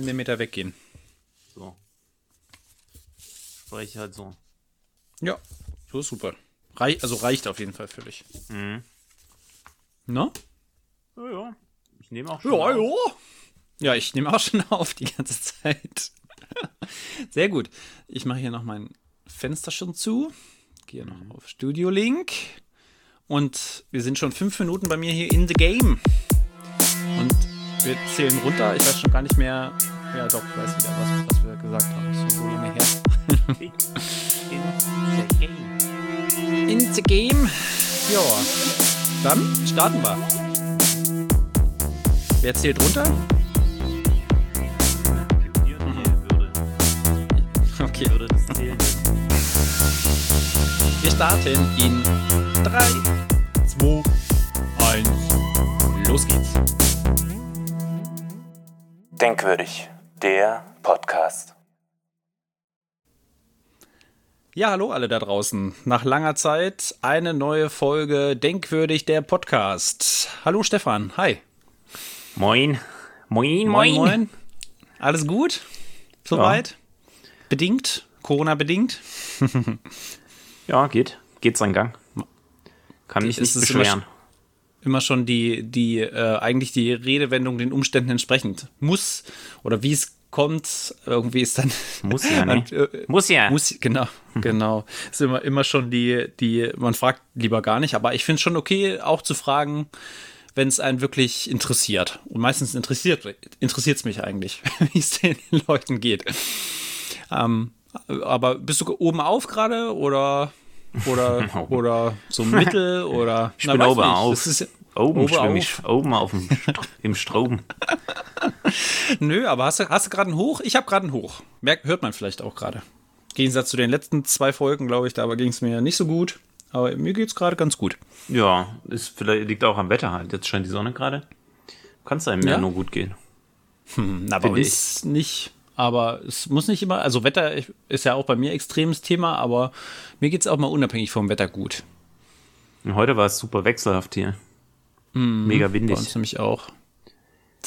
Millimeter weggehen. So. Spreche halt so. Ja, so ist super. Rei also reicht auf jeden Fall völlig. Mhm. Ne? Ja, ja. Ich nehme auch schon. Ja, auf. ja. Ja, ich nehme auch schon auf die ganze Zeit. Sehr gut. Ich mache hier noch mein Fenster schon zu. Gehe noch auf Studio Link. Und wir sind schon fünf Minuten bei mir hier in the game. Und wir zählen runter. Ich weiß schon gar nicht mehr. Ja, doch, ich weiß wieder, was, was wir gesagt haben. Das ist schon so lange her. In the game. In the game. Ja. Dann starten wir. Wer zählt runter? Würde, Okay. Wir starten in 3, 2, 1. Los geht's. Denkwürdig, der Podcast. Ja, hallo alle da draußen. Nach langer Zeit eine neue Folge Denkwürdig der Podcast. Hallo Stefan, hi. Moin. Moin, moin. Alles gut? Soweit? Bedingt? Corona bedingt? Ja, geht. Geht seinen Gang. Kann mich Ist nicht beschweren. Immer schon die, die, äh, eigentlich die Redewendung den Umständen entsprechend. Muss oder wie es kommt, irgendwie ist dann. Muss ja, ne? Äh, Muss ja. Muss, genau, genau. Ist immer, immer schon die, die, man fragt lieber gar nicht, aber ich finde es schon okay, auch zu fragen, wenn es einen wirklich interessiert. Und meistens interessiert es mich eigentlich, wie es den Leuten geht. Ähm, aber bist du oben auf gerade oder oder oder so mittel oder Ich bin oben auf. Ist, Oben Oben schwimme ich. Oben auf dem im Strom. nö, aber hast du, hast du gerade einen Hoch? Ich habe gerade einen Hoch. Merkt, hört man vielleicht auch gerade. Im Gegensatz zu den letzten zwei Folgen, glaube ich, da ging es mir nicht so gut. Aber mir geht es gerade ganz gut. Ja, ist vielleicht liegt auch am Wetter halt. Jetzt scheint die Sonne gerade. Kann es einem ja nur gut gehen. Na, bei Finde uns nicht. Aber es muss nicht immer, also Wetter ist ja auch bei mir extremes Thema, aber mir geht es auch mal unabhängig vom Wetter gut. Und heute war es super wechselhaft hier. Mega Bei windig. uns nämlich auch.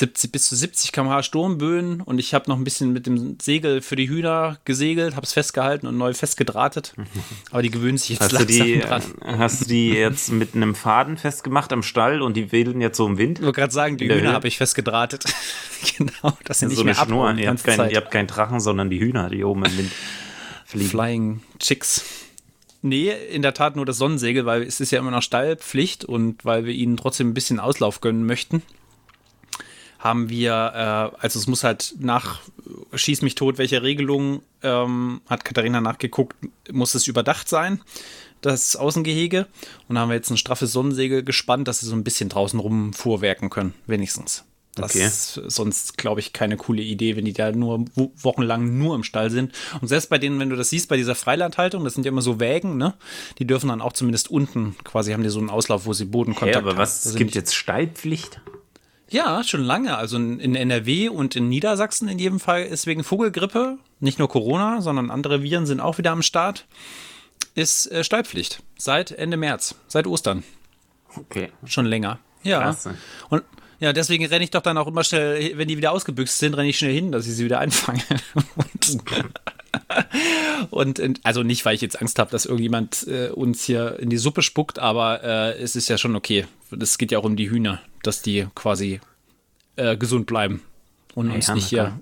70, bis zu 70 km/h Sturmböen und ich habe noch ein bisschen mit dem Segel für die Hühner gesegelt, habe es festgehalten und neu festgedrahtet. Aber die gewöhnen sich jetzt Hast du, langsam die, dran. äh, hast du die jetzt mit einem Faden festgemacht am Stall und die wedeln jetzt so im Wind? Ich wollte gerade sagen, die Hühner habe ich festgedrahtet. genau, dass sie nicht so eine mehr Schnur. die Ihr habt, kein, ihr habt keinen Drachen, sondern die Hühner, die oben im Wind fliegen. Flying Chicks. Nee, in der Tat nur das Sonnensegel, weil es ist ja immer noch Stallpflicht und weil wir ihnen trotzdem ein bisschen Auslauf gönnen möchten, haben wir, äh, also es muss halt nach Schieß mich tot, welche Regelung ähm, hat Katharina nachgeguckt, muss es überdacht sein, das Außengehege. Und da haben wir jetzt ein straffes Sonnensegel gespannt, dass sie so ein bisschen draußen rumfuhrwerken können, wenigstens. Das Okay. ist sonst, glaube ich, keine coole Idee, wenn die da nur wo- wochenlang nur im Stall sind. Und selbst bei denen, wenn du das siehst, bei dieser Freilandhaltung, das sind ja immer so Wägen, ne? Die dürfen dann auch zumindest unten, quasi haben die so einen Auslauf, wo sie Bodenkontakt Ja, aber haben. was? Es gibt jetzt Stallpflicht? Ja, schon lange. Also in, NRW und in Niedersachsen in jedem Fall ist wegen Vogelgrippe, nicht nur Corona, sondern andere Viren sind auch wieder am Start, ist äh, Stallpflicht. Seit Ende März, seit Ostern. Okay. Schon länger. Ja. Klasse. Und ja, deswegen renne ich doch dann auch immer schnell, wenn die wieder ausgebüxt sind, renne ich schnell hin, dass ich sie wieder einfange. Und, und also nicht, weil ich jetzt Angst habe, dass irgendjemand äh, uns hier in die Suppe spuckt, aber äh, es ist ja schon okay. Es geht ja auch um die Hühner, dass die quasi äh, gesund bleiben und uns ja, nicht hier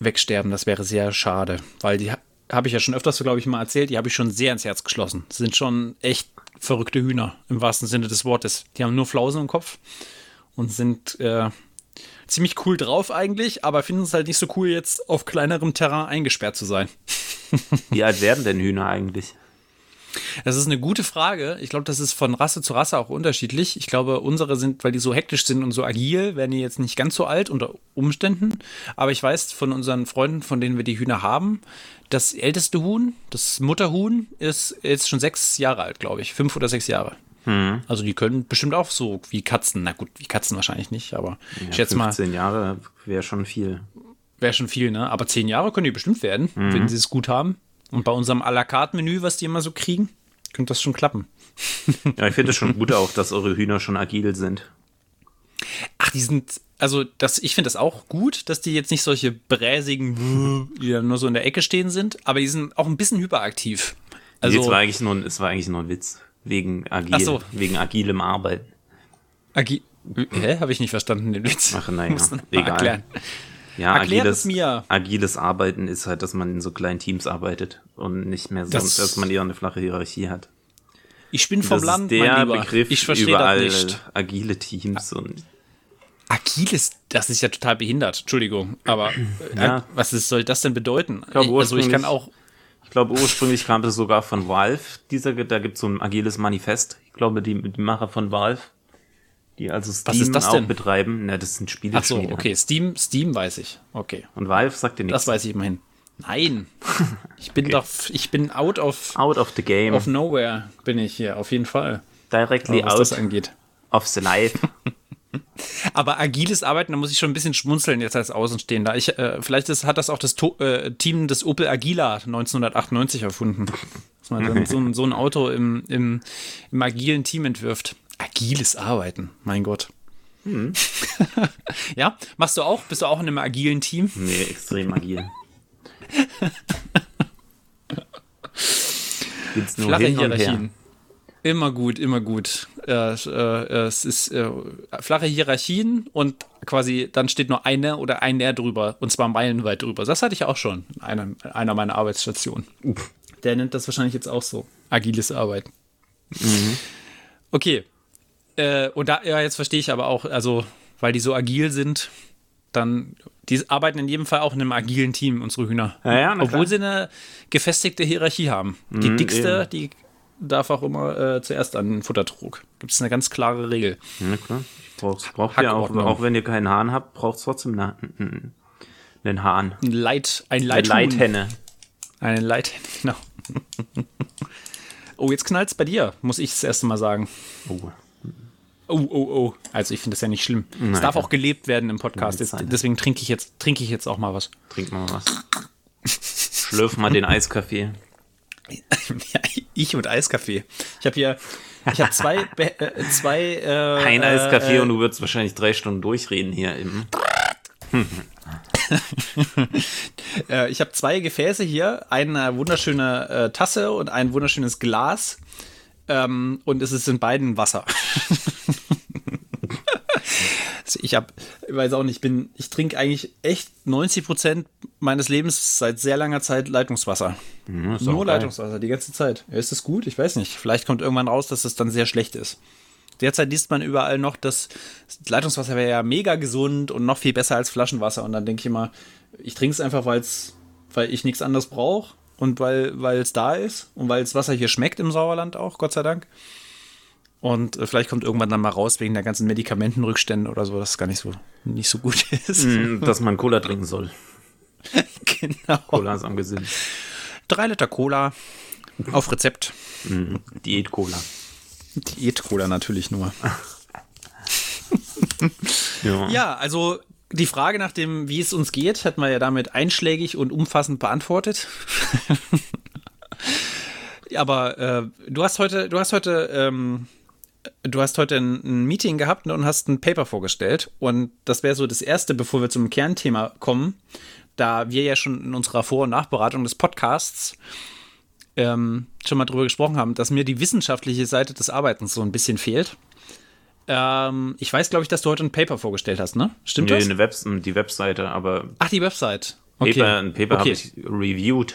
wegsterben. Das wäre sehr schade, weil die ha- habe ich ja schon öfters, glaube ich, mal erzählt, die habe ich schon sehr ins Herz geschlossen. Das sind schon echt verrückte Hühner, im wahrsten Sinne des Wortes. Die haben nur Flausen im Kopf und sind äh, ziemlich cool drauf eigentlich, aber finden es halt nicht so cool, jetzt auf kleinerem Terrain eingesperrt zu sein. Wie alt werden denn Hühner eigentlich? Das ist eine gute Frage. Ich glaube, das ist von Rasse zu Rasse auch unterschiedlich. Ich glaube, unsere sind, weil die so hektisch sind und so agil, werden die jetzt nicht ganz so alt unter Umständen. Aber ich weiß von unseren Freunden, von denen wir die Hühner haben, das älteste Huhn, das Mutterhuhn, ist jetzt schon sechs Jahre alt, glaube ich. Fünf oder sechs Jahre. Also die können bestimmt auch so wie Katzen. Na gut, wie Katzen wahrscheinlich nicht, aber ich schätze mal, 15 Jahre wäre schon viel. wäre schon viel, ne? Aber zehn Jahre können die bestimmt werden, wenn sie es gut haben. Und bei unserem à la carte Menü, was die immer so kriegen, könnte das schon klappen. Ja, ich finde es schon gut auch, dass eure Hühner schon agil sind. Ach, die sind, also das, ich finde das auch gut, dass die jetzt nicht solche bräsigen, die dann nur so in der Ecke stehen sind, aber die sind auch ein bisschen hyperaktiv. Also, Also Jetzt war eigentlich nur, es war eigentlich nur ein Witz. Wegen, agil, so. wegen agilem Arbeiten. agi Hä? Habe ich nicht verstanden, den Witz. Ach, naja, egal. erklären. Ja, Erklärt agiles, es mir. agiles Arbeiten ist halt, dass man in so kleinen Teams arbeitet und nicht mehr so, Das- dass man eher eine flache Hierarchie hat. Ich bin vom das Land, ist der mein Lieber. Begriff ich verstehe überall das nicht. agile Teams und Agiles, das ist ja total behindert. Entschuldigung, aber äh, Ja. was ist, soll das denn bedeuten? glaube, also ich kann auch. Ich glaube ursprünglich kam das sogar von Valve, dieser, da gibt es so ein agiles Manifest. Ich glaube, die, die Macher von Valve, die also Steam ist das auch denn? betreiben, na, das sind Spiele. Ach so, okay, Steam, Steam weiß ich. Okay, Und Valve sagt dir nichts. das weiß ich immerhin. Nein, ich bin doch, ich bin out of, Out of the game. of nowhere bin ich hier, auf jeden Fall, directly was out das angeht. of the life. Aber agiles Arbeiten, da muss ich schon ein bisschen schmunzeln jetzt als Außenstehender. Ich, äh, vielleicht ist, hat das auch das to äh, Team des Opel Agila 1998 erfunden. Dass man dann so, ein- so ein Auto im, im, im agilen Team entwirft. Agiles Arbeiten, mein Gott. ja, machst du auch? Bist du auch in einem agilen Team? nee, extrem agil. Flache. Hierarchien. Immer gut, immer gut. Äh, äh, es ist äh, flache Hierarchien und quasi dann steht nur eine oder einer drüber und zwar meilenweit drüber. Das hatte ich auch schon in einer, einer meiner Arbeitsstationen. Der nennt das wahrscheinlich jetzt auch so. Agiles Arbeiten. Okay. Äh, und da, ja, jetzt verstehe ich aber auch, also, weil die so agil sind, dann, die arbeiten in jedem Fall auch in einem agilen Team, unsere Hühner. Ja, ja, Obwohl klar. sie eine gefestigte Hierarchie haben. Die Mhm, dickste, eben. die darf auch immer äh, zuerst an den Futtertrog. Gibt es eine ganz klare Regel. Ja, klar. Brauchst, braucht ihr auch, auch wenn ihr keinen Hahn habt, braucht es trotzdem eine, einen, Hahn. Ein Leit, ein Eine Leithuhn. Leithenne. Eine Leithenne, genau. oh, jetzt knallt's bei dir, muss ich das erste Mal sagen. Oh. Oh, oh, oh. Also ich finde das ja nicht schlimm. es darf auch gelebt werden im Podcast. Jetzt, deswegen trinke ich jetzt, trinke ich jetzt auch mal was. Trink mal was. Schlürf mal den Eiskaffee. ich und Eiskaffee. Ich habe hier, ich habe zwei, äh, zwei. Äh, Ein Eiskaffee äh, und du würdest wahrscheinlich drei Stunden durchreden hier im. Äh, ich habe zwei Gefäße hier, eine wunderschöne äh, Tasse und ein wunderschönes Glas. Ähm, und es ist in beiden Wasser. Ich habe, weiß auch nicht, ich bin, ich trinke eigentlich echt 90 Prozent meines Lebens seit sehr langer Zeit Leitungswasser. Hm, auch Nur. Leitungswasser, die ganze Zeit. Ja, ist das gut? Ich weiß nicht. Vielleicht kommt irgendwann raus, dass es dann sehr schlecht ist. Derzeit liest man überall noch, dass Leitungswasser wäre ja mega gesund und noch viel besser als Flaschenwasser. Und dann denke ich immer, ich trinke es einfach, weil's, weil ich nichts anderes brauche und weil es da ist und weil das Wasser hier schmeckt im Sauerland auch, Gott sei Dank. Und äh, vielleicht kommt irgendwann dann mal raus wegen der ganzen Medikamentenrückstände oder so, dass es gar nicht so, nicht so gut ist. Hm, Dass man Cola trinken soll. genau. Cola ist am gesünden. Drei Liter Cola auf Rezept. Diät-Cola. Diät-Cola natürlich nur. Ja. Ja, also die Frage nach dem, wie es uns geht, hat man ja damit einschlägig und umfassend beantwortet. Aber äh, du hast heute, du hast heute, ähm, du hast heute ein, ein Meeting gehabt und hast ein Paper vorgestellt. Und das wäre so das erste, bevor wir zum Kernthema kommen, da wir ja schon in unserer Vor- und Nachberatung des Podcasts ähm, schon mal drüber gesprochen haben, dass mir die wissenschaftliche Seite des Arbeitens so ein bisschen fehlt. Ähm, ich weiß, glaube ich, dass du heute ein Paper vorgestellt hast, ne? Stimmt Nee, das? eine Webs die Webseite, aber Ach, die Website. Okay. Paper, ein Paper habe okay. ich reviewed.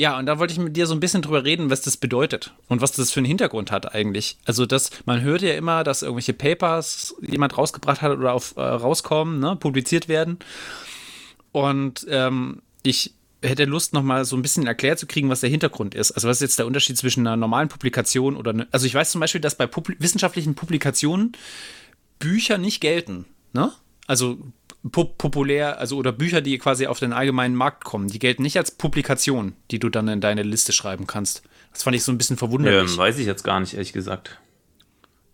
Ja, und da wollte ich mit dir so ein bisschen drüber reden, was das bedeutet und was das für einen Hintergrund hat eigentlich. Also, das, man hört ja immer, dass irgendwelche Papers jemand rausgebracht hat oder auf, äh, rauskommen, ne, publiziert werden. Und ähm, ich hätte Lust, noch mal so ein bisschen erklärt zu kriegen, was der Hintergrund ist. Also, was ist jetzt der Unterschied zwischen einer normalen Publikation oder. Ne, also, ich weiß zum Beispiel, dass bei Publi wissenschaftlichen Publikationen Bücher nicht gelten. Ne? Also pop populär, also oder Bücher, die quasi auf den allgemeinen Markt kommen, die gelten nicht als Publikation, die du dann in deine Liste schreiben kannst. Das fand ich so ein bisschen verwunderlich. Ähm, weiß ich jetzt gar nicht, ehrlich gesagt.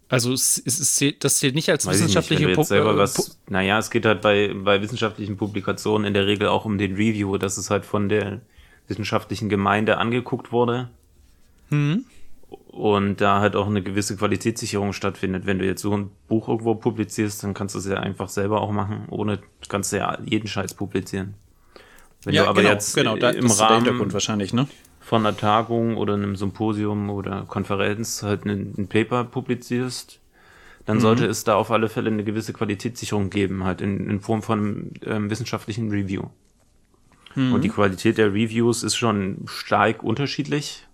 also es, es, es das zählt nicht als Weiß wissenschaftliche du jetzt Pub- selber äh, naja, es geht halt bei, bei wissenschaftlichen Publikationen in der Regel auch um den Review, dass es halt von der wissenschaftlichen Gemeinde angeguckt wurde. Mhm. Und da halt auch eine gewisse Qualitätssicherung stattfindet. Wenn du jetzt so ein Buch irgendwo publizierst, dann kannst du es ja einfach selber auch machen, ohne kannst du ja jeden Scheiß publizieren. Wenn ja, du aber genau, jetzt genau, da, im der Rahmen Hintergrund wahrscheinlich, ne? von einer Tagung oder einem Symposium oder Konferenz halt ein, ein Paper publizierst, dann sollte es da auf alle Fälle eine gewisse Qualitätssicherung geben, halt in, in Form von einem ähm, wissenschaftlichen Review. Und die Qualität der Reviews ist schon stark unterschiedlich.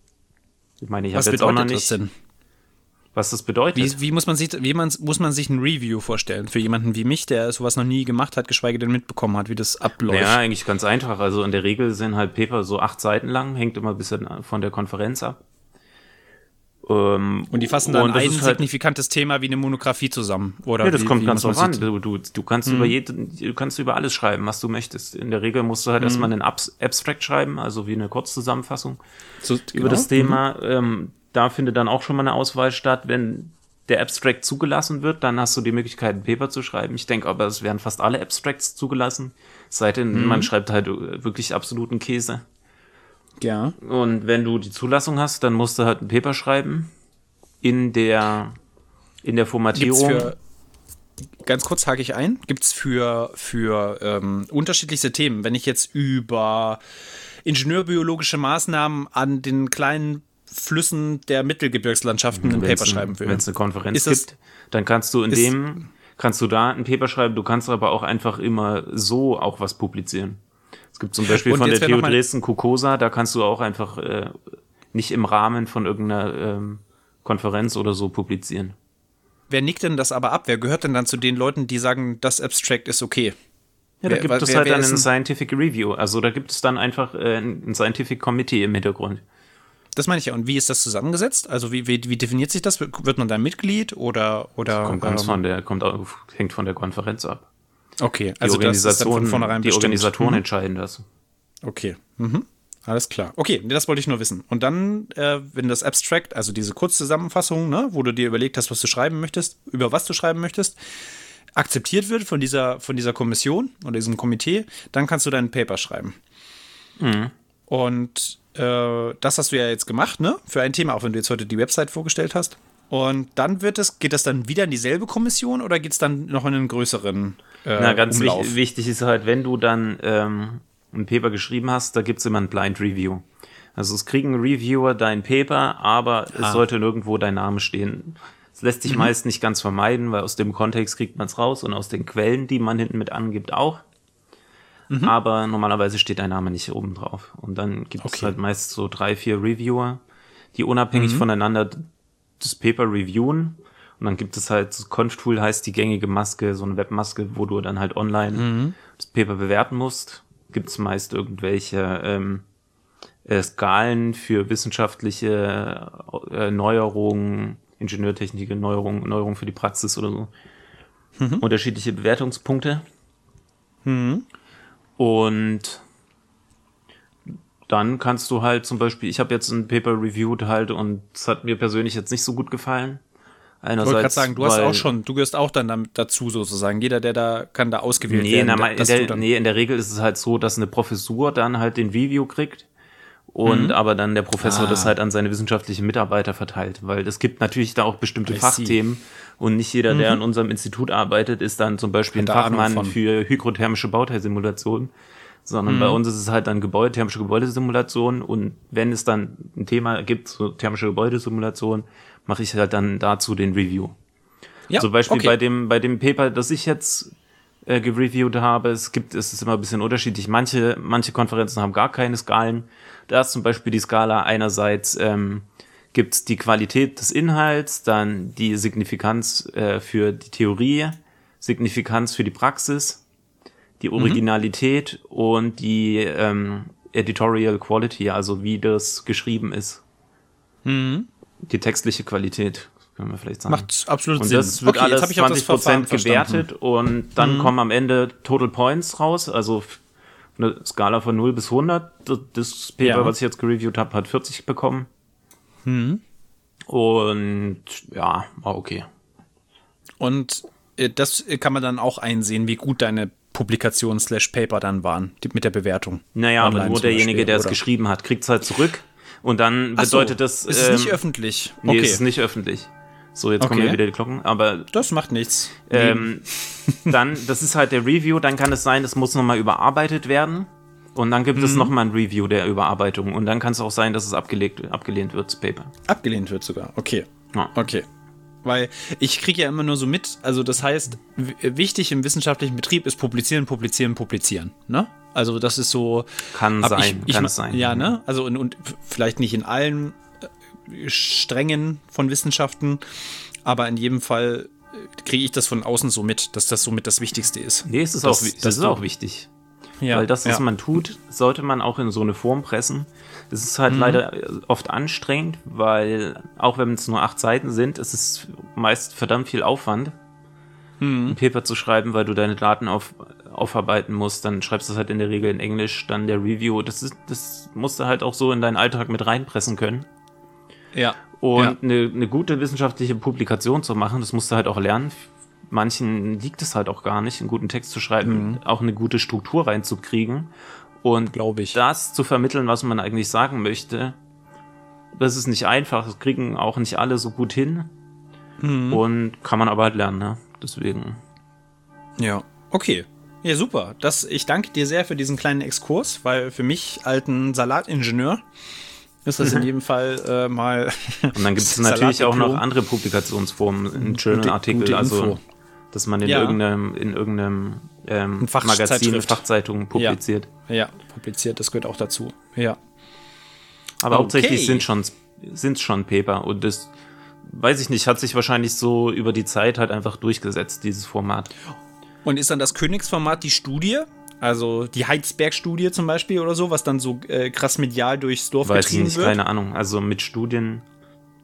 Ich meine, ich habe Was jetzt auch noch bedeutet nicht, das denn? was das bedeutet. Wie, wie, muss man sich, wie man, muss man sich ein Review vorstellen? Für jemanden wie mich, der sowas noch nie gemacht hat, geschweige denn mitbekommen hat, wie das abläuft. Ja, eigentlich ganz einfach. Also in der Regel sind halt Paper so acht Seiten lang, hängt immer ein bisschen von der Konferenz ab. Ähm, Und die fassen dann ein halt- signifikant Thema wie eine Monographie zusammen. Oder Ja, das wie, kommt wie ganz drauf an. Du, du, du kannst über jede, du kannst über alles schreiben, was du möchtest. In der Regel musst du halt erstmal einen Abs Abstract schreiben, also wie eine Kurzzusammenfassung So, über genau. das Thema. Ähm, da findet dann auch schon mal eine Auswahl statt. Wenn der Abstract zugelassen wird, dann hast du die Möglichkeit, ein Paper zu schreiben. Ich denke aber, es werden fast alle Abstracts zugelassen. Es sei denn, man schreibt halt wirklich absoluten Käse. Ja. Und wenn du die Zulassung hast, dann musst du halt ein Paper schreiben in der, in der Gibt's Formatierung. für, ganz kurz hake ich ein, gibt es für, für ähm, unterschiedlichste Themen, wenn ich jetzt über ingenieurbiologische Maßnahmen an den kleinen Flüssen der Mittelgebirgslandschaften ein Paper schreiben will. Wenn es eine Konferenz Ist das- gibt, dann kannst du in ist- dem, kannst du da ein Paper schreiben, du kannst aber auch einfach immer so auch was publizieren. Es gibt zum Beispiel Und von der TU Dresden Kukosa, da kannst du auch einfach äh, nicht im Rahmen von irgendeiner ähm, Konferenz oder so publizieren. Wer nickt denn das aber ab? Wer gehört denn dann zu den Leuten, die sagen, das Abstract ist okay? Ja, da Wer- gibt es wer- halt wer dann ist ein ein- Scientific Review. Also da gibt es dann einfach äh, ein Scientific Committee im Hintergrund. Das meine ich ja. Und wie ist das zusammengesetzt? Also wie, wie, wie definiert sich das? Wird man da Mitglied oder oder? Kommt ganz ähm, von der, kommt auch, hängt von der Konferenz ab. Okay, Die also dann Organisation, von die. Organisatoren Mhm. entscheiden das. Okay. Mhm. Alles klar. Okay, das wollte ich nur wissen. Und dann, äh, wenn das Abstract, also diese Kurzzusammenfassung, ne, wo du dir überlegt hast, was du schreiben möchtest, über was du schreiben möchtest, akzeptiert wird von dieser, von dieser Kommission oder diesem Komitee, dann kannst du dein Paper schreiben. Und äh, das hast du ja jetzt gemacht, ne? Für ein Thema, auch wenn du jetzt heute die Website vorgestellt hast. Und dann wird es, geht das dann wieder in dieselbe Kommission oder geht es dann noch in einen größeren äh, Na, ganz wich wichtig ist halt, wenn du dann ähm, ein Paper geschrieben hast, da gibt's immer ein Blind Review. Also es kriegen Reviewer dein Paper, aber es Ah. sollte nirgendwo dein Name stehen. Es lässt Mhm. sich meist nicht ganz vermeiden, weil aus dem Kontext kriegt man es raus und aus den Quellen, die man hinten mit angibt, auch. Mhm. Aber normalerweise steht dein Name nicht oben drauf. Und dann gibt es Okay. halt meist so drei, vier Reviewer, die Mhm. unabhängig voneinander das Paper reviewen. Und dann gibt es halt, so Conf-Tool heißt die gängige Maske, so eine Webmaske, wo du dann halt online Mhm. das Paper bewerten musst. Gibt es meist irgendwelche ähm, äh, Skalen für wissenschaftliche äh, Neuerungen, Ingenieurtechnik, Neuerungen, Neuerungen für die Praxis oder so. Mhm. Unterschiedliche Bewertungspunkte. Und dann kannst du halt zum Beispiel, ich habe jetzt ein Paper reviewed halt und es hat mir persönlich jetzt nicht so gut gefallen. Ich wollte gerade Einerseits, sagen, du hast auch schon, du gehörst auch dann dazu sozusagen. Jeder, der da kann da ausgewählt Nee, werden. na, in der, nee, in der Regel ist es halt so, dass eine Professur dann halt den Review kriegt und aber dann der Professor Mhm. Ah. das halt an seine wissenschaftlichen Mitarbeiter verteilt, weil es gibt natürlich da auch bestimmte I Fachthemen und nicht jeder, der an unserem Institut arbeitet, ist dann zum Beispiel ein Mhm. Hat Ahnung Fachmann für hygrothermische Bauteilsimulation, sondern Mhm. bei uns ist es halt dann Gebäude, thermische Gebäudesimulation und wenn es dann ein Thema gibt, so thermische Gebäudesimulation, mache ich halt dann dazu den Review. ja, Zum Beispiel okay. bei dem, bei dem Paper, das ich jetzt äh, gereviewt habe, es gibt, es ist immer ein bisschen unterschiedlich. Manche, manche Konferenzen haben gar keine Skalen. Da ist zum Beispiel die Skala einerseits ähm, gibt die Qualität des Inhalts, dann die Signifikanz äh, für die Theorie, Signifikanz für die Praxis, die Mhm. Originalität und die ähm, Editorial Quality, also wie das geschrieben ist. Die textliche Qualität, können wir vielleicht sagen. Mhm. Macht absolut Und Sinn. das wird okay, alles jetzt habe ich auch das 20% Verfahren verstanden. Mhm. gewertet und dann kommen am Ende Total Points raus, also eine Skala von 0 bis 100. Das- Paper, Ja. was ich jetzt gereviewt habe, hat 40 bekommen. Mhm. Und ja, war okay. Und äh, das kann man dann auch einsehen, wie gut deine Publikationen slash Paper dann waren, die, mit der Bewertung. Naja, aber nur derjenige, der es geschrieben hat, kriegt es halt zurück. Und dann Ach so, bedeutet das. Es ist nicht ähm, öffentlich. Nee, Okay, es ist nicht öffentlich. So, jetzt kommen Okay. ja wieder die Glocken. Aber das macht nichts. ähm, dann, das ist halt der Review. Dann kann es sein, es muss nochmal überarbeitet werden. Und dann gibt Mhm. es nochmal ein Review der Überarbeitung. Und dann kann es auch sein, dass es abgelegt, abgelehnt wird, das Paper. Abgelehnt wird sogar. Okay. Ja. Okay. Weil ich kriege ja immer nur so mit, also das heißt, wichtig im wissenschaftlichen Betrieb ist publizieren, publizieren, publizieren. Ne? Also das ist so. Kann sein, ich, ich, kann es sein. Ja, ne? Also und, und vielleicht nicht in allen äh, Strängen von Wissenschaften, aber in jedem Fall äh, kriege ich das von außen so mit, dass das somit das Wichtigste ist. Nee, es ist, Das- auch, das das ist auch wichtig. Ja, Weil das, was ja. man tut, sollte man auch in so eine Form pressen. Das ist Mhm. halt leider äh, oft anstrengend, weil auch wenn es nur acht Seiten sind, es ist meist verdammt viel Aufwand, Mhm. ein Paper zu schreiben, weil du deine Daten auf, aufarbeiten musst. Dann schreibst du es halt in der Regel in Englisch, dann der Review. Das, ist, das musst du halt auch so in deinen Alltag mit reinpressen können. Ja. Und Ja. eine, eine gute wissenschaftliche Publikation zu machen, das musst du halt auch lernen. Manchen liegt es halt auch gar nicht, einen guten Text zu schreiben, auch eine gute Struktur reinzukriegen. Und Glaube ich. das zu vermitteln, was man eigentlich sagen möchte, das ist nicht einfach. Das kriegen auch nicht alle so gut hin. Und kann man aber halt lernen, ne? Deswegen. Ja, okay. Ja, super. Das, ich danke dir sehr für diesen kleinen Exkurs, weil für mich, alten Salatingenieur, ist das in jedem Fall äh, mal. Und dann gibt es natürlich auch noch andere Publikationsformen, ein Gute- Journal-Artikel, gute also. Dass man in Ja. irgendeinem, in irgendeinem ähm. Magazin, Fachzeitung publiziert. Ja, publiziert, das gehört auch dazu. Ja. Aber Okay. hauptsächlich sind schon sind schon Paper und das weiß ich nicht, hat sich wahrscheinlich so über die Zeit halt einfach durchgesetzt, dieses Format. Und ist dann das Königsformat die Studie? Also die Heidsberg-Studie zum Beispiel oder so, was dann so äh, krass medial durchs Dorf Weiß ich getrieben nicht, wird? keine Ahnung. Also mit Studien,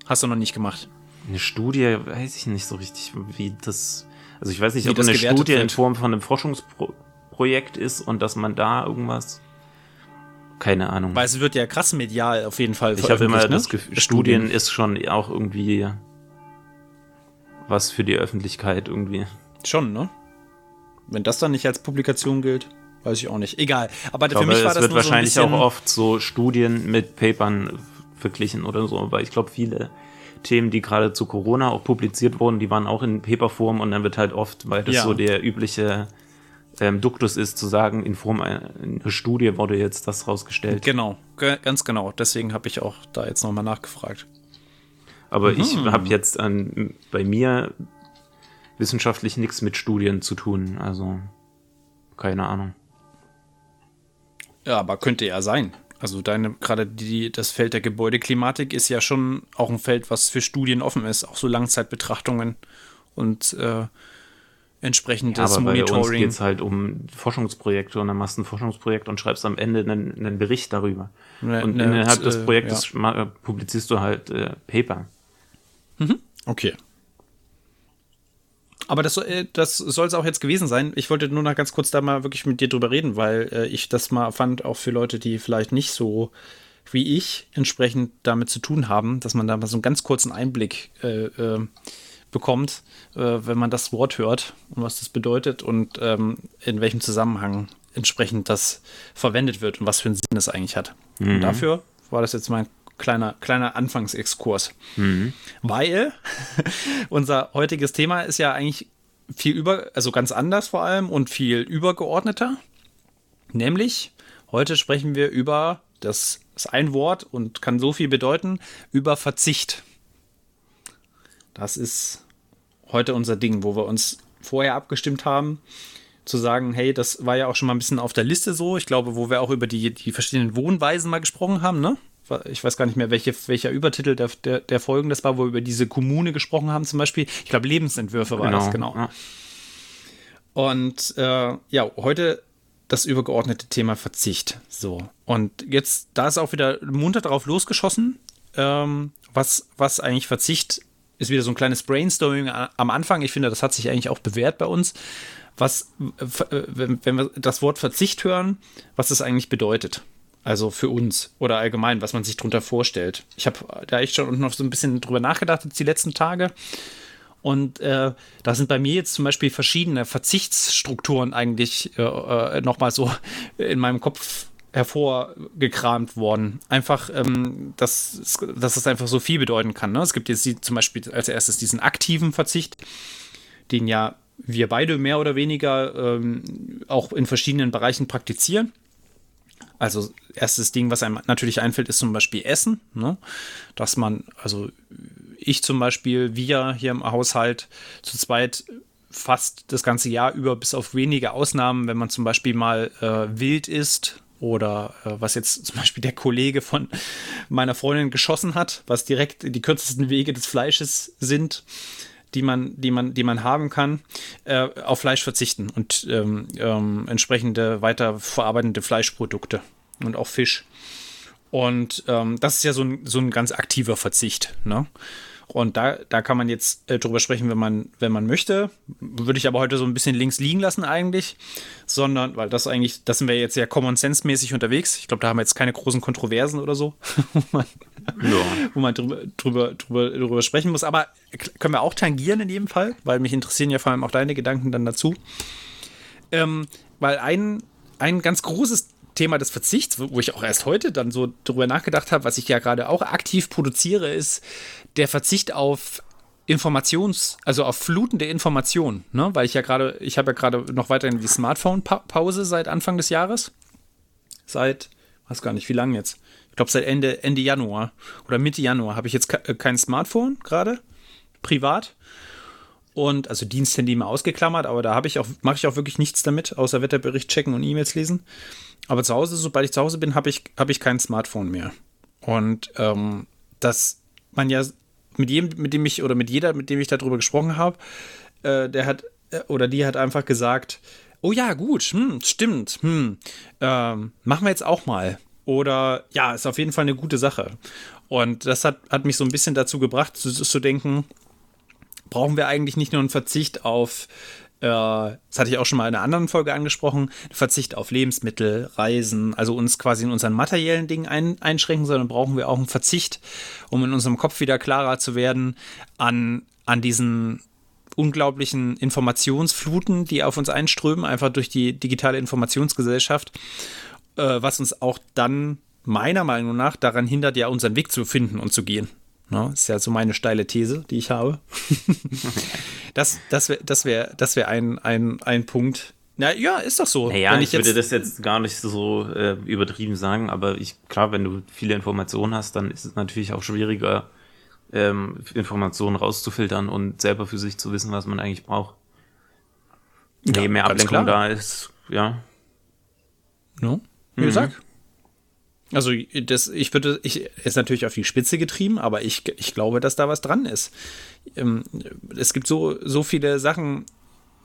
Hast du noch nicht gemacht. eine Studie, weiß ich nicht so richtig, wie das. Also ich weiß nicht, Wie ob eine Studie in wird. Form von einem Forschungsprojekt ist und dass man da irgendwas. Keine Ahnung. Weil es wird ja krass medial auf jeden Fall ich habe immer veröffentlicht, das ne? Gefühl, Studien ist schon auch irgendwie was für die Öffentlichkeit irgendwie. Schon, ne? Wenn das dann nicht als Publikation gilt, weiß ich auch nicht. Egal. Aber Ich für glaube, mich war es das wird so wahrscheinlich bisschen, auch oft so Studien mit Papern verglichen oder so, weil ich glaube, viele Themen, die gerade zu Corona auch publiziert wurden, die waren auch in Paperform und dann wird halt oft, weil das Ja. so der übliche ähm, Duktus ist, zu sagen, in Form einer Studie wurde jetzt das rausgestellt. Genau, ge- ganz genau. Deswegen habe ich auch da jetzt nochmal nachgefragt. Aber ich Mhm. habe jetzt an, bei mir wissenschaftlich nichts mit Studien zu tun, also keine Ahnung. Ja, aber könnte ja sein. Also deine, gerade die, das Feld der Gebäudeklimatik ist ja schon auch ein Feld, was für Studien offen ist, auch so Langzeitbetrachtungen und äh, entsprechendes Aber bei uns Monitoring. geht es halt um Forschungsprojekte und dann machst du ein Forschungsprojekt und schreibst am Ende einen, einen Bericht darüber. Ne- und ne- innerhalb des äh, Projektes ma- publizierst du halt äh, Paper. Okay. Aber das, soll- äh, das soll es auch jetzt gewesen sein. Ich wollte nur noch ganz kurz da mal wirklich mit dir drüber reden, weil äh, ich das mal fand, auch für Leute, die vielleicht nicht so wie ich entsprechend damit zu tun haben, dass man da mal so einen ganz kurzen Einblick äh, äh, bekommt, wenn man das Wort hört und was das bedeutet und ähm, in welchem Zusammenhang entsprechend das verwendet wird und was für einen Sinn es eigentlich hat. Und dafür war das jetzt mein kleiner, kleiner Anfangsexkurs. Weil unser heutiges Thema ist ja eigentlich viel über, also ganz anders vor allem und viel übergeordneter. Nämlich, heute sprechen wir über, das ist ein Wort und kann so viel bedeuten, über Verzicht. Das ist heute unser Ding, wo wir uns vorher abgestimmt haben, zu sagen, hey, das war ja auch schon mal ein bisschen auf der Liste so. Ich glaube, wo wir auch über die, die verschiedenen Wohnweisen mal gesprochen haben, ne? Ich weiß gar nicht mehr, welche, welcher Übertitel der, der, der Folgen das war, wo wir über diese Kommune gesprochen haben, zum Beispiel. Ich glaube, Lebensentwürfe war das, genau. Ja. Und äh, ja, heute das übergeordnete Thema Verzicht. So. Und jetzt, da ist auch wieder munter drauf losgeschossen, ähm, was, was eigentlich Verzicht ist wieder so ein kleines Brainstorming am Anfang. Ich finde, das hat sich eigentlich auch bewährt bei uns. Was, äh, wenn, wenn wir das Wort Verzicht hören, was das eigentlich bedeutet. Also für uns oder allgemein, was man sich darunter vorstellt. Ich habe da echt schon noch so ein bisschen drüber nachgedacht jetzt die letzten Tage. Und äh, da sind bei mir jetzt zum Beispiel verschiedene Verzichtsstrukturen eigentlich äh, äh, nochmal so in meinem Kopf hervorgekramt worden. Einfach, ähm, dass, dass es einfach so viel bedeuten kann. Ne? Es gibt jetzt die, zum Beispiel als erstes diesen aktiven Verzicht, den ja wir beide mehr oder weniger ähm, auch in verschiedenen Bereichen praktizieren. Also erstes Ding, was einem natürlich einfällt, ist zum Beispiel Essen. Ne? Dass man, also ich zum Beispiel, wir hier im Haushalt zu zweit fast das ganze Jahr über, bis auf wenige Ausnahmen, wenn man zum Beispiel mal äh, wild ist oder äh, was jetzt zum Beispiel der Kollege von meiner Freundin geschossen hat, was direkt die kürzesten Wege des Fleisches sind, die man, die man, die man haben kann, äh, auf Fleisch verzichten und ähm, ähm, entsprechende weiterverarbeitende Fleischprodukte und auch Fisch. Und ähm, das ist ja so ein, so ein ganz aktiver Verzicht. Ne? Und da, da kann man jetzt äh, drüber sprechen, wenn man, wenn man möchte. Würde ich aber heute so ein bisschen links liegen lassen eigentlich. Sondern, weil das eigentlich, das sind wir jetzt ja Common Sense-mäßig unterwegs. Ich glaube, da haben wir jetzt keine großen Kontroversen oder so, wo man, ja. wo man drüber, drüber, drüber, drüber sprechen muss. Aber können wir auch tangieren in jedem Fall, weil mich interessieren ja vor allem auch deine Gedanken dann dazu. Ähm, weil ein, ein ganz großes Thema des Verzichts, wo ich auch erst heute dann so drüber nachgedacht habe, was ich ja gerade auch aktiv produziere, ist der Verzicht auf Informations, also auf flutende Informationen, ne? Weil ich ja gerade, ich habe ja gerade noch weiterhin die Smartphone-Pause seit Anfang des Jahres. Seit, weiß gar nicht, wie lange jetzt? Ich glaube, seit Ende, Ende Januar oder Mitte Januar habe ich jetzt kein Smartphone gerade, privat. Und also Diensthandy mal ausgeklammert, aber da habe ich auch, mache ich auch wirklich nichts damit, außer Wetterbericht checken und E-Mails lesen. Aber zu Hause, sobald ich zu Hause bin, habe ich, hab ich kein Smartphone mehr. Und ähm, dass man ja mit jedem, mit dem ich, oder mit jeder, mit dem ich darüber gesprochen habe, äh, der hat, äh, oder die hat einfach gesagt, oh ja, gut, hm, stimmt, hm, ähm, machen wir jetzt auch mal. Oder ja, ist auf jeden Fall eine gute Sache. Und das hat, hat mich so ein bisschen dazu gebracht, zu, zu denken, brauchen wir eigentlich nicht nur einen Verzicht auf äh, das hatte ich auch schon mal in einer anderen Folge angesprochen, Verzicht auf Lebensmittel, Reisen, also uns quasi in unseren materiellen Dingen ein, einschränken, sondern brauchen wir auch einen Verzicht, um in unserem Kopf wieder klarer zu werden, an, an diesen unglaublichen Informationsfluten, die auf uns einströmen, einfach durch die digitale Informationsgesellschaft, äh, was uns auch dann meiner Meinung nach daran hindert, ja unseren Weg zu finden und zu gehen. No, ist ja so meine steile These, die ich habe. das das wäre das wär, das wär ein, ein, ein Punkt. Na ja, ist doch so. Naja, ich, ich würde das jetzt gar nicht so äh, übertrieben sagen, aber ich, klar, wenn du viele Informationen hast, dann ist es natürlich auch schwieriger, ähm, Informationen rauszufiltern und selber für sich zu wissen, was man eigentlich braucht. Ja, Je mehr Ablenkung da ist, ja. No? Wie mhm. gesagt, also das, ich würde, ich ist natürlich auf die Spitze getrieben, aber ich, ich glaube, dass da was dran ist. Ähm, es gibt so, so viele Sachen,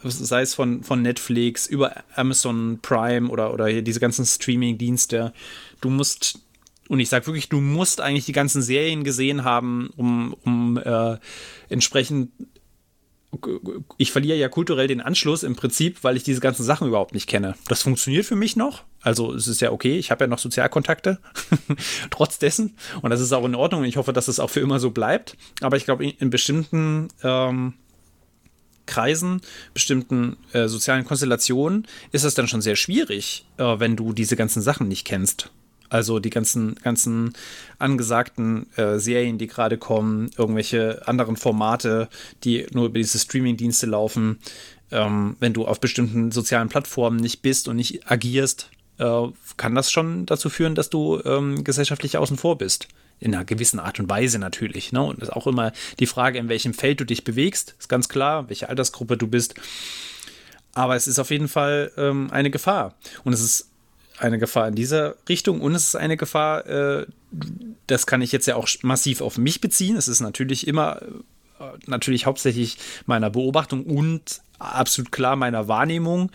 sei es von, von Netflix über Amazon Prime oder, oder diese ganzen Streaming-Dienste. Du musst, und ich sage wirklich, du musst eigentlich die ganzen Serien gesehen haben, um, um äh, entsprechend ich verliere ja kulturell den Anschluss im Prinzip, weil ich diese ganzen Sachen überhaupt nicht kenne. Das funktioniert für mich noch. Also es ist ja okay, ich habe ja noch Sozialkontakte, trotz dessen. Und das ist auch in Ordnung. Ich hoffe, dass es auch für immer so bleibt. Aber ich glaube, in, bestimmten ähm, Kreisen, bestimmten äh, sozialen Konstellationen ist es dann schon sehr schwierig, äh, wenn du diese ganzen Sachen nicht kennst. Also die ganzen, ganzen angesagten äh, Serien, die gerade kommen, irgendwelche anderen Formate, die nur über diese Streaming-Dienste laufen. Ähm, wenn du auf bestimmten sozialen Plattformen nicht bist und nicht agierst, äh, kann das schon dazu führen, dass du ähm, gesellschaftlich außen vor bist. In einer gewissen Art und Weise natürlich. Ne? Und das ist auch immer die Frage, in welchem Feld du dich bewegst. Ist ganz klar, welche Altersgruppe du bist. Aber es ist auf jeden Fall ähm, eine Gefahr. Und es ist eine Gefahr in dieser Richtung und es ist eine Gefahr, äh, das kann ich jetzt ja auch massiv auf mich beziehen. Es ist natürlich immer, äh, natürlich hauptsächlich meiner Beobachtung und absolut klar meiner Wahrnehmung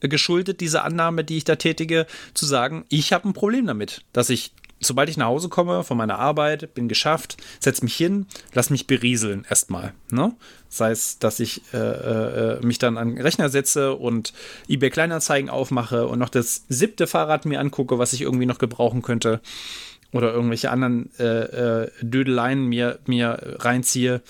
geschuldet, diese Annahme, die ich da tätige, zu sagen, ich habe ein Problem damit, dass ich sobald ich nach Hause komme von meiner Arbeit, bin geschafft, setze mich hin, lass mich berieseln erstmal. Ne? Sei es, dass ich äh, äh, mich dann an den Rechner setze und eBay Kleinanzeigen aufmache und noch das siebte Fahrrad mir angucke, was ich irgendwie noch gebrauchen könnte. Oder irgendwelche anderen äh, äh Dödeleien mir, mir reinziehe.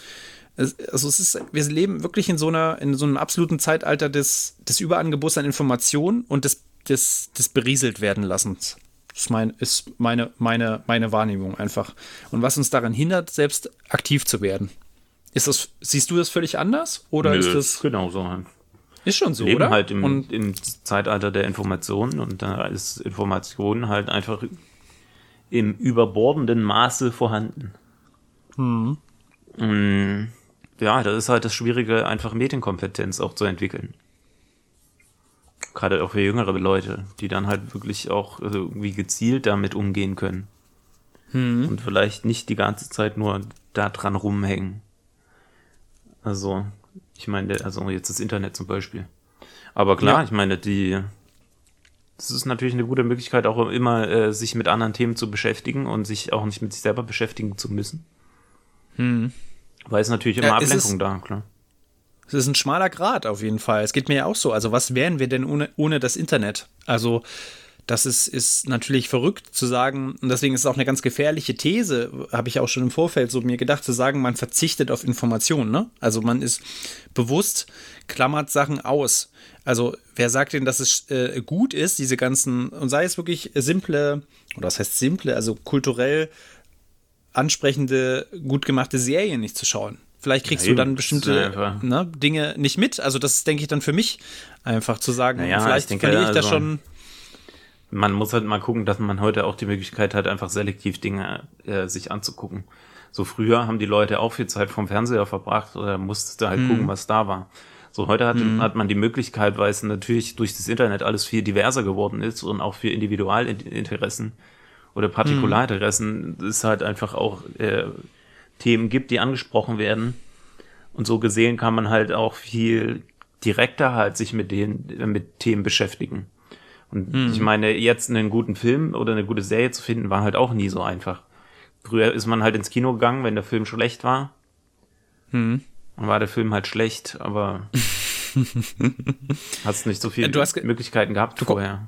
Also es ist, wir leben wirklich in so einer, in so einem absoluten Zeitalter des, des Überangebots an Informationen und des, des, des berieselt werden lassens Das ist, mein, ist meine, meine, meine Wahrnehmung einfach. Und was uns daran hindert, selbst aktiv zu werden. Ist das, siehst du das völlig anders? Oder Nö, ist das. genau so. Ist schon so, leben oder? halt im, und im Zeitalter der Information und da ist Information halt einfach im überbordenden Maße vorhanden. Mm, Ja, das ist halt das Schwierige, einfach Medienkompetenz auch zu entwickeln. Gerade auch für jüngere Leute, die dann halt wirklich auch also irgendwie gezielt damit umgehen können. Und vielleicht nicht die ganze Zeit nur da dran rumhängen. Also, ich meine, also jetzt das Internet zum Beispiel. Aber klar, Ja. ich meine, die, das ist natürlich eine gute Möglichkeit, auch immer äh, sich mit anderen Themen zu beschäftigen und sich auch nicht mit sich selber beschäftigen zu müssen. Weil es natürlich immer Ja, es Ablenkung ist- da, klar. es ist ein schmaler Grad auf jeden Fall. Es geht mir ja auch so. Also, was wären wir denn ohne, ohne das Internet? Also, das ist, ist natürlich verrückt zu sagen, und deswegen ist es auch eine ganz gefährliche These, habe ich auch schon im Vorfeld so mir gedacht, zu sagen, man verzichtet auf Informationen. Ne? Also man ist bewusst, klammert Sachen aus. Also wer sagt denn, dass es äh, gut ist, diese ganzen, und sei es wirklich simple, oder was heißt simple, also kulturell ansprechende, gut gemachte Serien nicht zu schauen. Vielleicht kriegst Ja, du dann bestimmte ne, Dinge nicht mit. Also das ist, denke ich, dann für mich einfach zu sagen, Naja, vielleicht ich denke, verliere ich da also- schon. Man muss halt mal gucken, dass man heute auch die Möglichkeit hat, einfach selektiv Dinge äh, sich anzugucken. So früher haben die Leute auch viel Zeit vom Fernseher verbracht oder musste halt gucken, was da war. So heute hat, hat man die Möglichkeit, weil es natürlich durch das Internet alles viel diverser geworden ist und auch für Individualinteressen oder Partikularinteressen es halt einfach auch äh, Themen gibt, die angesprochen werden. Und so gesehen kann man halt auch viel direkter halt sich mit den mit Themen beschäftigen. Und ich meine, jetzt einen guten Film oder eine gute Serie zu finden, war halt auch nie so einfach. Früher ist man halt ins Kino gegangen, wenn der Film schlecht war. Dann war der Film halt schlecht, aber hast nicht so viele Du hast Möglichkeiten gehabt vorher.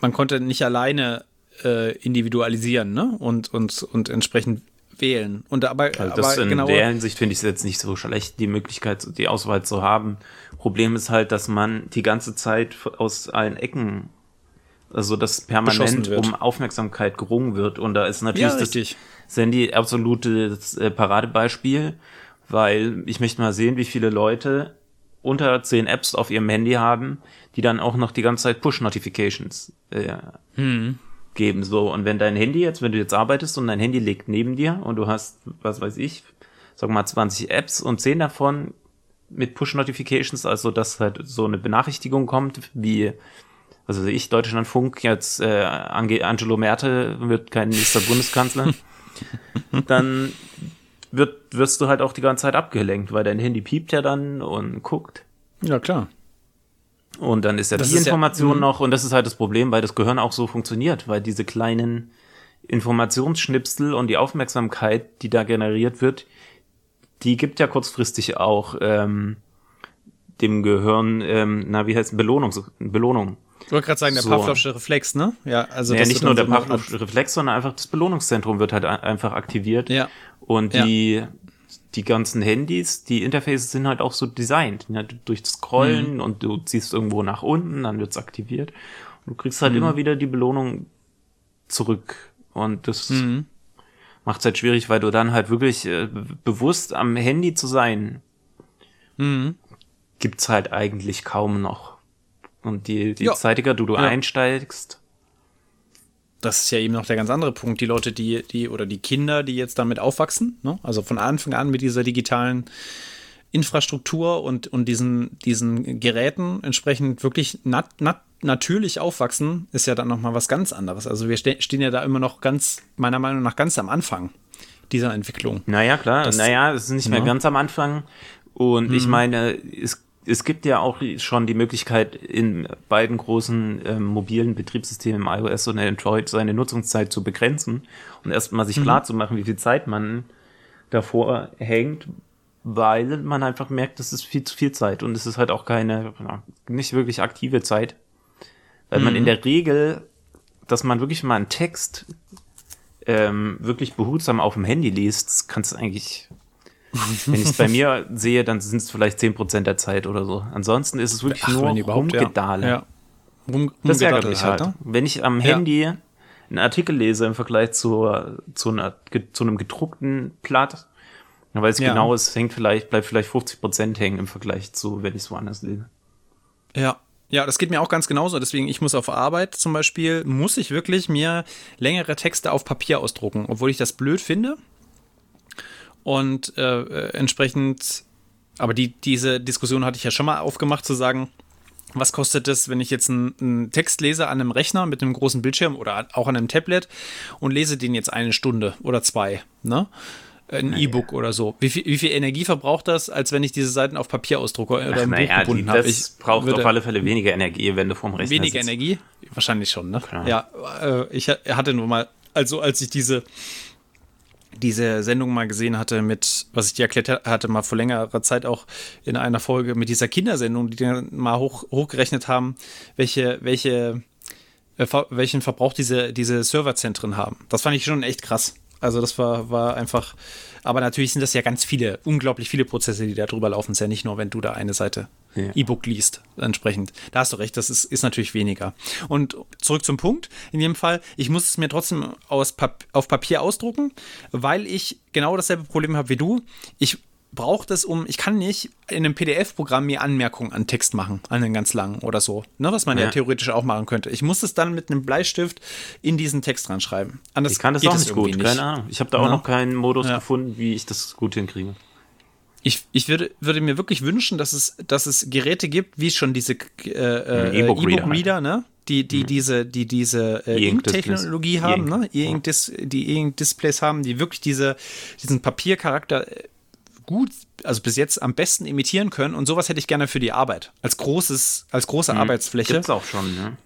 man konnte nicht alleine äh, individualisieren ne? und, und, und entsprechend wählen. Und aber, Also das aber in genau, der Hinsicht finde ich es jetzt nicht so schlecht, die Möglichkeit, die Auswahl zu haben. Problem ist halt, dass man die ganze Zeit aus allen Ecken, also dass permanent um Aufmerksamkeit gerungen wird. Und da ist natürlich Ja, das. Sandy absolutes äh, Paradebeispiel, weil ich möchte mal sehen, wie viele Leute unter zehn Apps auf ihrem Handy haben, die dann auch noch die ganze Zeit Push-Notifications äh, geben. So, und wenn dein Handy jetzt, wenn du jetzt arbeitest und dein Handy liegt neben dir und du hast, was weiß ich, sag mal 20 Apps und 10 davon mit Push-Notifications, also dass halt so eine Benachrichtigung kommt, wie, weiß ich, Deutschlandfunk, jetzt äh, Ange Angelo Merte wird kein nächster Bundeskanzler, dann wird, wirst du halt auch die ganze Zeit abgelenkt, weil dein Handy piept ja dann und guckt. Ja, klar. Und dann ist ja Das die ist ja- Information mhm. noch, und das ist halt das Problem, weil das Gehirn auch so funktioniert, weil diese kleinen Informationsschnipsel und die Aufmerksamkeit, die da generiert wird, die gibt ja kurzfristig auch ähm, dem Gehirn, ähm, na, wie heißt Belohnung, Belohnung. Ich wollte gerade sagen, der So. Pavlovsche Reflex, ne? Ja, also ja, nicht nur der so eine Pavlovsche Reflex, sondern einfach das Belohnungszentrum wird halt ein- einfach aktiviert. Ja. Und Ja. die, die ganzen Handys, die Interfaces sind halt auch so designt. Ne? Durch das Mhm. Scrollen und du ziehst irgendwo nach unten, dann wird's aktiviert. Und du kriegst halt Mhm. immer wieder die Belohnung zurück. Und das Mhm. macht's halt schwierig, weil du dann halt wirklich äh, be- bewusst am Handy zu sein, Mhm. gibt's halt eigentlich kaum noch. Und die, die Ja. zeitiger du, du Ja. einsteigst, das ist ja eben noch der ganz andere Punkt. Die Leute, die, die, oder die Kinder, die jetzt damit aufwachsen, ne? also von Anfang an mit dieser digitalen Infrastruktur und, und diesen, diesen Geräten entsprechend wirklich nat, nat, natürlich aufwachsen, ist ja dann nochmal was ganz anderes. Also wir ste stehen ja da immer noch ganz, meiner Meinung nach, ganz am Anfang dieser Entwicklung. Naja, klar. Das- naja, es ist nicht mehr Ja. ganz am Anfang. Und ich meine, es, es gibt ja auch schon die Möglichkeit, in beiden großen ähm, mobilen Betriebssystemen, im iOS und Android, seine Nutzungszeit zu begrenzen und erstmal sich klar zu machen, wie viel Zeit man davor hängt, weil man einfach merkt, das ist viel zu viel Zeit und es ist halt auch keine, nicht wirklich aktive Zeit. Weil man in der Regel, dass man wirklich mal einen Text ähm, wirklich behutsam auf dem Handy liest, kannst du eigentlich, wenn ich es bei mir sehe, dann sind es vielleicht 10% der Zeit oder so. Ansonsten ist es wirklich nur wenn überhaupt, ja. Rumgedale. Ja. Rum, Das ärgert mich halt. ne? Wenn ich am. Handy einen Artikel lese im Vergleich zu, zu, einer, zu einem gedruckten Blatt, dann weiß ich genau, es hängt vielleicht, bleibt vielleicht 50 Prozent hängen im Vergleich zu, wenn ich es woanders lese. Ja. Ja, das geht mir auch ganz genauso. Deswegen, ich muss auf Arbeit zum Beispiel, muss ich wirklich mir längere Texte auf Papier ausdrucken, obwohl ich das blöd finde. Und äh, entsprechend, aber die, diese Diskussion hatte ich ja schon mal aufgemacht, zu sagen, was kostet es, wenn ich jetzt einen, einen Text lese an einem Rechner mit einem großen Bildschirm oder auch an einem Tablet und lese den jetzt eine Stunde oder zwei, ne? Ein E-Book oder so. Wie viel, wie viel Energie verbraucht das, als wenn ich diese Seiten auf Papier ausdrucke oder im Buch die, gebunden habe? das Ich braucht auf alle Fälle weniger Energie, wenn du vorm Rechner Weniger sitzt. Energie? Wahrscheinlich schon, ne? Klar. Ja, äh, ich ha- hatte nur mal, also als ich diese, diese Sendung mal gesehen hatte mit, was ich dir erklärt ha- hatte, mal vor längerer Zeit auch in einer Folge mit dieser Kindersendung, die dann mal hoch, hochgerechnet haben, welche, welche, äh, welchen Verbrauch diese, diese Serverzentren haben. Das fand ich schon echt krass. Also das war, war einfach, aber natürlich sind das ja ganz viele, unglaublich viele Prozesse, die da drüber laufen. Es ist ja nicht nur, wenn du da eine Seite Ja. E-Book liest, entsprechend. Da hast du recht, das ist, ist natürlich weniger. Und zurück zum Punkt, in jedem Fall, ich muss es mir trotzdem aus Pap auf Papier ausdrucken, weil ich genau dasselbe Problem habe wie du. Ich brauche das um, ich kann nicht in einem PDF-Programm mir Anmerkungen an Text machen, an den ganz langen oder so, ne, was man ja. Ja. theoretisch auch machen könnte. Ich muss es dann mit einem Bleistift in diesen Text reinschreiben. Anders Ich kann das auch es nicht gut, keine Ahnung. Ich habe da auch Ja. noch keinen Modus Ja. gefunden, wie ich das gut hinkriege. Ich, ich würde, würde mir wirklich wünschen, dass es, dass es Geräte gibt, wie schon diese äh, äh, E-Book-Reader E-Book-Reader, ne? Die, die diese, die diese äh. Ink-Technologie haben, ne? E-Ink, E-Ink -Dis die E-Ink-Displays haben, die wirklich diese, diesen Papiercharakter äh, gut, also bis jetzt am besten imitieren können. Und sowas hätte ich gerne für die Arbeit. Als großes, als große Arbeitsfläche. Gibt's auch schon, ne?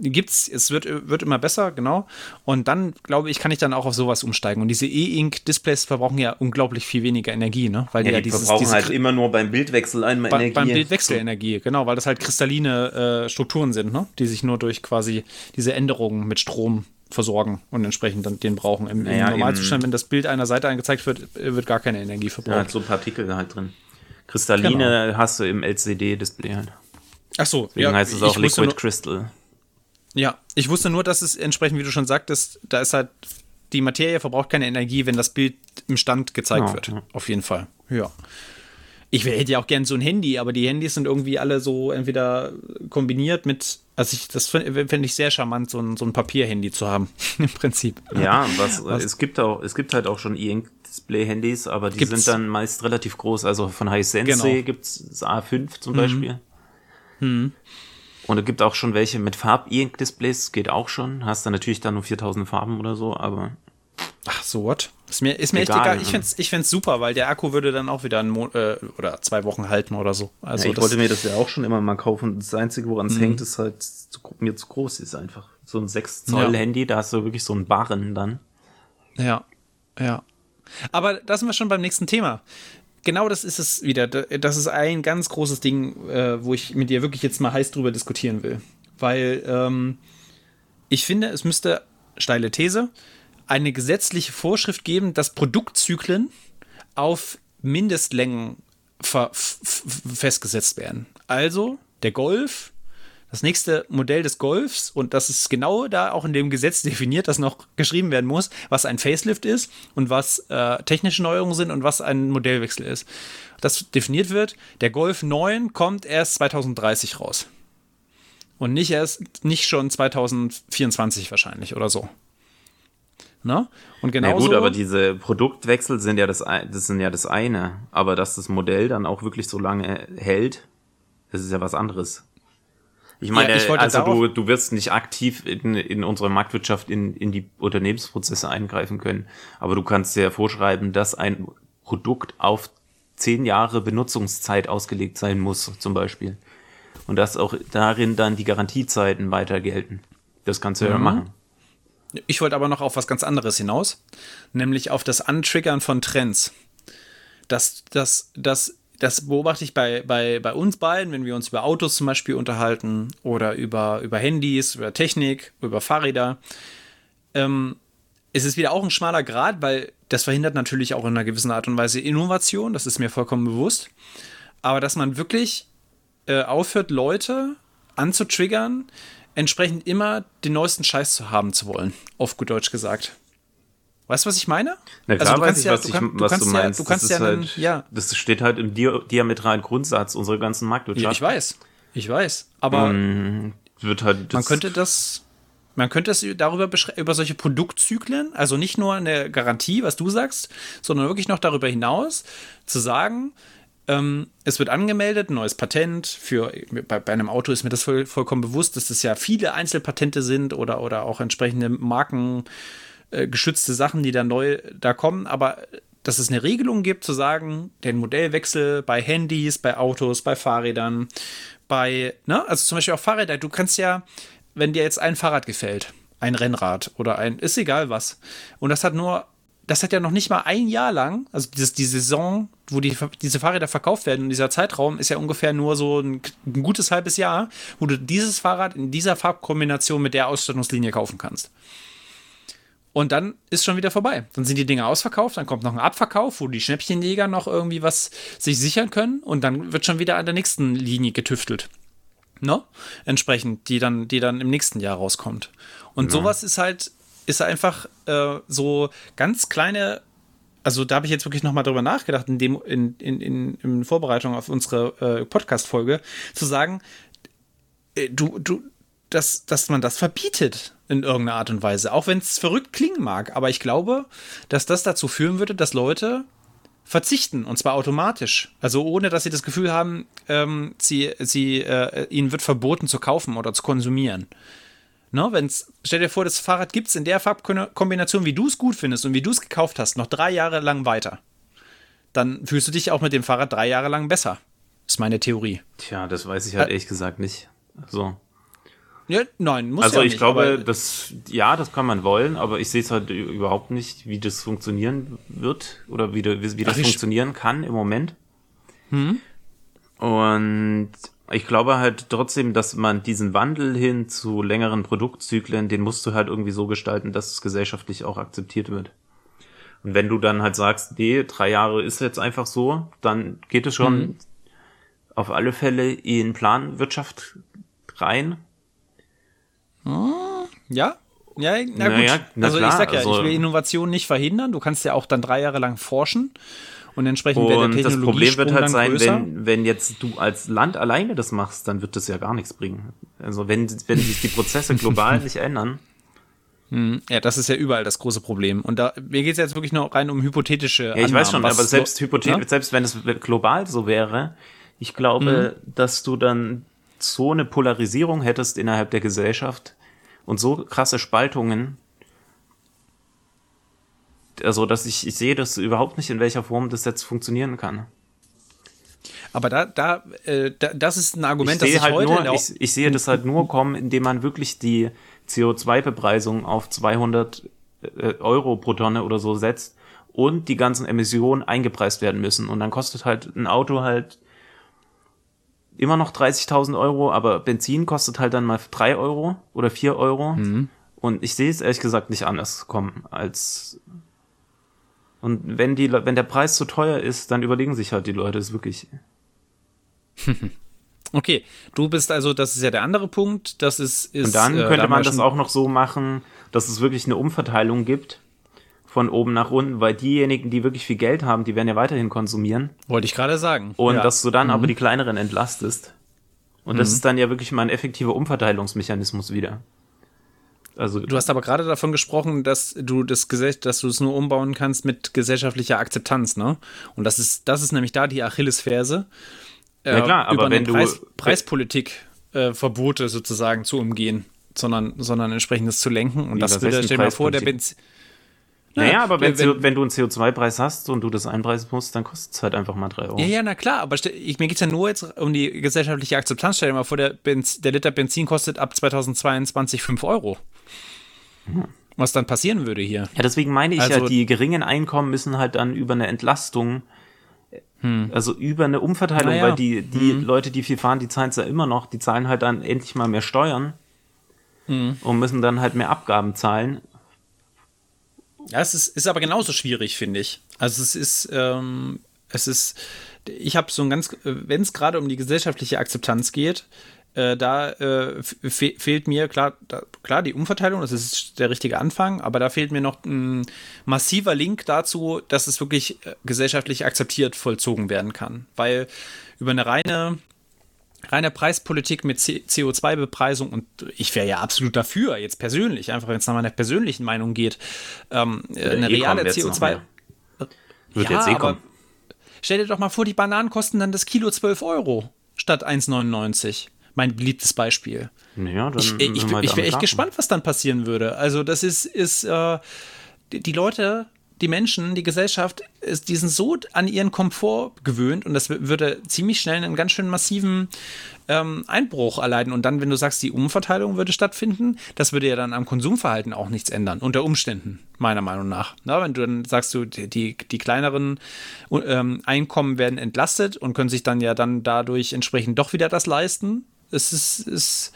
gibt's, es wird, wird immer besser, genau. Und dann, glaube ich, kann ich dann auch auf sowas umsteigen. Und diese E-Ink-Displays verbrauchen ja unglaublich viel weniger Energie, ne? Weil die ja, die dieses, verbrauchen diese halt immer nur beim Bildwechsel einmal bei, Energie. beim Bildwechsel Energie, genau, weil das halt kristalline äh, Strukturen sind, ne? die sich nur durch quasi diese Änderungen mit Strom versorgen und entsprechend dann den brauchen. Im, Naja, im Normalzustand, wenn das Bild einer Seite angezeigt wird, wird gar keine Energie Da verbraucht. hat so Partikel halt drin. Kristalline Genau. hast du im LCD-Display halt. Ach so, Deswegen heißt es auch Liquid nur, Crystal. Ja, ich wusste nur, dass es entsprechend, wie du schon sagtest, da ist halt, die Materie verbraucht keine Energie, wenn das Bild im Stand gezeigt Ja, wird. ja. Auf jeden Fall. Ja. Ich hätte ja auch gern so ein Handy, aber die Handys sind irgendwie alle so entweder kombiniert mit, also ich, das fände ich sehr charmant, so ein, so ein Papierhandy zu haben, im Prinzip. Ja, was, es gibt auch, es gibt halt auch schon E-Ink-Display-Handys, aber die Gibt's. sind dann meist relativ groß. Also von Hisense Genau. Mhm. gibt's das A5 zum Beispiel. Und es gibt auch schon welche mit Farb-E-Ink-Displays, geht auch schon. Hast dann natürlich dann nur 4000 Farben oder so, aber Ach so, what? Ist mir, ist mir echt Egal, egal. ne? Ich fänd's, ich fänd's super, weil der Akku würde dann auch wieder einen Mo äh, oder zwei Wochen halten oder so. Also ja, ich wollte mir das ja auch schon immer mal kaufen. Das Einzige, woran es hängt, ist halt zu, mir zu groß ist einfach. So ein 6 Zoll Ja. Handy, da hast du wirklich so einen Barren dann. Ja, ja. Aber da sind wir schon beim nächsten Thema. Genau das ist es wieder. Das ist ein ganz großes Ding, äh, wo ich mit dir wirklich jetzt mal heiß drüber diskutieren will. Weil ähm, ich finde, es müsste, steile These, eine gesetzliche Vorschrift geben, dass Produktzyklen auf Mindestlängen festgesetzt werden. Also der Golf, das nächste Modell des Golfs, und das ist genau da auch in dem Gesetz definiert, dass noch geschrieben werden muss, was ein Facelift ist und was äh, technische Neuerungen sind und was ein Modellwechsel ist. Das definiert wird, der Golf 9 kommt erst 2030 raus. Und nicht erst, nicht schon 2024 wahrscheinlich oder so. Ne? Und Na genau gut, aber diese Produktwechsel sind ja das, das sind ja das eine. Aber dass das Modell dann auch wirklich so lange hält, das ist ja was anderes. Ich meine, Ja, ich also du, du wirst nicht aktiv in, in unsere Marktwirtschaft in, in die Unternehmensprozesse eingreifen können. Aber du kannst ja vorschreiben, dass ein Produkt auf zehn Jahre Benutzungszeit ausgelegt sein muss, zum Beispiel. Und dass auch darin dann die Garantiezeiten weiter gelten. Das kannst du Mhm. ja machen. Ich wollte aber noch auf was ganz anderes hinaus, nämlich auf das Antriggern von Trends. Das, das, das, das beobachte ich bei, bei, bei uns beiden, wenn wir uns über Autos zum Beispiel unterhalten oder über, über Handys, über Technik, über Fahrräder. Ähm, es ist wieder auch ein schmaler Grad, weil das verhindert natürlich auch in einer gewissen Art und Weise Innovation, das ist mir vollkommen bewusst. Aber dass man wirklich äh, aufhört, Leute anzutriggern, entsprechend immer den neuesten Scheiß zu haben zu wollen, auf gut Deutsch gesagt. Weißt du, was ich meine? Na klar, Also du weiß kannst ich, ja- was, du ich, kann- du was kannst du ja- meinst. du kannst das, ja halt, ja. das steht halt im dia diametralen Grundsatz unserer ganzen Ja, Marktwirtschaft. ich weiß. Ich weiß. Aber Mm, wird halt man könnte das. Man könnte es darüber über solche Produktzyklen, also nicht nur eine Garantie, was du sagst, sondern wirklich noch darüber hinaus zu sagen, ähm, es wird angemeldet, ein neues Patent für bei, bei einem Auto ist mir das voll, vollkommen bewusst, dass das ja viele Einzelpatente sind oder, oder auch entsprechende Marken äh, Sachen, die da neu da kommen, aber dass es eine Regelung gibt, zu sagen, den Modellwechsel bei Handys, bei Autos, bei Fahrrädern, bei, ne, also zum Beispiel auch Fahrräder, du kannst ja, wenn dir jetzt ein Fahrrad gefällt, ein Rennrad oder ein, ist egal was, und das hat nur, das hat ja noch nicht mal ein Jahr lang, also dieses, die Saison, wo die, diese Fahrräder verkauft werden, und dieser Zeitraum ist ja ungefähr nur so ein, ein gutes halbes Jahr, wo du dieses Fahrrad in dieser Farbkombination mit der Ausstattungslinie kaufen kannst. Und dann ist schon wieder vorbei. Dann sind die Dinge ausverkauft, dann kommt noch ein Abverkauf, wo die Schnäppchenjäger noch irgendwie was sich sichern können und dann wird schon wieder an der nächsten Linie getüftelt. Ne? Entsprechend, die dann, die dann im nächsten Jahr rauskommt. Und sowas ist halt, ist einfach äh, so ganz kleine, also da habe ich jetzt wirklich nochmal drüber nachgedacht, in dem, in, in, in, Vorbereitung auf unsere äh, Podcast-Folge, zu sagen, äh, du, du, dass, dass man das verbietet in irgendeiner Art und Weise. Auch wenn es verrückt klingen mag. Aber ich glaube, dass das dazu führen würde, dass Leute verzichten und zwar automatisch. Also ohne, dass sie das Gefühl haben, ähm, sie, sie, äh, ihnen wird verboten zu kaufen oder zu konsumieren. Ne, wenn's, stell dir vor, das Fahrrad gibt es in der Farbkombination, wie du es gut findest und wie du es gekauft hast, noch drei Jahre lang weiter. Dann fühlst du dich auch mit dem Fahrrad drei Jahre lang besser. Ist meine Theorie. Tja, das weiß ich halt ehrlich gesagt nicht. So. Ja, nein, muss Also ja ich nicht, glaube, das, ja, das kann man wollen, aber ich sehe es halt überhaupt nicht, wie das funktionieren wird oder wie, wie, wie das Ach, funktionieren kann im Moment. Und ich glaube halt trotzdem, dass man diesen Wandel hin zu längeren Produktzyklen, den musst du halt irgendwie so gestalten, dass es gesellschaftlich auch akzeptiert wird. Und wenn du dann halt sagst, nee, drei Jahre ist jetzt einfach so, dann geht es schon Mhm. auf alle Fälle in Planwirtschaft rein. Ja? Ja, na Naja, gut. na also klar, ich sag ja, also- ich will Innovation nicht verhindern. Du kannst ja auch dann drei Jahre lang forschen und entsprechend wird der Und das Technologie Problem wird halt sein, größer. wenn, wenn jetzt du als Land alleine das machst, dann wird das ja gar nichts bringen. Also wenn, wenn sich die Prozesse global nicht ändern, Ja, das ist ja überall das große Problem. Und da, mir geht es jetzt wirklich nur rein um hypothetische ja, ich weiß schon, Annahmen, aber selbst hypothetisch, Ja? selbst wenn es global so wäre, ich glaube, Mhm. dass du dann so eine Polarisierung hättest innerhalb der Gesellschaft und so krasse Spaltungen, also dass ich, ich sehe das überhaupt nicht, in welcher Form das jetzt funktionieren kann. Aber da, da, äh, da, das ist ein Argument, ich das ich halt heute nur, ich, ich sehe das halt nur kommen, indem man wirklich die CO2-Bepreisung auf 200 äh, Euro pro Tonne oder so setzt und die ganzen Emissionen eingepreist werden müssen. Und dann kostet halt ein Auto halt immer noch 30.000 Euro, aber Benzin kostet halt dann mal 3 Euro oder 4 Euro. Mhm. Und ich sehe es ehrlich gesagt nicht anders kommen als und wenn die, wenn der Preis zu teuer ist, dann überlegen sich halt die Leute es wirklich. Okay, du bist also, das ist ja der andere Punkt. Das ist, ist Und dann äh, könnte haben man wir das auch noch so machen, dass es wirklich eine Umverteilung gibt von oben nach unten, weil diejenigen, die wirklich viel Geld haben, die werden ja weiterhin konsumieren. Wollte ich gerade sagen. Und ja. Mhm. dass du dann aber die kleineren entlastest. Und das ist dann ja wirklich mal ein effektiver Umverteilungsmechanismus wieder. Also Du hast aber gerade davon gesprochen, dass du das Gesell- dass du es nur umbauen kannst mit gesellschaftlicher Akzeptanz, ne? Und das ist, das ist nämlich da die Achillesferse. äh, Ja, klar, aber wenn du- Preis, Preispolitik äh, Verbote sozusagen zu umgehen, sondern, sondern entsprechendes zu lenken. Und Wie, das heißt stell dir mal vor, der? Benzin. naja, aber wenn, wenn- wenn du einen CO2-Preis hast und du das einpreisen musst, dann kostet es halt einfach mal 3 Euro. Ja, ja, na klar, aber ich, mir geht es ja nur jetzt um die gesellschaftliche Akzeptanz. Stell dir mal vor, der, Benz, der Liter Benzin kostet ab 2022 5 Euro. Was dann passieren würde hier. Ja, deswegen meine ich Also- ja, die geringen Einkommen müssen halt dann über eine Entlastung, also über eine Umverteilung, Naja. weil die, die Leute, die viel fahren, die zahlen es ja immer noch, die zahlen halt dann endlich mal mehr Steuern und müssen dann halt mehr Abgaben zahlen. Ja, es ist, ist aber genauso schwierig, finde ich. Also es ist, ähm, es ist, ich habe so ein ganz, wenn es gerade um die gesellschaftliche Akzeptanz geht, äh, da äh, fe fehlt mir, klar, da, klar, die Umverteilung, das ist der richtige Anfang, aber da fehlt mir noch ein massiver Link dazu, dass es wirklich äh, gesellschaftlich akzeptiert vollzogen werden kann. Weil über eine reine reine Preispolitik mit CO2-Bepreisung und ich wäre ja absolut dafür, jetzt persönlich, einfach wenn es nach meiner persönlichen Meinung geht, ähm, eine eh reale CO2. Wird ja, jetzt eh kommen. Stell dir doch mal vor, die Bananen kosten dann das Kilo 12 Euro statt 1,99. Mein beliebtes Beispiel. Ja, dann ich ich, ich, ich wäre echt gespannt, was dann passieren würde. Also, das ist, ist äh, die, die Leute die Menschen, die Gesellschaft, ist, die sind so an ihren Komfort gewöhnt und das würde ziemlich schnell einen ganz schön massiven ähm, Einbruch erleiden. Und dann, wenn du sagst, die Umverteilung würde stattfinden, das würde ja dann am Konsumverhalten auch nichts ändern, unter Umständen, meiner Meinung nach. Na, wenn du dann sagst, du, die, die kleineren ähm, Einkommen werden entlastet und können sich dann ja dann dadurch entsprechend doch wieder das leisten. Es ist, ist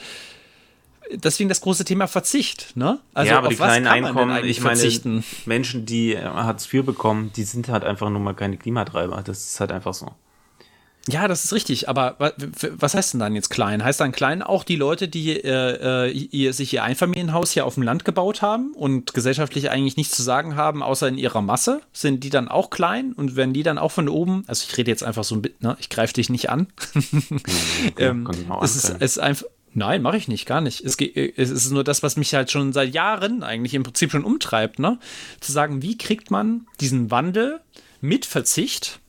deswegen das große Thema Verzicht, ne? Also ja, aber die kleinen Einkommen, ich meine, verzichten? Menschen, die Hartz IV bekommen, die sind halt einfach nur mal keine Klimatreiber. Das ist halt einfach so. Ja, das ist richtig, aber was heißt denn dann jetzt klein? Heißt dann klein auch die Leute, die äh, äh, ihr, sich ihr Einfamilienhaus hier auf dem Land gebaut haben und gesellschaftlich eigentlich nichts zu sagen haben, außer in ihrer Masse? Sind die dann auch klein und werden die dann auch von oben, also ich rede jetzt einfach so ein bisschen, ne? ich greife dich nicht an. ähm, es, ist, es ist einfach, Nein, mache ich nicht, gar nicht. Es, es, ist nur das, was mich halt schon seit Jahren eigentlich im Prinzip schon umtreibt, ne? Zu sagen, wie kriegt man diesen Wandel mit Verzicht?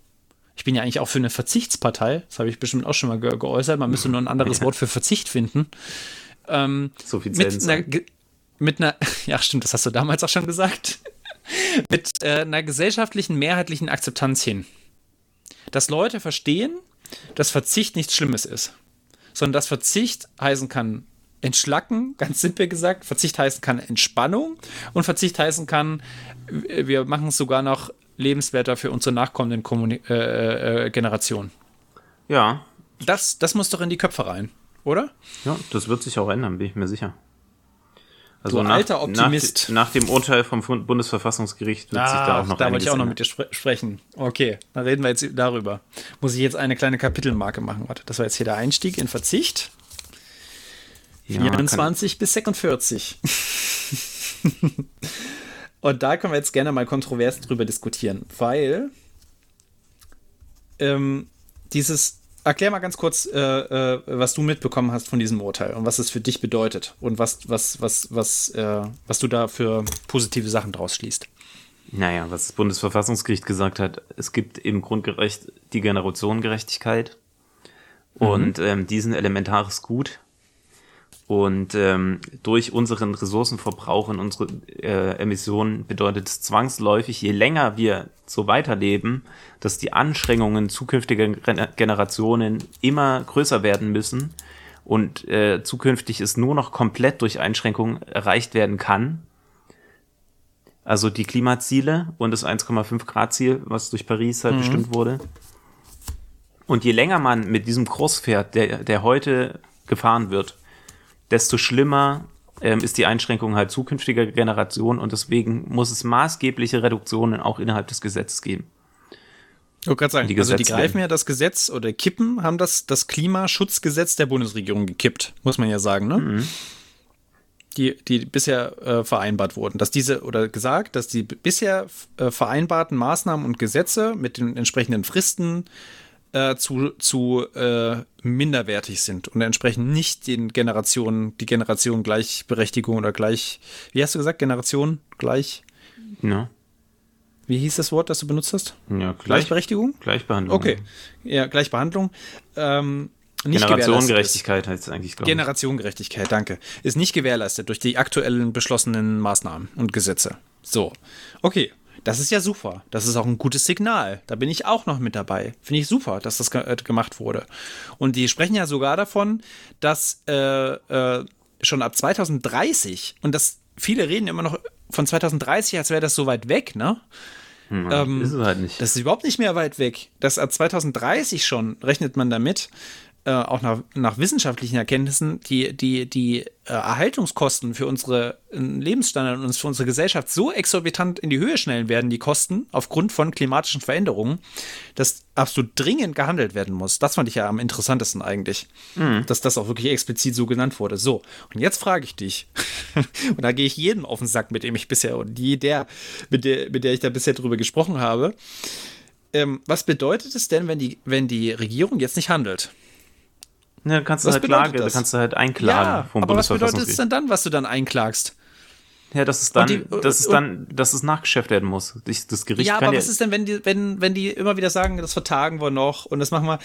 Ich bin ja eigentlich auch für eine Verzichtspartei, das habe ich bestimmt auch schon mal ge geäußert. Man müsste nur ein anderes. Wort für Verzicht finden. Ähm, Suffizienz. Mit einer, mit einer, ja, stimmt, das hast du damals auch schon gesagt. mit äh, einer gesellschaftlichen, mehrheitlichen Akzeptanz hin. Dass Leute verstehen, dass Verzicht nichts Schlimmes ist sondern dass Verzicht heißen kann entschlacken, ganz simpel gesagt. Verzicht heißen kann Entspannung und Verzicht heißen kann, wir machen es sogar noch lebenswerter für unsere nachkommenden Kommuni äh, äh, Generationen. Ja. Das, das muss doch in die Köpfe rein, oder? Ja, das wird sich auch ändern, bin ich mir sicher. Also du nach, alter Optimist. Nach, nach, dem Urteil vom Bundesverfassungsgericht wird Ach, sich da auch noch Da wollte ich auch noch mit dir spre sprechen. Okay, dann reden wir jetzt darüber. Muss ich jetzt eine kleine Kapitelmarke machen. Warte, das war jetzt hier der Einstieg in Verzicht. Ja, 24 bis 46. Und da können wir jetzt gerne mal kontrovers drüber diskutieren, weil ähm, dieses Erklär mal ganz kurz, äh, äh, was du mitbekommen hast von diesem Urteil und was es für dich bedeutet und was, was, was, was, äh, was du da für positive Sachen draus schließt. Naja, was das Bundesverfassungsgericht gesagt hat, es gibt im Grundgerecht die Generationengerechtigkeit mhm. und ähm, diesen elementares Gut und ähm, durch unseren Ressourcenverbrauch und unsere äh, Emissionen bedeutet es zwangsläufig, je länger wir so weiterleben, dass die Anstrengungen zukünftiger Generationen immer größer werden müssen und äh, zukünftig es nur noch komplett durch Einschränkungen erreicht werden kann. Also die Klimaziele und das 1,5 Grad Ziel, was durch Paris halt mhm. bestimmt wurde. Und je länger man mit diesem Kurs fährt, der, der heute gefahren wird, desto schlimmer ähm, ist die Einschränkung halt zukünftiger Generationen und deswegen muss es maßgebliche Reduktionen auch innerhalb des Gesetzes geben. Ich wollte gerade sagen, die also die greifen ja das Gesetz oder kippen, haben das, das Klimaschutzgesetz der Bundesregierung gekippt, muss man ja sagen, ne? Mhm. Die, die bisher äh, vereinbart wurden. Dass diese, oder gesagt, dass die bisher äh, vereinbarten Maßnahmen und Gesetze mit den entsprechenden Fristen äh, zu, zu äh, minderwertig sind und entsprechend nicht den Generationen, die Generation Gleichberechtigung oder gleich, wie hast du gesagt, Generation gleich? Ja. Wie hieß das Wort, das du benutzt hast? Ja, gleich, Gleichberechtigung? Gleichbehandlung. Okay. Ja, Gleichbehandlung. Ähm, Generationengerechtigkeit heißt es eigentlich, glaube ich. Generationengerechtigkeit, danke. Ist nicht gewährleistet durch die aktuellen beschlossenen Maßnahmen und Gesetze. So. Okay. Das ist ja super. Das ist auch ein gutes Signal. Da bin ich auch noch mit dabei. Finde ich super, dass das ge äh, gemacht wurde. Und die sprechen ja sogar davon, dass äh, äh, schon ab 2030, und das viele reden immer noch von 2030, als wäre das so weit weg, ne? Hm, ähm, ist es halt nicht. Das ist überhaupt nicht mehr weit weg. Das ab 2030 schon rechnet man damit, äh, auch nach, nach wissenschaftlichen Erkenntnissen die, die, die äh, Erhaltungskosten für unsere äh, Lebensstandard und für unsere Gesellschaft so exorbitant in die Höhe schnellen werden, die Kosten, aufgrund von klimatischen Veränderungen, dass absolut dringend gehandelt werden muss. Das fand ich ja am interessantesten eigentlich, mhm. dass das auch wirklich explizit so genannt wurde. So, und jetzt frage ich dich, und da gehe ich jedem auf den Sack, mit dem ich bisher, und die, der, mit der, mit der ich da bisher drüber gesprochen habe, ähm, was bedeutet es denn, wenn die, wenn die Regierung jetzt nicht handelt? Ja, kannst du was halt Klage, das? kannst du halt einklagen ja, vom aber was bedeutet es denn dann, was du dann einklagst? Ja, dass es dann, die, dass es dann, dass es nachgeschäft werden muss. Das Gericht ja, aber was ist denn, wenn die, wenn, wenn die immer wieder sagen, das vertagen wir noch und das machen wir.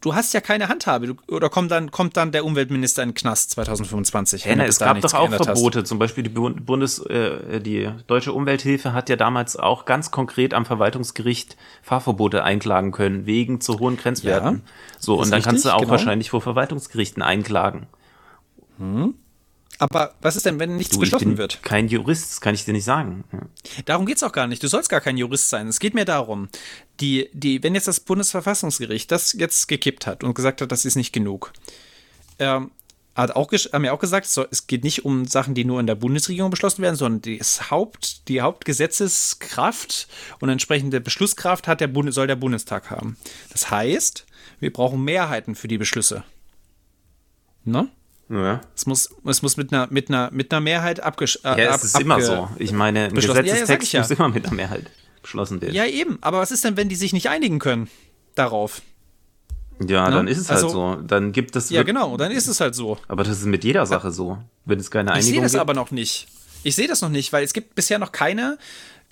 Du hast ja keine Handhabe. Du, oder kommt dann, kommt dann der Umweltminister in den Knast 2025? Ja, es gab doch auch Verbote. Hast. Zum Beispiel die Bundes, äh, die deutsche Umwelthilfe hat ja damals auch ganz konkret am Verwaltungsgericht Fahrverbote einklagen können, wegen zu hohen Grenzwerten. Ja, so, und dann richtig, kannst du auch genau. wahrscheinlich vor Verwaltungsgerichten einklagen. Hm. Aber was ist denn, wenn nichts du, beschlossen wird? Kein Jurist, das kann ich dir nicht sagen. Darum geht es auch gar nicht. Du sollst gar kein Jurist sein. Es geht mir darum, die, die, wenn jetzt das Bundesverfassungsgericht das jetzt gekippt hat und gesagt hat, das ist nicht genug, ähm, hat auch, haben ja auch gesagt, es geht nicht um Sachen, die nur in der Bundesregierung beschlossen werden, sondern das Haupt, die Hauptgesetzeskraft und entsprechende Beschlusskraft hat der Bund, soll der Bundestag haben. Das heißt, wir brauchen Mehrheiten für die Beschlüsse. Ne? Ja. Es muss, es muss mit einer, mit einer, mit einer Mehrheit abgeschlossen äh, Ja, es ist immer so. Ich meine, ein Gesetzestext ja, ja, muss immer mit einer Mehrheit beschlossen werden. Ja, eben. Aber was ist denn, wenn die sich nicht einigen können darauf? Ja, ne? dann ist es halt also, so. Dann gibt es. Ja, genau, dann ist es halt so. Aber das ist mit jeder Sache so. Wenn es keine Einigung gibt. Ich sehe das gibt. aber noch nicht. Ich sehe das noch nicht, weil es gibt bisher noch keine,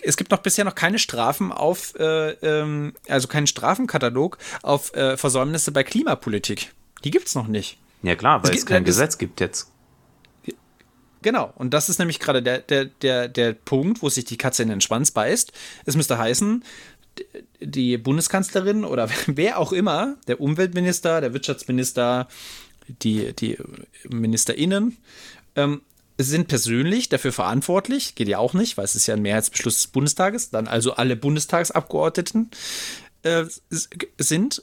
es gibt noch bisher noch keine Strafen auf, äh, ähm, also keinen Strafenkatalog auf äh, Versäumnisse bei Klimapolitik. Die gibt es noch nicht. Ja klar, weil es, es kein Gesetz gibt jetzt. Genau, und das ist nämlich gerade der, der, der, der Punkt, wo sich die Katze in den Schwanz beißt. Es müsste heißen, die Bundeskanzlerin oder wer auch immer, der Umweltminister, der Wirtschaftsminister, die, die MinisterInnen, ähm, sind persönlich dafür verantwortlich, geht ja auch nicht, weil es ist ja ein Mehrheitsbeschluss des Bundestages, dann also alle Bundestagsabgeordneten äh, sind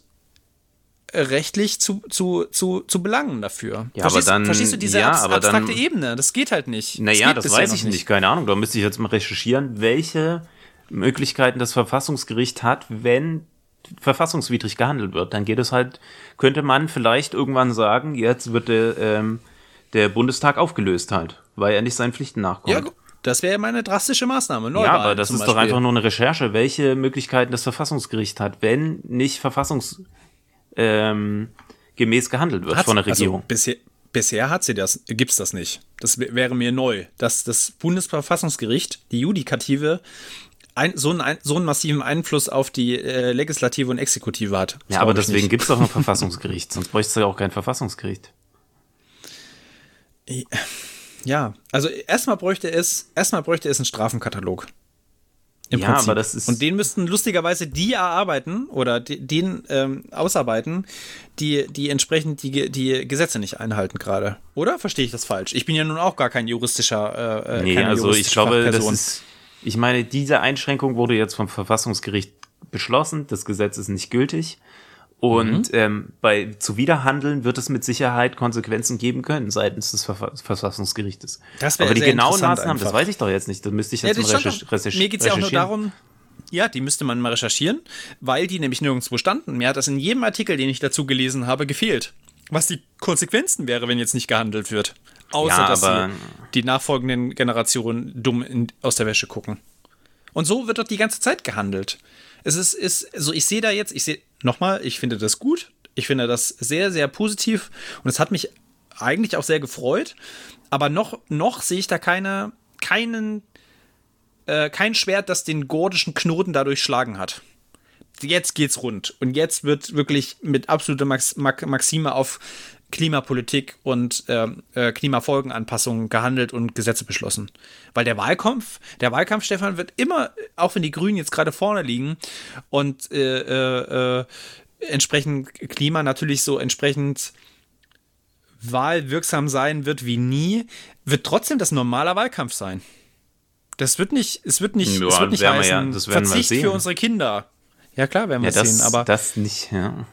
rechtlich zu, zu, zu, zu belangen dafür. Ja, verstehst, aber dann, verstehst du diese ja, abstrakte dann, Ebene? Das geht halt nicht. Naja, das, das weiß ich nicht. keine Ahnung. Da müsste ich jetzt mal recherchieren, welche Möglichkeiten das Verfassungsgericht hat, wenn verfassungswidrig gehandelt wird. Dann geht es halt, könnte man vielleicht irgendwann sagen, jetzt wird der, ähm, der Bundestag aufgelöst halt, weil er nicht seinen Pflichten nachkommt. Ja, das wäre meine drastische Maßnahme. Neuwahlen ja, aber das ist Beispiel. doch einfach nur eine Recherche, welche Möglichkeiten das Verfassungsgericht hat, wenn nicht verfassungs ähm, gemäß gehandelt wird Hat's, von der also Regierung. Also bisher, bisher hat sie das, gibt es das nicht. Das wäre mir neu, dass das Bundesverfassungsgericht, die Judikative, ein, so, einen, so einen massiven Einfluss auf die äh, Legislative und Exekutive hat. Das ja, aber deswegen gibt es doch ein Verfassungsgericht, sonst bräuchte es ja auch kein Verfassungsgericht. Ja, also erstmal bräuchte es, erstmal bräuchte es einen Strafenkatalog. Im ja, Prinzip. aber das ist. Und den müssten lustigerweise die erarbeiten oder den ähm, ausarbeiten, die, die entsprechend die, die Gesetze nicht einhalten gerade. Oder verstehe ich das falsch? Ich bin ja nun auch gar kein juristischer. Äh, äh nee, also ich glaube, das ist. Ich meine, diese Einschränkung wurde jetzt vom Verfassungsgericht beschlossen. Das Gesetz ist nicht gültig. Und mhm. ähm, bei Zuwiderhandeln wird es mit Sicherheit Konsequenzen geben können seitens des Verfass Verfassungsgerichtes. Das Aber die genauen Maßnahmen, einfach. das weiß ich doch jetzt nicht. Das müsste ich jetzt ja, mal recherch recherchieren. Mir geht es ja auch nur darum, ja, die müsste man mal recherchieren, weil die nämlich nirgendwo standen. Mir hat das in jedem Artikel, den ich dazu gelesen habe, gefehlt. Was die Konsequenzen wäre, wenn jetzt nicht gehandelt wird. Außer, ja, dass sie die nachfolgenden Generationen dumm in, aus der Wäsche gucken. Und so wird doch die ganze Zeit gehandelt. Es ist, ist also ich sehe da jetzt, ich sehe, nochmal, ich finde das gut. Ich finde das sehr, sehr positiv und es hat mich eigentlich auch sehr gefreut. Aber noch, noch sehe ich da keine, keinen, äh, kein Schwert, das den gordischen Knoten dadurch schlagen hat. Jetzt geht's rund. Und jetzt wird wirklich mit absoluter Max Maxime auf Klimapolitik und äh, äh, Klimafolgenanpassungen gehandelt und Gesetze beschlossen. Weil der Wahlkampf, der Wahlkampf, Stefan, wird immer, auch wenn die Grünen jetzt gerade vorne liegen und äh, äh, entsprechend Klima natürlich so entsprechend wahlwirksam sein wird wie nie, wird trotzdem das normaler Wahlkampf sein. Das wird nicht, es wird nicht, ja, es wird nicht heißen, ja, Verzicht für unsere Kinder. Ja klar, werden wir ja, das, sehen, aber das nicht, ja.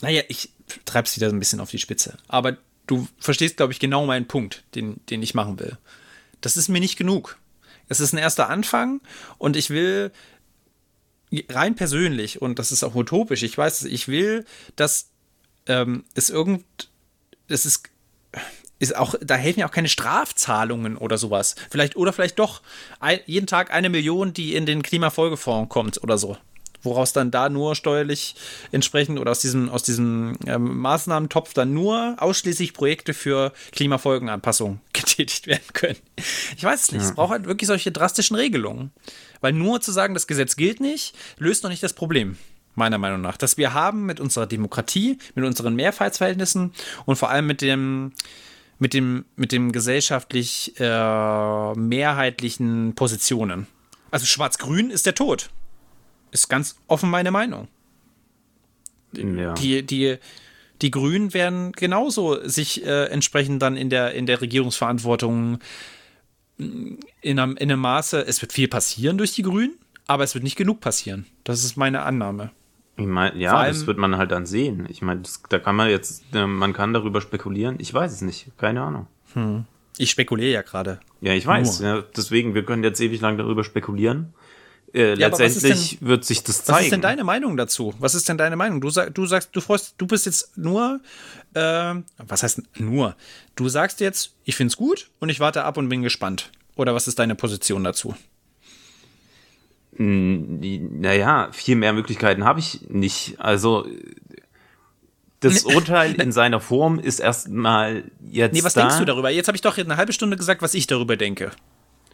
Naja, ich treib's wieder so ein bisschen auf die Spitze. Aber du verstehst, glaube ich, genau meinen Punkt, den, den ich machen will. Das ist mir nicht genug. Es ist ein erster Anfang und ich will rein persönlich, und das ist auch utopisch, ich weiß, ich will, dass ähm, es irgend, es ist, ist auch, da helfen ja auch keine Strafzahlungen oder sowas. Vielleicht, oder vielleicht doch ein, jeden Tag eine Million, die in den Klimafolgefonds kommt oder so woraus dann da nur steuerlich entsprechend oder aus diesem, aus diesem ähm, Maßnahmentopf dann nur ausschließlich Projekte für Klimafolgenanpassung getätigt werden können. Ich weiß es nicht. Ja. Es braucht halt wirklich solche drastischen Regelungen. Weil nur zu sagen, das Gesetz gilt nicht, löst noch nicht das Problem meiner Meinung nach, dass wir haben mit unserer Demokratie, mit unseren Mehrheitsverhältnissen und vor allem mit dem mit dem mit dem gesellschaftlich äh, mehrheitlichen Positionen. Also Schwarz-Grün ist der Tod. Ist ganz offen meine Meinung. Ja. Die, die, die Grünen werden genauso sich äh, entsprechend dann in der, in der Regierungsverantwortung mm, in einem, in einem Maße, es wird viel passieren durch die Grünen, aber es wird nicht genug passieren. Das ist meine Annahme. Ich meine, ja, allem, das wird man halt dann sehen. Ich meine, da kann man jetzt, äh, man kann darüber spekulieren. Ich weiß es nicht, keine Ahnung. Hm. Ich spekuliere ja gerade. Ja, ich weiß. Ja, deswegen, wir können jetzt ewig lang darüber spekulieren äh, ja, letztendlich denn, wird sich das zeigen. Was ist denn deine Meinung dazu? Was ist denn deine Meinung? Du, sag, du sagst, du freust, du bist jetzt nur, äh, was heißt nur? Du sagst jetzt, ich finde es gut und ich warte ab und bin gespannt. Oder was ist deine Position dazu? Naja, viel mehr Möglichkeiten habe ich nicht. Also das Urteil in seiner Form ist erstmal jetzt. Nee, was da. denkst du darüber? Jetzt habe ich doch eine halbe Stunde gesagt, was ich darüber denke.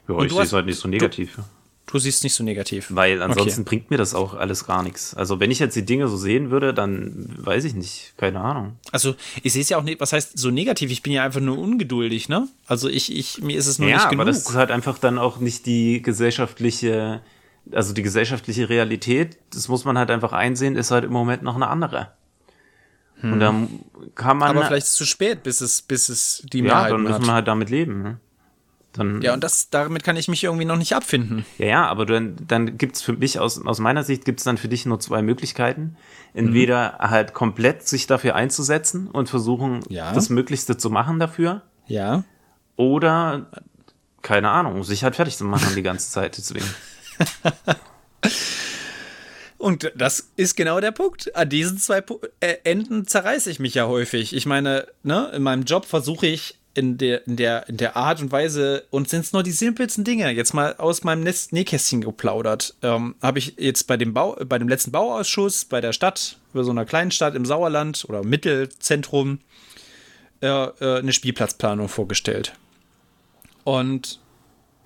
Ja, und ich sehe es halt nicht so negativ. Du, Du siehst nicht so negativ. Weil ansonsten okay. bringt mir das auch alles gar nichts. Also wenn ich jetzt die Dinge so sehen würde, dann weiß ich nicht, keine Ahnung. Also ich sehe es ja auch nicht, was heißt so negativ? Ich bin ja einfach nur ungeduldig, ne? Also ich, ich mir ist es nur ja, nicht genug. Ja, aber das ist halt einfach dann auch nicht die gesellschaftliche, also die gesellschaftliche Realität. Das muss man halt einfach einsehen, ist halt im Moment noch eine andere. Hm. Und dann kann man. Aber vielleicht ist es zu spät, bis es, bis es die Mehrheit Ja, dann müssen hat. wir halt damit leben. Ne? Dann, ja, und das, damit kann ich mich irgendwie noch nicht abfinden. Ja, ja, aber dann, dann gibt es für mich, aus, aus meiner Sicht, gibt es dann für dich nur zwei Möglichkeiten. Entweder mhm. halt komplett sich dafür einzusetzen und versuchen, ja. das Möglichste zu machen dafür. Ja. Oder, keine Ahnung, sich halt fertig zu machen die ganze Zeit deswegen. Und das ist genau der Punkt. An diesen zwei äh, Enden zerreiße ich mich ja häufig. Ich meine, ne, in meinem Job versuche ich in der, in der, in der Art und Weise, und sind es nur die simpelsten Dinge, jetzt mal aus meinem Nähkästchen geplaudert, ähm, habe ich jetzt bei dem Bau, bei dem letzten Bauausschuss bei der Stadt, bei so einer kleinen Stadt im Sauerland oder Mittelzentrum, äh, äh, eine Spielplatzplanung vorgestellt. Und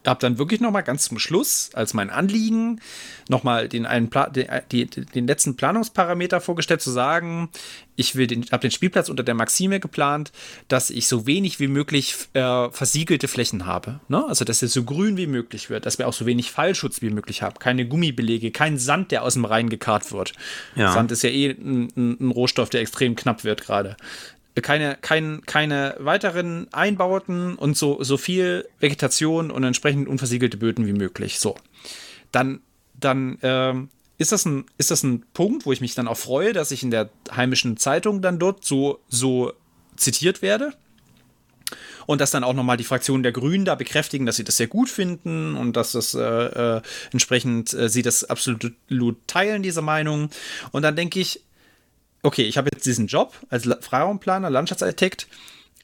habe dann wirklich noch mal ganz zum Schluss als mein Anliegen noch mal den einen Pla den, die, den letzten Planungsparameter vorgestellt zu sagen, ich will den habe den Spielplatz unter der Maxime geplant, dass ich so wenig wie möglich äh, versiegelte Flächen habe, ne? Also dass es so grün wie möglich wird, dass wir auch so wenig Fallschutz wie möglich haben, keine Gummibelege, kein Sand, der aus dem Rhein gekarrt wird. Ja. Sand ist ja eh ein, ein Rohstoff, der extrem knapp wird gerade keine, kein, keine weiteren Einbauten und so, so viel Vegetation und entsprechend unversiegelte Böden wie möglich. So. Dann, dann ähm, ist, das ein, ist das ein Punkt, wo ich mich dann auch freue, dass ich in der heimischen Zeitung dann dort so, so zitiert werde. Und dass dann auch nochmal die Fraktionen der Grünen da bekräftigen, dass sie das sehr gut finden und dass das äh, äh, entsprechend äh, sie das absolut teilen, diese Meinung. Und dann denke ich, okay, ich habe jetzt diesen Job als Freiraumplaner, Landschaftsarchitekt.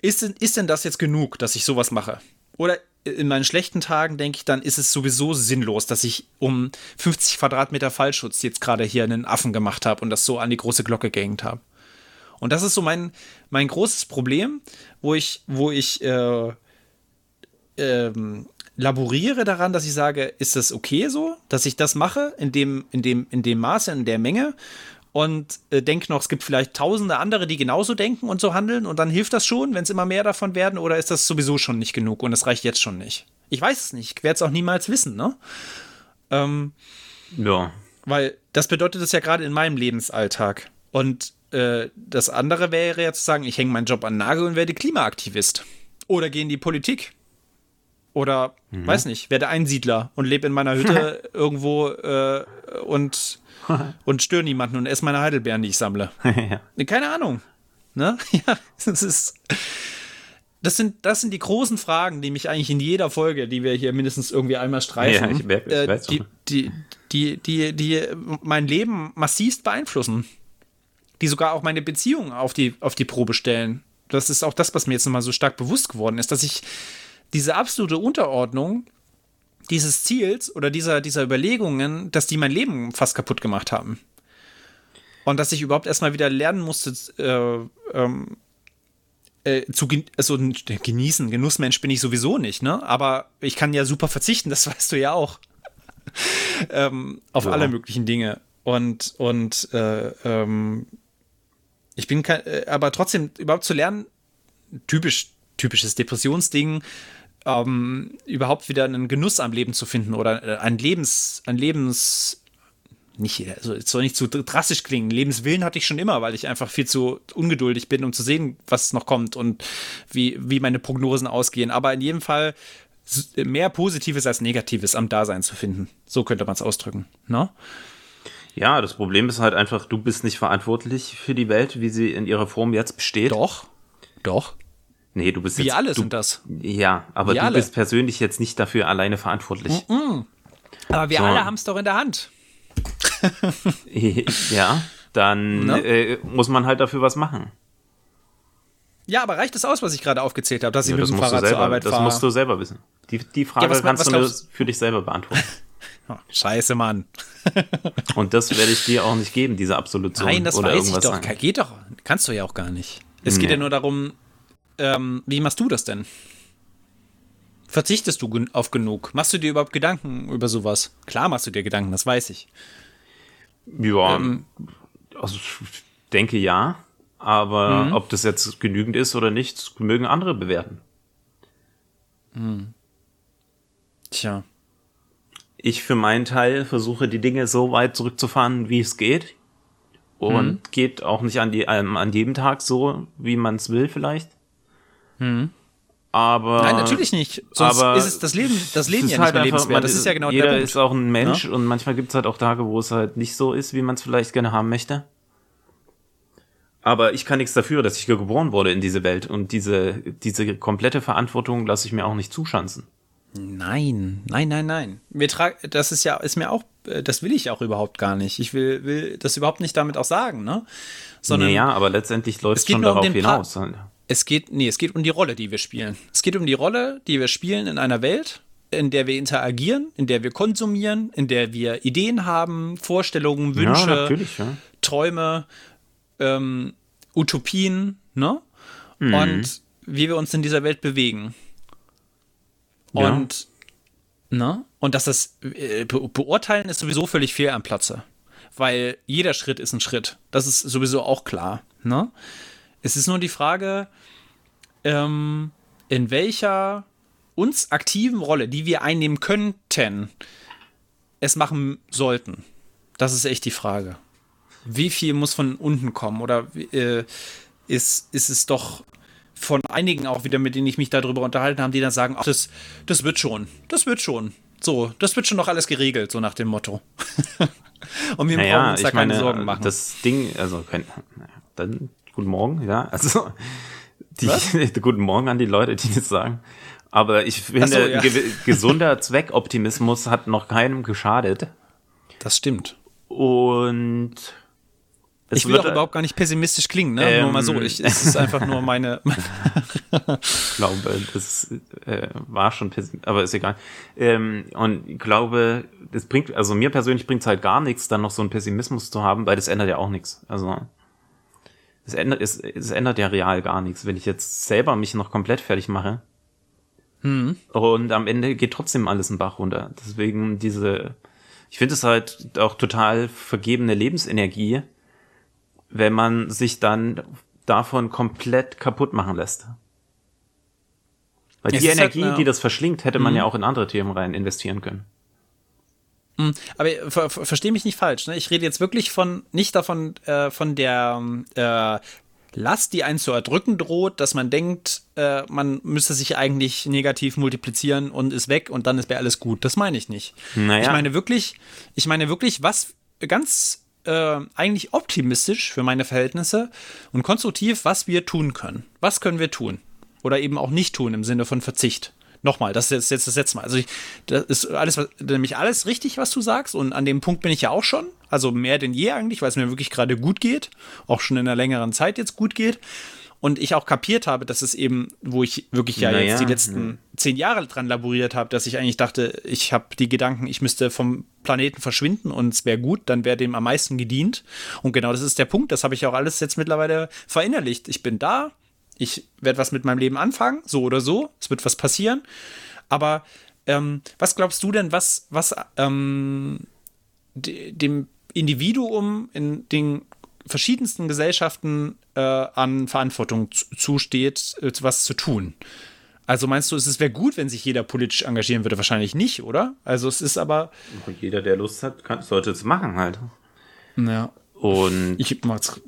Ist, ist denn das jetzt genug, dass ich sowas mache? Oder in meinen schlechten Tagen denke ich, dann ist es sowieso sinnlos, dass ich um 50 Quadratmeter Fallschutz jetzt gerade hier einen Affen gemacht habe und das so an die große Glocke gehängt habe. Und das ist so mein, mein großes Problem, wo ich, wo ich äh, ähm, laboriere daran, dass ich sage, ist das okay so, dass ich das mache in dem, in dem, in dem Maße, in der Menge? Und äh, denke noch, es gibt vielleicht tausende andere, die genauso denken und so handeln und dann hilft das schon, wenn es immer mehr davon werden oder ist das sowieso schon nicht genug und es reicht jetzt schon nicht? Ich weiß es nicht, ich werde es auch niemals wissen, ne? Ähm, ja. Weil das bedeutet es ja gerade in meinem Lebensalltag. Und äh, das andere wäre ja zu sagen, ich hänge meinen Job an Nagel und werde Klimaaktivist. Oder gehe in die Politik. Oder, Mhm. weiß nicht, werde Einsiedler und lebe in meiner Hütte irgendwo äh, und, und störe niemanden und esse meine Heidelbeeren, die ich sammle. ja. Keine Ahnung. Ne? Ja, das ist. Das sind, das sind die großen Fragen, die mich eigentlich in jeder Folge, die wir hier mindestens irgendwie einmal streifen, Ja, ich merk- ich äh, die, die, die, die, die mein Leben massivst beeinflussen. Die sogar auch meine Beziehung auf die, auf die Probe stellen. Das ist auch das, was mir jetzt nochmal so stark bewusst geworden ist, dass ich diese absolute Unterordnung dieses Ziels oder dieser, dieser Überlegungen, dass die mein Leben fast kaputt gemacht haben. Und dass ich überhaupt erstmal wieder lernen musste, äh, ähm, äh, zu gen also, genießen. Genussmensch bin ich sowieso nicht, ne? Aber ich kann ja super verzichten, das weißt du ja auch. ähm, auf Ja. alle möglichen Dinge. Und, und äh, ähm, ich bin kein, äh, aber trotzdem überhaupt zu lernen, typisch, typisches Depressionsding, ähm, überhaupt wieder einen Genuss am Leben zu finden oder äh, ein Lebens, ein Lebens, nicht, also es soll nicht zu drastisch klingen. Lebenswillen hatte ich schon immer, weil ich einfach viel zu ungeduldig bin, um zu sehen, was noch kommt und wie, wie meine Prognosen ausgehen. Aber in jedem Fall mehr Positives als Negatives am Dasein zu finden. So könnte man es ausdrücken. Ne? ja, das Problem ist halt einfach, du bist nicht verantwortlich für die Welt, wie sie in ihrer Form jetzt besteht. Doch. Doch. Nee, du bist Wir jetzt, alle du, sind das. Ja, aber Wir du alle. bist persönlich jetzt nicht dafür alleine verantwortlich. Aber wir So. alle haben es doch in der Hand. ja, dann Ne? äh, muss man halt dafür was machen. Ja, aber reicht es aus, was ich gerade aufgezählt habe, dass ich Ja, mit das dem du Fahrrad zur selber, Arbeit das fahre? musst du selber wissen. Die, die Frage was- kannst was du nur glaubst- für dich selber beantworten. Oh, scheiße, Mann. Und das werde ich dir auch nicht geben, diese Absolution. Nein, das oder weiß ich doch. sagen. Geht doch. Kannst du ja auch gar nicht. Es geht Nee. ja nur darum, ähm, wie machst du das denn? Verzichtest du auf genug? Machst du dir überhaupt Gedanken über sowas? Klar machst du dir Gedanken, das weiß ich. Ja, Ähm. also ich denke ja. Aber Mhm. ob das jetzt genügend ist oder nicht, mögen andere bewerten. Tja. Ich für meinen Teil versuche die Dinge so weit zurückzufahren, wie es geht. Und Mhm. geht auch nicht an, die, ähm, an jedem Tag so, wie man es will vielleicht. Aber Mhm. Nein, natürlich nicht. Sonst aber ist es das Leben, das Leben ja ist nicht halt mehr einfach- lebenswert. man Das ist ja genau Jeder der Punkt. ist auch ein Mensch und manchmal gibt es halt auch Tage, wo es halt nicht so ist, wie man es vielleicht gerne haben möchte. Aber ich kann nichts dafür, dass ich geboren wurde in diese Welt und diese, diese komplette Verantwortung lasse ich mir auch nicht zuschanzen. Nein, nein, nein, nein. Wir tragen, das ist ja, ist mir auch, äh, das will ich auch überhaupt gar nicht. Ich will, will das überhaupt nicht damit auch sagen, ne? Sondern naja, aber letztendlich läuft es schon nur um darauf den Pa- hinaus. halt. Es geht, nee, es geht um die Rolle, die wir spielen. Es geht um die Rolle, die wir spielen in einer Welt, in der wir interagieren, in der wir konsumieren, in der wir Ideen haben, Vorstellungen, Wünsche, Ja, ja. Träume, ähm, Utopien, ne? Mhm. Und wie wir uns in dieser Welt bewegen. Ja. Und, ne? Und dass das äh, be beurteilen ist sowieso völlig fehl am Platze. Weil jeder Schritt ist ein Schritt. Das ist sowieso auch klar, ne? Es ist nur die Frage, ähm, in welcher uns aktiven Rolle, die wir einnehmen könnten, es machen sollten. Das ist echt die Frage. Wie viel muss von unten kommen? Oder äh, ist, ist es doch von einigen auch wieder, mit denen ich mich darüber unterhalten habe, die dann sagen, ach, das, das wird schon, das wird schon. So, das wird schon noch alles geregelt, so nach dem Motto. Und wir brauchen Naja, uns da keine meine, Sorgen machen. das Ding, also, dann, guten Morgen, ja, also, die, guten Morgen an die Leute, die das sagen. Aber ich finde, so, ja. ge gesunder Zweckoptimismus hat noch keinem geschadet. das stimmt. Und Ich will auch überhaupt gar nicht pessimistisch klingen, ne? nur Ähm. mal so. Ich, es ist einfach nur meine. glaube, das äh, war schon pessimistisch, aber ist egal. Ähm, und ich glaube, das bringt, also mir persönlich bringt es halt gar nichts, dann noch so einen Pessimismus zu haben, weil das ändert ja auch nichts. Also es ändert, es, es ändert ja real gar nichts, wenn ich jetzt selber mich noch komplett fertig mache. Und am Ende geht trotzdem alles einen Bach runter. Deswegen diese, ich finde es halt auch total vergebene Lebensenergie, wenn man sich dann davon komplett kaputt machen lässt. Weil Es die halt, Energie, ja. die das verschlingt, hätte man ja auch in andere Themen rein investieren können. Aber ver ver verstehe mich nicht falsch. Ne? Ich rede jetzt wirklich von nicht davon äh, von der äh, Last, die einen zu erdrücken droht, dass man denkt, äh, man müsste sich eigentlich negativ multiplizieren und ist weg und dann ist wäre alles gut. Das meine ich nicht. Naja. Ich meine wirklich, ich meine wirklich, was ganz äh, eigentlich optimistisch für meine Verhältnisse und konstruktiv, was wir tun können. Was können wir tun? Oder eben auch nicht tun im Sinne von Verzicht. Nochmal, das ist jetzt das letzte Mal. Also ich, das ist alles, was, nämlich alles richtig, was du sagst. Und an dem Punkt bin ich ja auch schon. Also mehr denn je eigentlich, weil es mir wirklich gerade gut geht. Auch schon in einer längeren Zeit jetzt gut geht. Und ich auch kapiert habe, dass es eben, wo ich wirklich ja Naja, jetzt die letzten zehn Jahre dran laboriert habe, dass ich eigentlich dachte, ich habe die Gedanken, ich müsste vom Planeten verschwinden und es wäre gut, dann wäre dem am meisten gedient. Und genau das ist der Punkt. Das habe ich auch alles jetzt mittlerweile verinnerlicht. Ich bin da, ich werde was mit meinem Leben anfangen, so oder so. Es wird was passieren. Aber ähm, was glaubst du denn, was, was ähm, de, dem Individuum in den verschiedensten Gesellschaften äh, an Verantwortung zu- zusteht, äh, was zu tun? Also meinst du, es wäre gut, wenn sich jeder politisch engagieren würde? Wahrscheinlich nicht, oder? Also es ist aber. Jeder, der Lust hat, kann, sollte es machen halt. Ja. Und Ich jetzt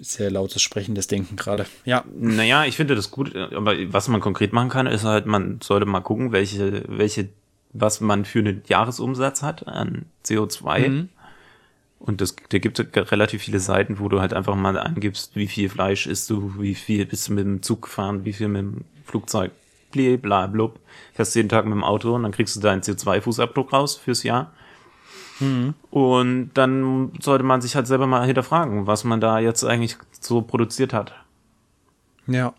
sehr lautes sprechendes Denken gerade. Ja. Naja, ich finde das gut, aber was man konkret machen kann, ist halt, man sollte mal gucken, welche, welche, was man für einen Jahresumsatz hat an CO2. Und das, da gibt es relativ viele Seiten, wo du halt einfach mal angibst, wie viel Fleisch isst du, wie viel bist du mit dem Zug gefahren, wie viel mit dem Flugzeug, bla bla blub. Fährst jeden Tag mit dem Auto und dann kriegst du deinen CO2-Fußabdruck raus fürs Jahr. Und dann sollte man sich halt selber mal hinterfragen, was man da jetzt eigentlich so produziert hat. Ja.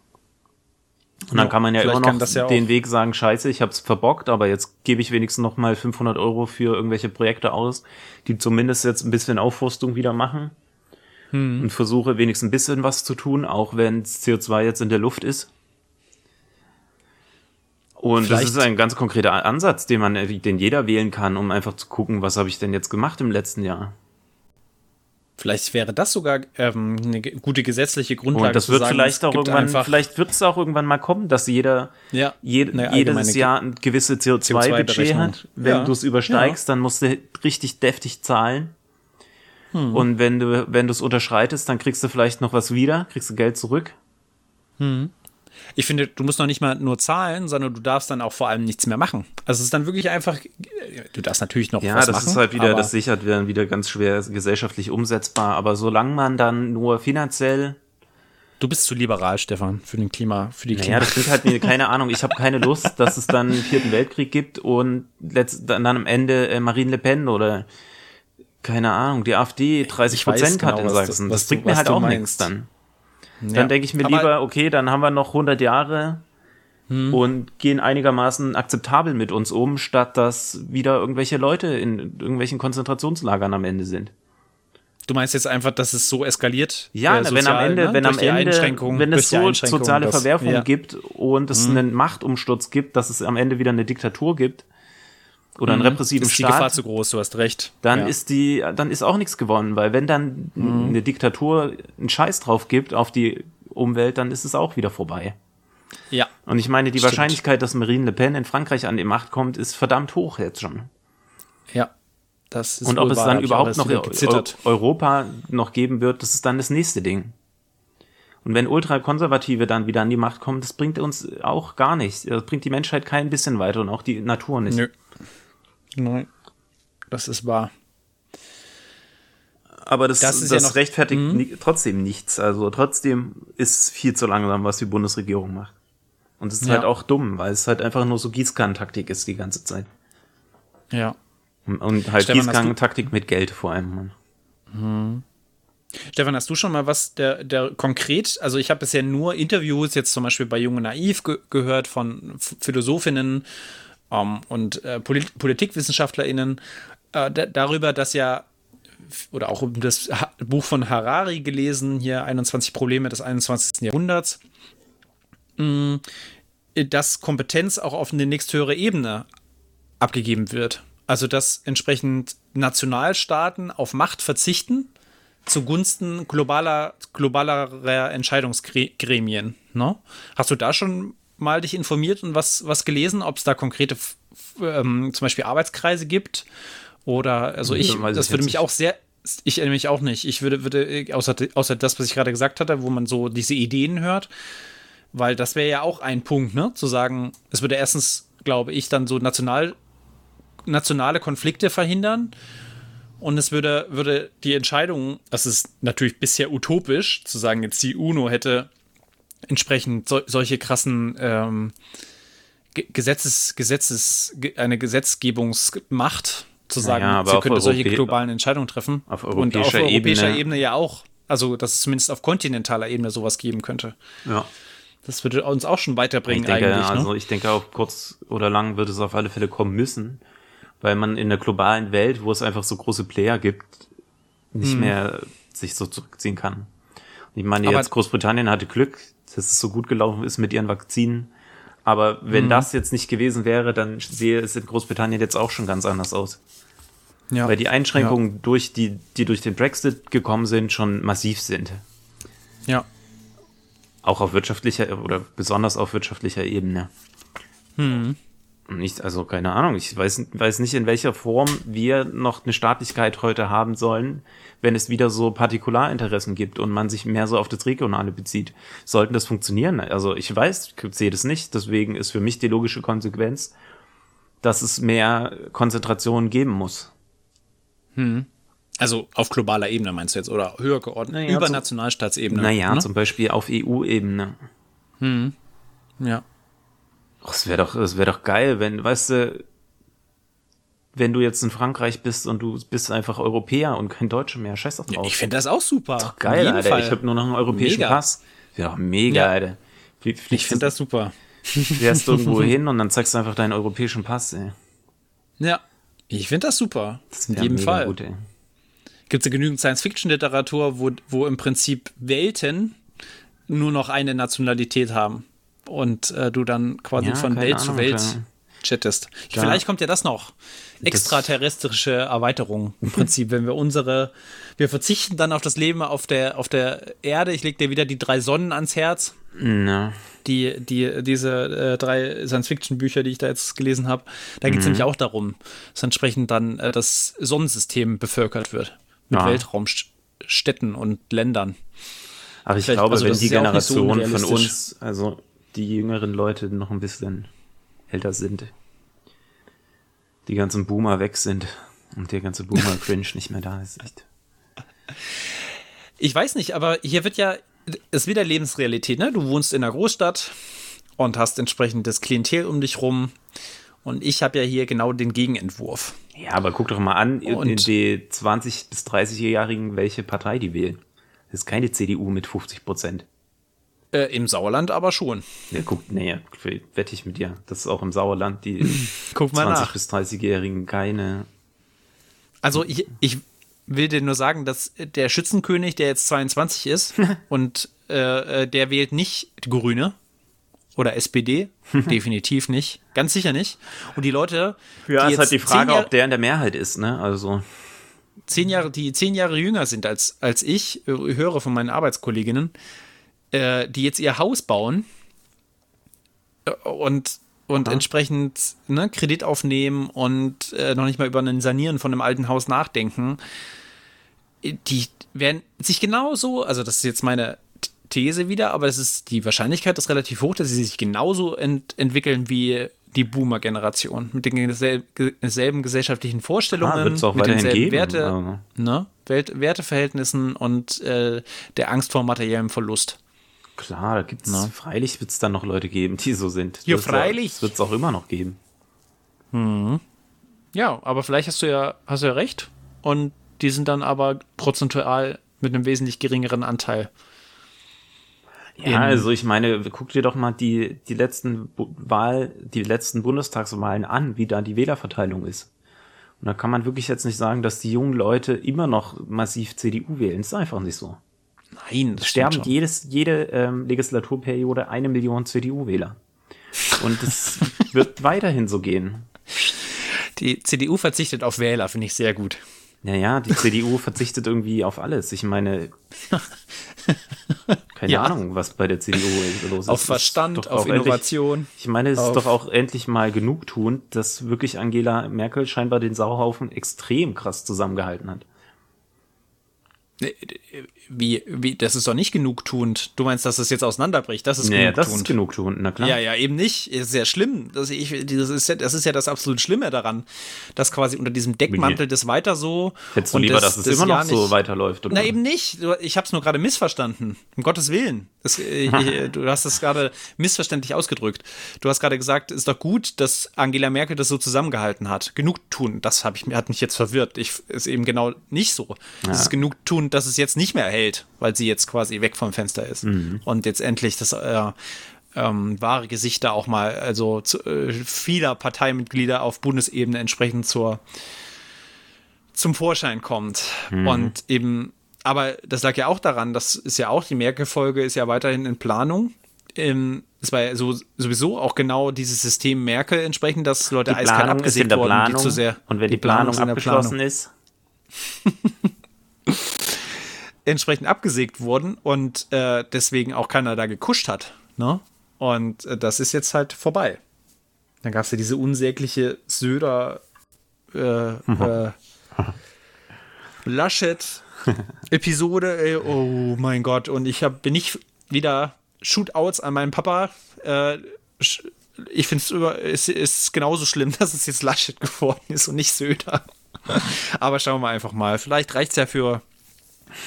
Und dann kann man ja vielleicht immer noch ja den Weg sagen, scheiße, ich hab's verbockt, aber jetzt gebe ich wenigstens noch mal 500 Euro für irgendwelche Projekte aus, die zumindest jetzt ein bisschen Aufforstung wieder machen. Hm. Und versuche wenigstens ein bisschen was zu tun, auch wenn CO2 jetzt in der Luft ist. Und Vielleicht- das ist ein ganz konkreter Ansatz, den man, den jeder wählen kann, um einfach zu gucken, was habe ich denn jetzt gemacht im letzten Jahr. Vielleicht wäre das sogar ähm, eine gute gesetzliche Grundlage. Und das wird sagen, vielleicht auch irgendwann, vielleicht wird es auch irgendwann mal kommen, dass jeder Ja, je, jedes Jahr ein gewisse CO2-Budget CO2-Berechnung. hat. Wenn Ja. du es übersteigst, dann musst du richtig deftig zahlen. Hm. Und wenn du, wenn du es unterschreitest, dann kriegst du vielleicht noch was wieder, kriegst du Geld zurück. Ich finde, du musst noch nicht mal nur zahlen, sondern du darfst dann auch vor allem nichts mehr machen. Also es ist dann wirklich einfach, du darfst natürlich noch Ja, was das machen. ist halt wieder, das sichert werden wieder ganz schwer gesellschaftlich umsetzbar. Aber solange man dann nur finanziell Du bist zu liberal, Stefan, für den Klima, für die Naja, Klima. das klingt halt mir, keine Ahnung, ich habe keine Lust, dass es dann einen vierten Weltkrieg gibt und letzt, dann, am Ende äh, Marine Le Pen oder keine Ahnung, die AfD 30 Ich weiß Prozent hat genau, in Sachsen. das du- bringt mir halt du auch meinst. nichts dann. Ja. Dann denke ich mir Aber- lieber, okay, dann haben wir noch 100 Jahre Hm. und gehen einigermaßen akzeptabel mit uns um, statt dass wieder irgendwelche Leute in irgendwelchen Konzentrationslagern am Ende sind. Du meinst jetzt einfach, dass es so eskaliert? Ja, äh, ne, wenn am sozial, Ende, ne? wenn am Ende, wenn es so soziale Verwerfungen ja. Gibt und es einen Machtumsturz gibt, dass es am Ende wieder eine Diktatur gibt oder einen repressiven Mhm. ist die Gefahr Staat, zu groß, du hast recht. dann ja. ist die, dann ist auch nichts gewonnen, weil wenn dann Mhm. eine Diktatur einen Scheiß drauf gibt auf die Umwelt, dann ist es auch wieder vorbei. Ja, Und ich meine, die Stimmt. Wahrscheinlichkeit, dass Marine Le Pen in Frankreich an die Macht kommt, ist verdammt hoch jetzt schon. ja. Das ist Und ob es dann überhaupt noch gezittert. Europa noch geben wird, das ist dann das nächste Ding. Und wenn Ultrakonservative dann wieder an die Macht kommen, das bringt uns auch gar nichts. Das bringt die Menschheit kein bisschen weiter und auch die Natur nicht. Nö. Nein. Das ist wahr. Aber das, Das das, ist ja noch- Mhm. rechtfertigt ni trotzdem nichts. Also trotzdem ist viel zu langsam, was die Bundesregierung macht. Und es ist Ja. halt auch dumm, weil es halt einfach nur so Gießkannentaktik ist die ganze Zeit. Ja. Und, und halt Gießkannentaktik mit Geld vor allem. Mann. Stefan, hast du schon mal was der, der konkret, also ich habe bisher nur Interviews jetzt zum Beispiel bei Junge Naiv ge gehört von Philosophinnen ähm, und äh, Polit PolitikwissenschaftlerInnen äh, da- darüber, dass ja oder auch das ha Buch von Harari gelesen, hier 21 Probleme des 21. Jahrhunderts, mh, dass Kompetenz auch auf eine nächsthöhere Ebene abgegeben wird. Also dass entsprechend Nationalstaaten auf Macht verzichten zugunsten globaler, globalerer Entscheidungsgremien. Ne? Hast du da schon mal dich informiert und was, was gelesen, ob es da konkrete ähm, zum Beispiel Arbeitskreise gibt? Oder also ich, weiß das ich würde mich auch sehr, ich nämlich auch nicht. Ich würde, würde außer, außer das, was ich gerade gesagt hatte, wo man so diese Ideen hört, weil das wäre ja auch ein Punkt, ne? Zu sagen, es würde erstens, glaube ich, dann so national, nationale Konflikte verhindern. Und es würde, würde die Entscheidung, das ist natürlich bisher utopisch, zu sagen, jetzt die UNO hätte entsprechend so, solche krassen ähm, Gesetzes, Gesetzes, eine Gesetzgebungsmacht zu sagen, aber sie könnte solche Europä- globalen Entscheidungen treffen. auf Und auf europäischer europäischer Ebene- Ebene ja auch. Also, dass es zumindest auf kontinentaler Ebene sowas geben könnte. Ja. Das würde uns auch schon Ich weiterbringen denke, eigentlich. also ne? ich denke auch kurz oder lang wird es auf alle Fälle kommen müssen, weil man in der globalen Welt, wo es einfach so große Player gibt, nicht mehr sich so zurückziehen kann. Ich meine, Aber- jetzt Großbritannien hatte Glück, dass es so gut gelaufen ist mit ihren Vakzinen. Aber wenn das jetzt nicht gewesen wäre, dann sehe es in Großbritannien jetzt auch schon ganz anders aus. Ja. Weil die Einschränkungen durch die, die durch den Brexit gekommen sind, schon massiv sind. Ja. Auch auf wirtschaftlicher oder besonders auf wirtschaftlicher Ebene. Hm. Nicht, also keine Ahnung, ich weiß, weiß nicht, in welcher Form wir noch eine Staatlichkeit heute haben sollen, wenn es wieder so Partikularinteressen gibt und man sich mehr so auf das Regionale bezieht. Sollten das funktionieren? Also ich weiß, ich sehe das nicht, deswegen ist für mich die logische Konsequenz, dass es mehr Konzentration geben muss. Also auf globaler Ebene meinst du jetzt oder höher geordnet, Naja, über Nationalstaatsebene. Naja, ne? zum Beispiel auf EU-Ebene. ja. Och, Es wäre doch, es wäre doch geil, wenn, weißt du, wenn du jetzt in Frankreich bist und du bist einfach Europäer und kein Deutscher mehr, scheiß doch drauf. Ich finde das auch super. geil, Auf jeden Alter. Fall. Ich habe nur noch einen europäischen Mega. Pass. Wäre doch mega, Ja. Alter. Flie- Ich finde das super. fährst du irgendwo hin und dann zeigst du einfach deinen europäischen Pass, ey. Ja. Ich finde das super. Das In jedem Fall. Gut, ey. Gibt es ja genügend Science-Fiction-Literatur, wo, wo im Prinzip Welten nur noch eine Nationalität haben. Und äh, du dann quasi Ja, von Welt zu Ahnung, Welt klar. chattest. Da- Vielleicht kommt ja das noch. Extraterrestrische Erweiterung im Prinzip, wenn wir unsere, wir verzichten dann auf das Leben auf der, auf der Erde. Ich leg dir wieder die drei Sonnen ans Herz. Na, die, die, diese äh, drei Science-Fiction-Bücher, die ich da jetzt gelesen habe, da geht es nämlich auch darum, dass entsprechend dann äh, das Sonnensystem bevölkert wird. Mit Ja. Weltraumstädten und Ländern. aber ich Vielleicht- glaube, also wenn die nicht so Generation von uns, also die jüngeren Leute noch ein bisschen älter sind, die ganzen Boomer weg sind und der ganze Boomer-Cringe nicht mehr da ist, echt. Ich weiß nicht, aber hier wird ja, ist wieder Lebensrealität, ne? Du wohnst in einer Großstadt und hast entsprechend das Klientel um dich rum. Und ich habe ja hier genau den Gegenentwurf. Ja, aber guck doch mal an, in Und- die 20- bis 30-Jährigen, welche Partei die wählen. Das ist keine CDU mit 50 Prozent. Äh, Im Sauerland aber schon. Ja, guck, nee, wette ich mit dir. Das ist auch im Sauerland die Guck mal 20- nach. bis 30-Jährigen keine. Also ich, ich will dir nur sagen, dass der Schützenkönig, der jetzt 22 ist und äh, äh, der wählt nicht Grüne oder SPD, definitiv nicht, ganz sicher nicht. Und die Leute, Ja, die ist halt die Frage, ob der in der Mehrheit ist, ne? Also, zehn Jahre, die zehn Jahre jünger sind als, als ich, äh, höre von meinen Arbeitskolleginnen, äh, die jetzt ihr Haus bauen äh, und und entsprechend ne, Kredit aufnehmen und äh, noch nicht mal über ein Sanieren von einem alten Haus nachdenken, die werden sich genauso, also das ist jetzt meine These wieder, aber es ist die Wahrscheinlichkeit ist relativ hoch, dass sie sich genauso ent entwickeln wie die Boomer-Generation. Mit den gesel selben gesellschaftlichen Vorstellungen, Ah, mit denselben geben, Werte, aber- ne, Welt Werteverhältnissen und äh, der Angst vor materiellem Verlust. Klar, da gibt's, freilich wird's dann noch Leute geben, die so sind. Ja, freilich. auch- Das wird's auch immer noch geben. Ja, aber vielleicht hast du ja, hast du ja recht. Und die sind dann aber prozentual mit einem wesentlich geringeren Anteil. Ja, In- also ich meine, guck dir doch mal die, die letzten Bu- Wahl, die letzten Bundestagswahlen an, wie da die Wählerverteilung ist. Und da kann man wirklich jetzt nicht sagen, dass die jungen Leute immer noch massiv CDU wählen. Das ist einfach nicht so. Nein, das sterben jedes, jede ähm, Legislaturperiode eine Million CDU-Wähler. Und es wird weiterhin so gehen. Die CDU verzichtet auf Wähler, finde ich sehr gut. Naja, die CDU verzichtet irgendwie auf alles. Ich meine, keine Ja. Ahnung, was bei der CDU los ist. Auf Ist Verstand, doch auf auch endlich- Innovation. Ich meine, es ist doch auch endlich mal genug tun, dass wirklich Angela Merkel scheinbar den Sauhaufen extrem krass zusammengehalten hat. Wie, wie, das ist doch nicht genugtuend. Du meinst, dass das jetzt auseinanderbricht? Das ist Nee, genugtuend. das ist genugtuend, na klar. Ja, ja, eben nicht. Ist sehr schlimm. Das, ich, das, ist ja, das ist ja das absolut Schlimme daran, dass quasi unter diesem Deckmantel das weiter so. Hättest du lieber, das- dass es das immer ja noch so nicht- weiterläuft? Oder? Na, eben nicht. Ich habe es nur gerade missverstanden. Um Gottes Willen. Das, äh, ich, du hast es gerade missverständlich ausgedrückt. Du hast gerade gesagt, es ist doch gut, dass Angela Merkel das so zusammengehalten hat. Genug tun, das ich, hat mich jetzt verwirrt. Ich, ist eben genau nicht so. Es ist genug tun, dass es jetzt nicht mehr hält, weil sie jetzt quasi weg vom Fenster ist. Und jetzt endlich das äh, ähm, wahre Gesicht da auch mal, also zu, äh, vieler Parteimitglieder auf Bundesebene entsprechend zur zum Vorschein kommt. Und eben, aber das lag ja auch daran, das ist ja auch, die Merkel-Folge ist ja weiterhin in Planung. Ähm, es war ja so, sowieso auch genau dieses System Merkel entsprechend, dass Leute die eiskalt Planung abgesägt der wurden, Planung. die zu sehr. und wenn die, Planung, ist in der abgeschlossen Planung. ist, entsprechend abgesägt wurden und äh, deswegen auch keiner da gekuscht hat. Ne? Und äh, das ist jetzt halt vorbei. Dann gab es ja diese unsägliche Söder äh, äh, Laschet-Episode. ey, Oh mein Gott. Und ich hab, bin nicht wieder Shootouts an meinen Papa. Äh, ich finde es ist genauso schlimm, dass es jetzt Laschet geworden ist und nicht Söder. Aber schauen wir einfach mal. Vielleicht reicht es ja für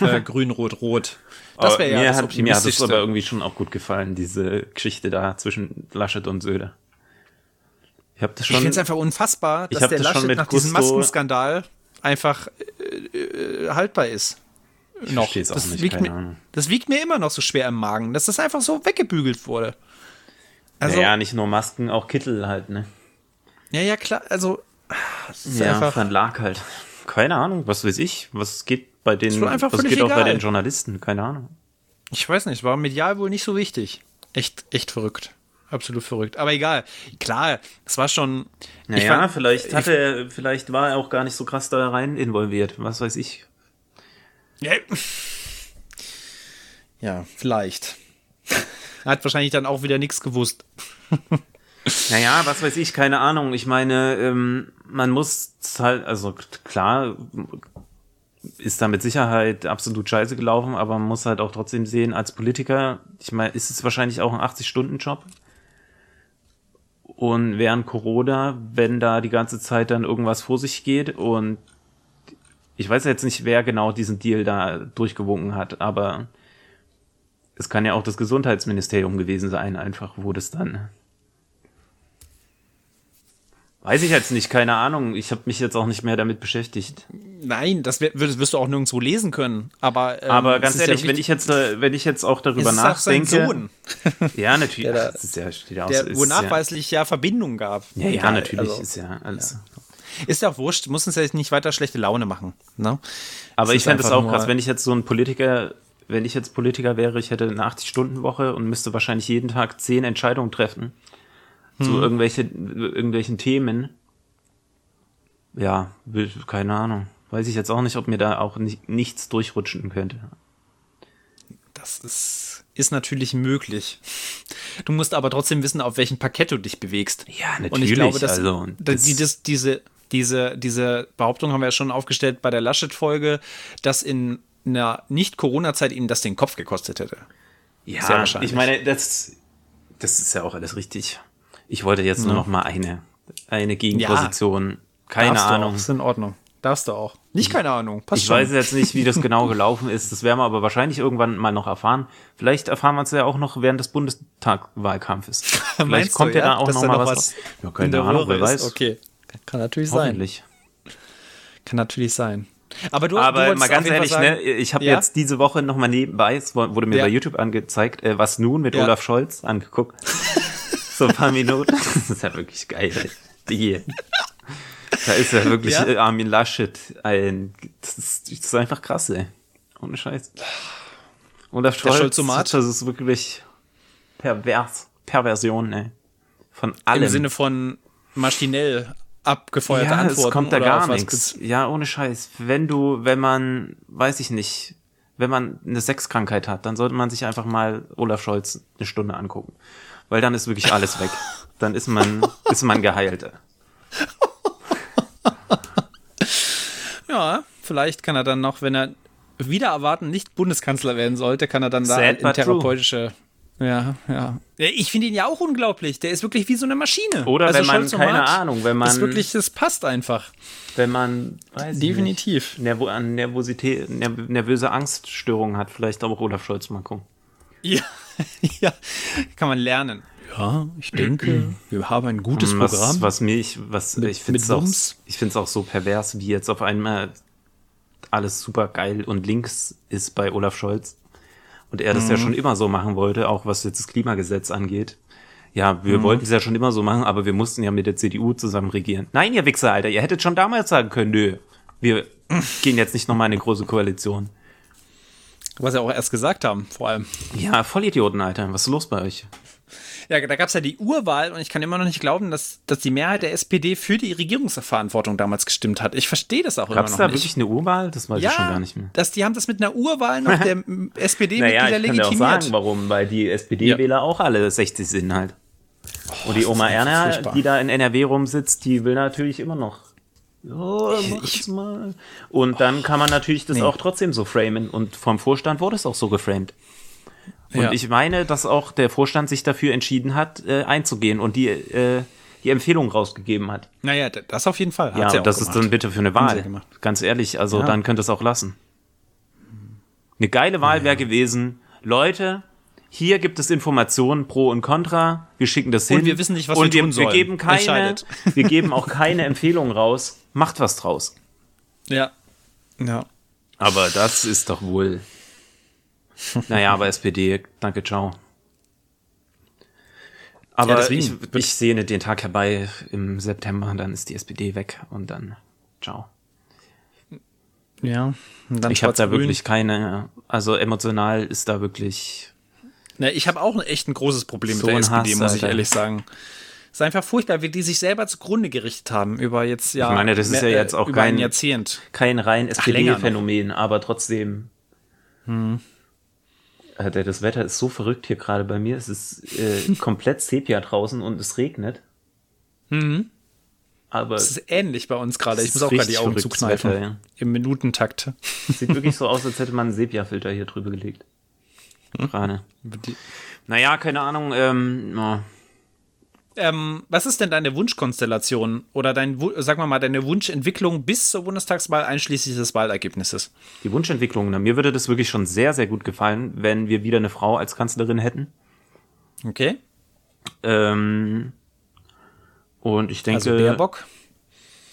äh, grün, rot, rot. Das wäre ja mir, das hat, mir hat es aber irgendwie schon auch gut gefallen, diese Geschichte da zwischen Laschet und Söder. Ich Ich finde es einfach unfassbar, Ich dass der das Laschet nach diesem Gusto- Maskenskandal einfach äh, äh, haltbar ist. Noch. versteh's auch das, nicht, wiegt keine mir, das wiegt mir immer noch so schwer im Magen, dass das einfach so weggebügelt wurde. Also, naja, ja, nicht nur Masken, auch Kittel halt, ne? ja, klar, also Ja, einfach, Verlag halt. Keine Ahnung, was weiß ich. Was geht bei den, wohl einfach was geht auch bei egal. den Journalisten? Keine Ahnung. ich weiß nicht, war medial wohl nicht so wichtig. Echt, echt verrückt. Absolut verrückt. Aber egal. Klar, es war schon. Naja, fand- vielleicht ich- hatte er, vielleicht war er auch gar nicht so krass da rein involviert. Was weiß ich. Ja, ja vielleicht. Er hat wahrscheinlich dann auch wieder nichts gewusst. Naja, was weiß ich, keine Ahnung. Ich meine, ähm, man muss halt, also klar, ist da mit Sicherheit absolut scheiße gelaufen, aber man muss halt auch trotzdem sehen, als Politiker, ich meine, ist es wahrscheinlich auch ein 80-Stunden-Job. Und während Corona, wenn da die ganze Zeit dann irgendwas vor sich geht und ich weiß jetzt nicht, wer genau diesen Deal da durchgewunken hat, aber es kann ja auch das Gesundheitsministerium gewesen sein, einfach, wo das dann Weiß ich jetzt nicht, keine Ahnung. Ich habe mich jetzt auch nicht mehr damit beschäftigt. Nein, das wirst, wirst du auch nirgendwo lesen können. Aber, ähm, Aber ganz ist ja ehrlich, wenn ich jetzt, äh, wenn ich jetzt auch es darüber ist auch sein nachdenke, Sohn, ja natürlich, Der ach, das ist ja, steht ja aus, der, ist wo ja- nachweislich ja, Verbindungen gab. ja, ja, Egal, natürlich also, ist ja alles. ist ja auch wurscht, muss uns ja nicht weiter schlechte Laune machen. Ne? Aber Es ich fände es auch krass, wenn ich jetzt so ein Politiker, wenn ich jetzt Politiker wäre, ich hätte eine 80-Stunden-Woche und müsste wahrscheinlich jeden Tag zehn Entscheidungen treffen Hm. zu irgendwelche, irgendwelchen Themen. Ja, keine Ahnung. Weiß ich jetzt auch nicht, ob mir da auch nicht, nichts durchrutschen könnte. Das ist, ist natürlich möglich. Du musst aber trotzdem wissen, auf welchem Parkett du dich bewegst. Ja, Und ich natürlich, glaube, dass also, das, die, das- diese, diese, diese Behauptung haben wir ja schon aufgestellt bei der Laschet-Folge, dass in einer Nicht-Corona-Zeit ihm das den Kopf gekostet hätte. Ja, ich meine, das, das ist ja auch alles richtig. Ich wollte jetzt nur noch mal eine, eine Gegenposition. Keine Darfst du Ahnung. Auch, ist in Ordnung. Darfst du auch. Nicht keine Ahnung. Passt Ich schon. weiß jetzt nicht, wie das genau gelaufen ist. Das werden wir aber wahrscheinlich irgendwann mal noch erfahren. Vielleicht erfahren wir es ja auch noch während des Bundestagwahlkampfes. Vielleicht kommt du, ja, da auch noch mal was. was Ja, in keine Ahnung, wer weiß. Okay. Kann natürlich sein. Kann natürlich sein. Aber du, du Aber wolltest mal ganz ehrlich, sagen, ne, ich habe Ja? jetzt diese Woche noch mal nebenbei, es wurde mir Ja. bei YouTube angezeigt, äh, was nun mit Ja. Olaf Scholz angeguckt. so ein paar Minuten. Das ist ja wirklich geil. Die. Da ist ja wirklich Ja? äh, Armin Laschet ein. Das ist, das ist einfach krass, ey. Ohne Scheiß. Olaf Scholz, Scholzomat? das ist wirklich pervers. Perversion, ey. Von allem. Im Sinne von maschinell abgefeuerte ja, Antworten. es kommt da oder gar nichts. Ja, ohne Scheiß. Wenn du, wenn man, weiß ich nicht, wenn man eine Sexkrankheit hat, dann sollte man sich einfach mal Olaf Scholz eine Stunde angucken. Weil dann ist wirklich alles weg. Dann ist man, ist man geheilt. Ja, vielleicht kann er dann noch, wenn er wieder erwarten nicht Bundeskanzler werden sollte, kann er dann da Sad in true. therapeutische. Ja, ja. Ich finde ihn ja auch unglaublich. Der ist wirklich wie so eine Maschine. Oder Also wenn man, keine Ahnung, wenn man, Ist wirklich, das passt einfach. wenn man, Definitiv. an Nervosität, ner nervöse Angststörungen hat, vielleicht auch Olaf Scholz mal gucken. Ja, ja. Kann man lernen. Ja, ich denke, wir haben ein gutes Programm. Was, was mich, was Mit- ich finde es auch, Wumms. ich finde es auch so pervers, wie jetzt auf einmal alles super geil und links ist bei Olaf Scholz und er das ja Mhm. schon immer so machen wollte, auch was jetzt das Klimagesetz angeht. Ja, wir Mhm. wollten es ja schon immer so machen, aber wir mussten ja mit der CDU zusammen regieren. Nein, ihr Wichser, Alter, ihr hättet schon damals sagen können, nö, wir gehen jetzt nicht nochmal in eine große Koalition. Was sie auch erst gesagt haben, vor allem. Ja, Vollidioten, Alter, was ist los bei euch? Ja, da gab es ja die Urwahl und ich kann immer noch nicht glauben, dass, dass die Mehrheit der SPD für die Regierungsverantwortung damals gestimmt hat. Ich verstehe das auch Gab es immer da noch wirklich nicht. eine Urwahl? Das weiß ja, ich schon gar nicht mehr. Dass die haben das mit einer Urwahl noch der SPD-Mitglieder Naja, ich kann dir auch legitimiert. sagen, warum, weil die SPD-Wähler auch alle 60 sind halt. Und die Oma Erna, die da in NRW rumsitzt, die will natürlich immer noch. Ja, mach Ich- ich mal. Und dann kann man natürlich das Nee. auch trotzdem so framen. Und vom Vorstand wurde es auch so geframed. Und Ja. ich meine, dass auch der Vorstand sich dafür entschieden hat, äh, einzugehen und die, äh, die Empfehlung rausgegeben hat. Naja, das auf jeden Fall. Hat Ja, auch das ist gemacht. dann bitte für eine Wahl. gemacht. Ganz ehrlich, also Ja. dann könnt ihr es auch lassen. Eine geile Wahl wäre gewesen. Leute, hier gibt es Informationen pro und contra. Wir schicken das Und hin. wir wissen nicht, was und wir tun wir sollen. geben keine, wir geben auch keine Empfehlungen raus. Macht was draus. Ja. Ja. Aber das ist doch wohl. Naja, aber SPD, danke, ciao. Aber Ja, deswegen ich, ich sehe den Tag herbei im September, dann ist die SPD weg und dann ciao. Ja. Und dann Ich habe da wirklich keine, also emotional ist da wirklich. Na, ich habe auch echt ein großes Problem So mit der SPD, Hass, muss ich Alter. ehrlich sagen. Es ist einfach furchtbar, wie die sich selber zugrunde gerichtet haben über jetzt ja. Ich meine, das ist ja mehr- jetzt auch kein- Jahrzehnt. Kein rein. Hm. SPD-Phänomen, aber trotzdem. Alter, das Wetter ist so verrückt hier gerade bei mir. Es ist äh, komplett Sepia draußen und es regnet. Mhm. Aber es ist ähnlich bei uns gerade. Ich muss auch gerade die Augen zukneifen. Wetter, ja. Im Minutentakt. sieht wirklich so aus, als hätte man einen Sepia-Filter hier drüber gelegt. Gerade. Naja, keine Ahnung. Ähm, oh. Ähm, was ist denn deine Wunschkonstellation oder dein, sagen wir mal, deine Wunschentwicklung bis zur Bundestagswahl einschließlich des Wahlergebnisses? Die Wunschentwicklung. Na, mir würde das wirklich schon sehr, sehr gut gefallen, wenn wir wieder eine Frau als Kanzlerin hätten. Okay. Ähm, und ich denke, Also Baerbock.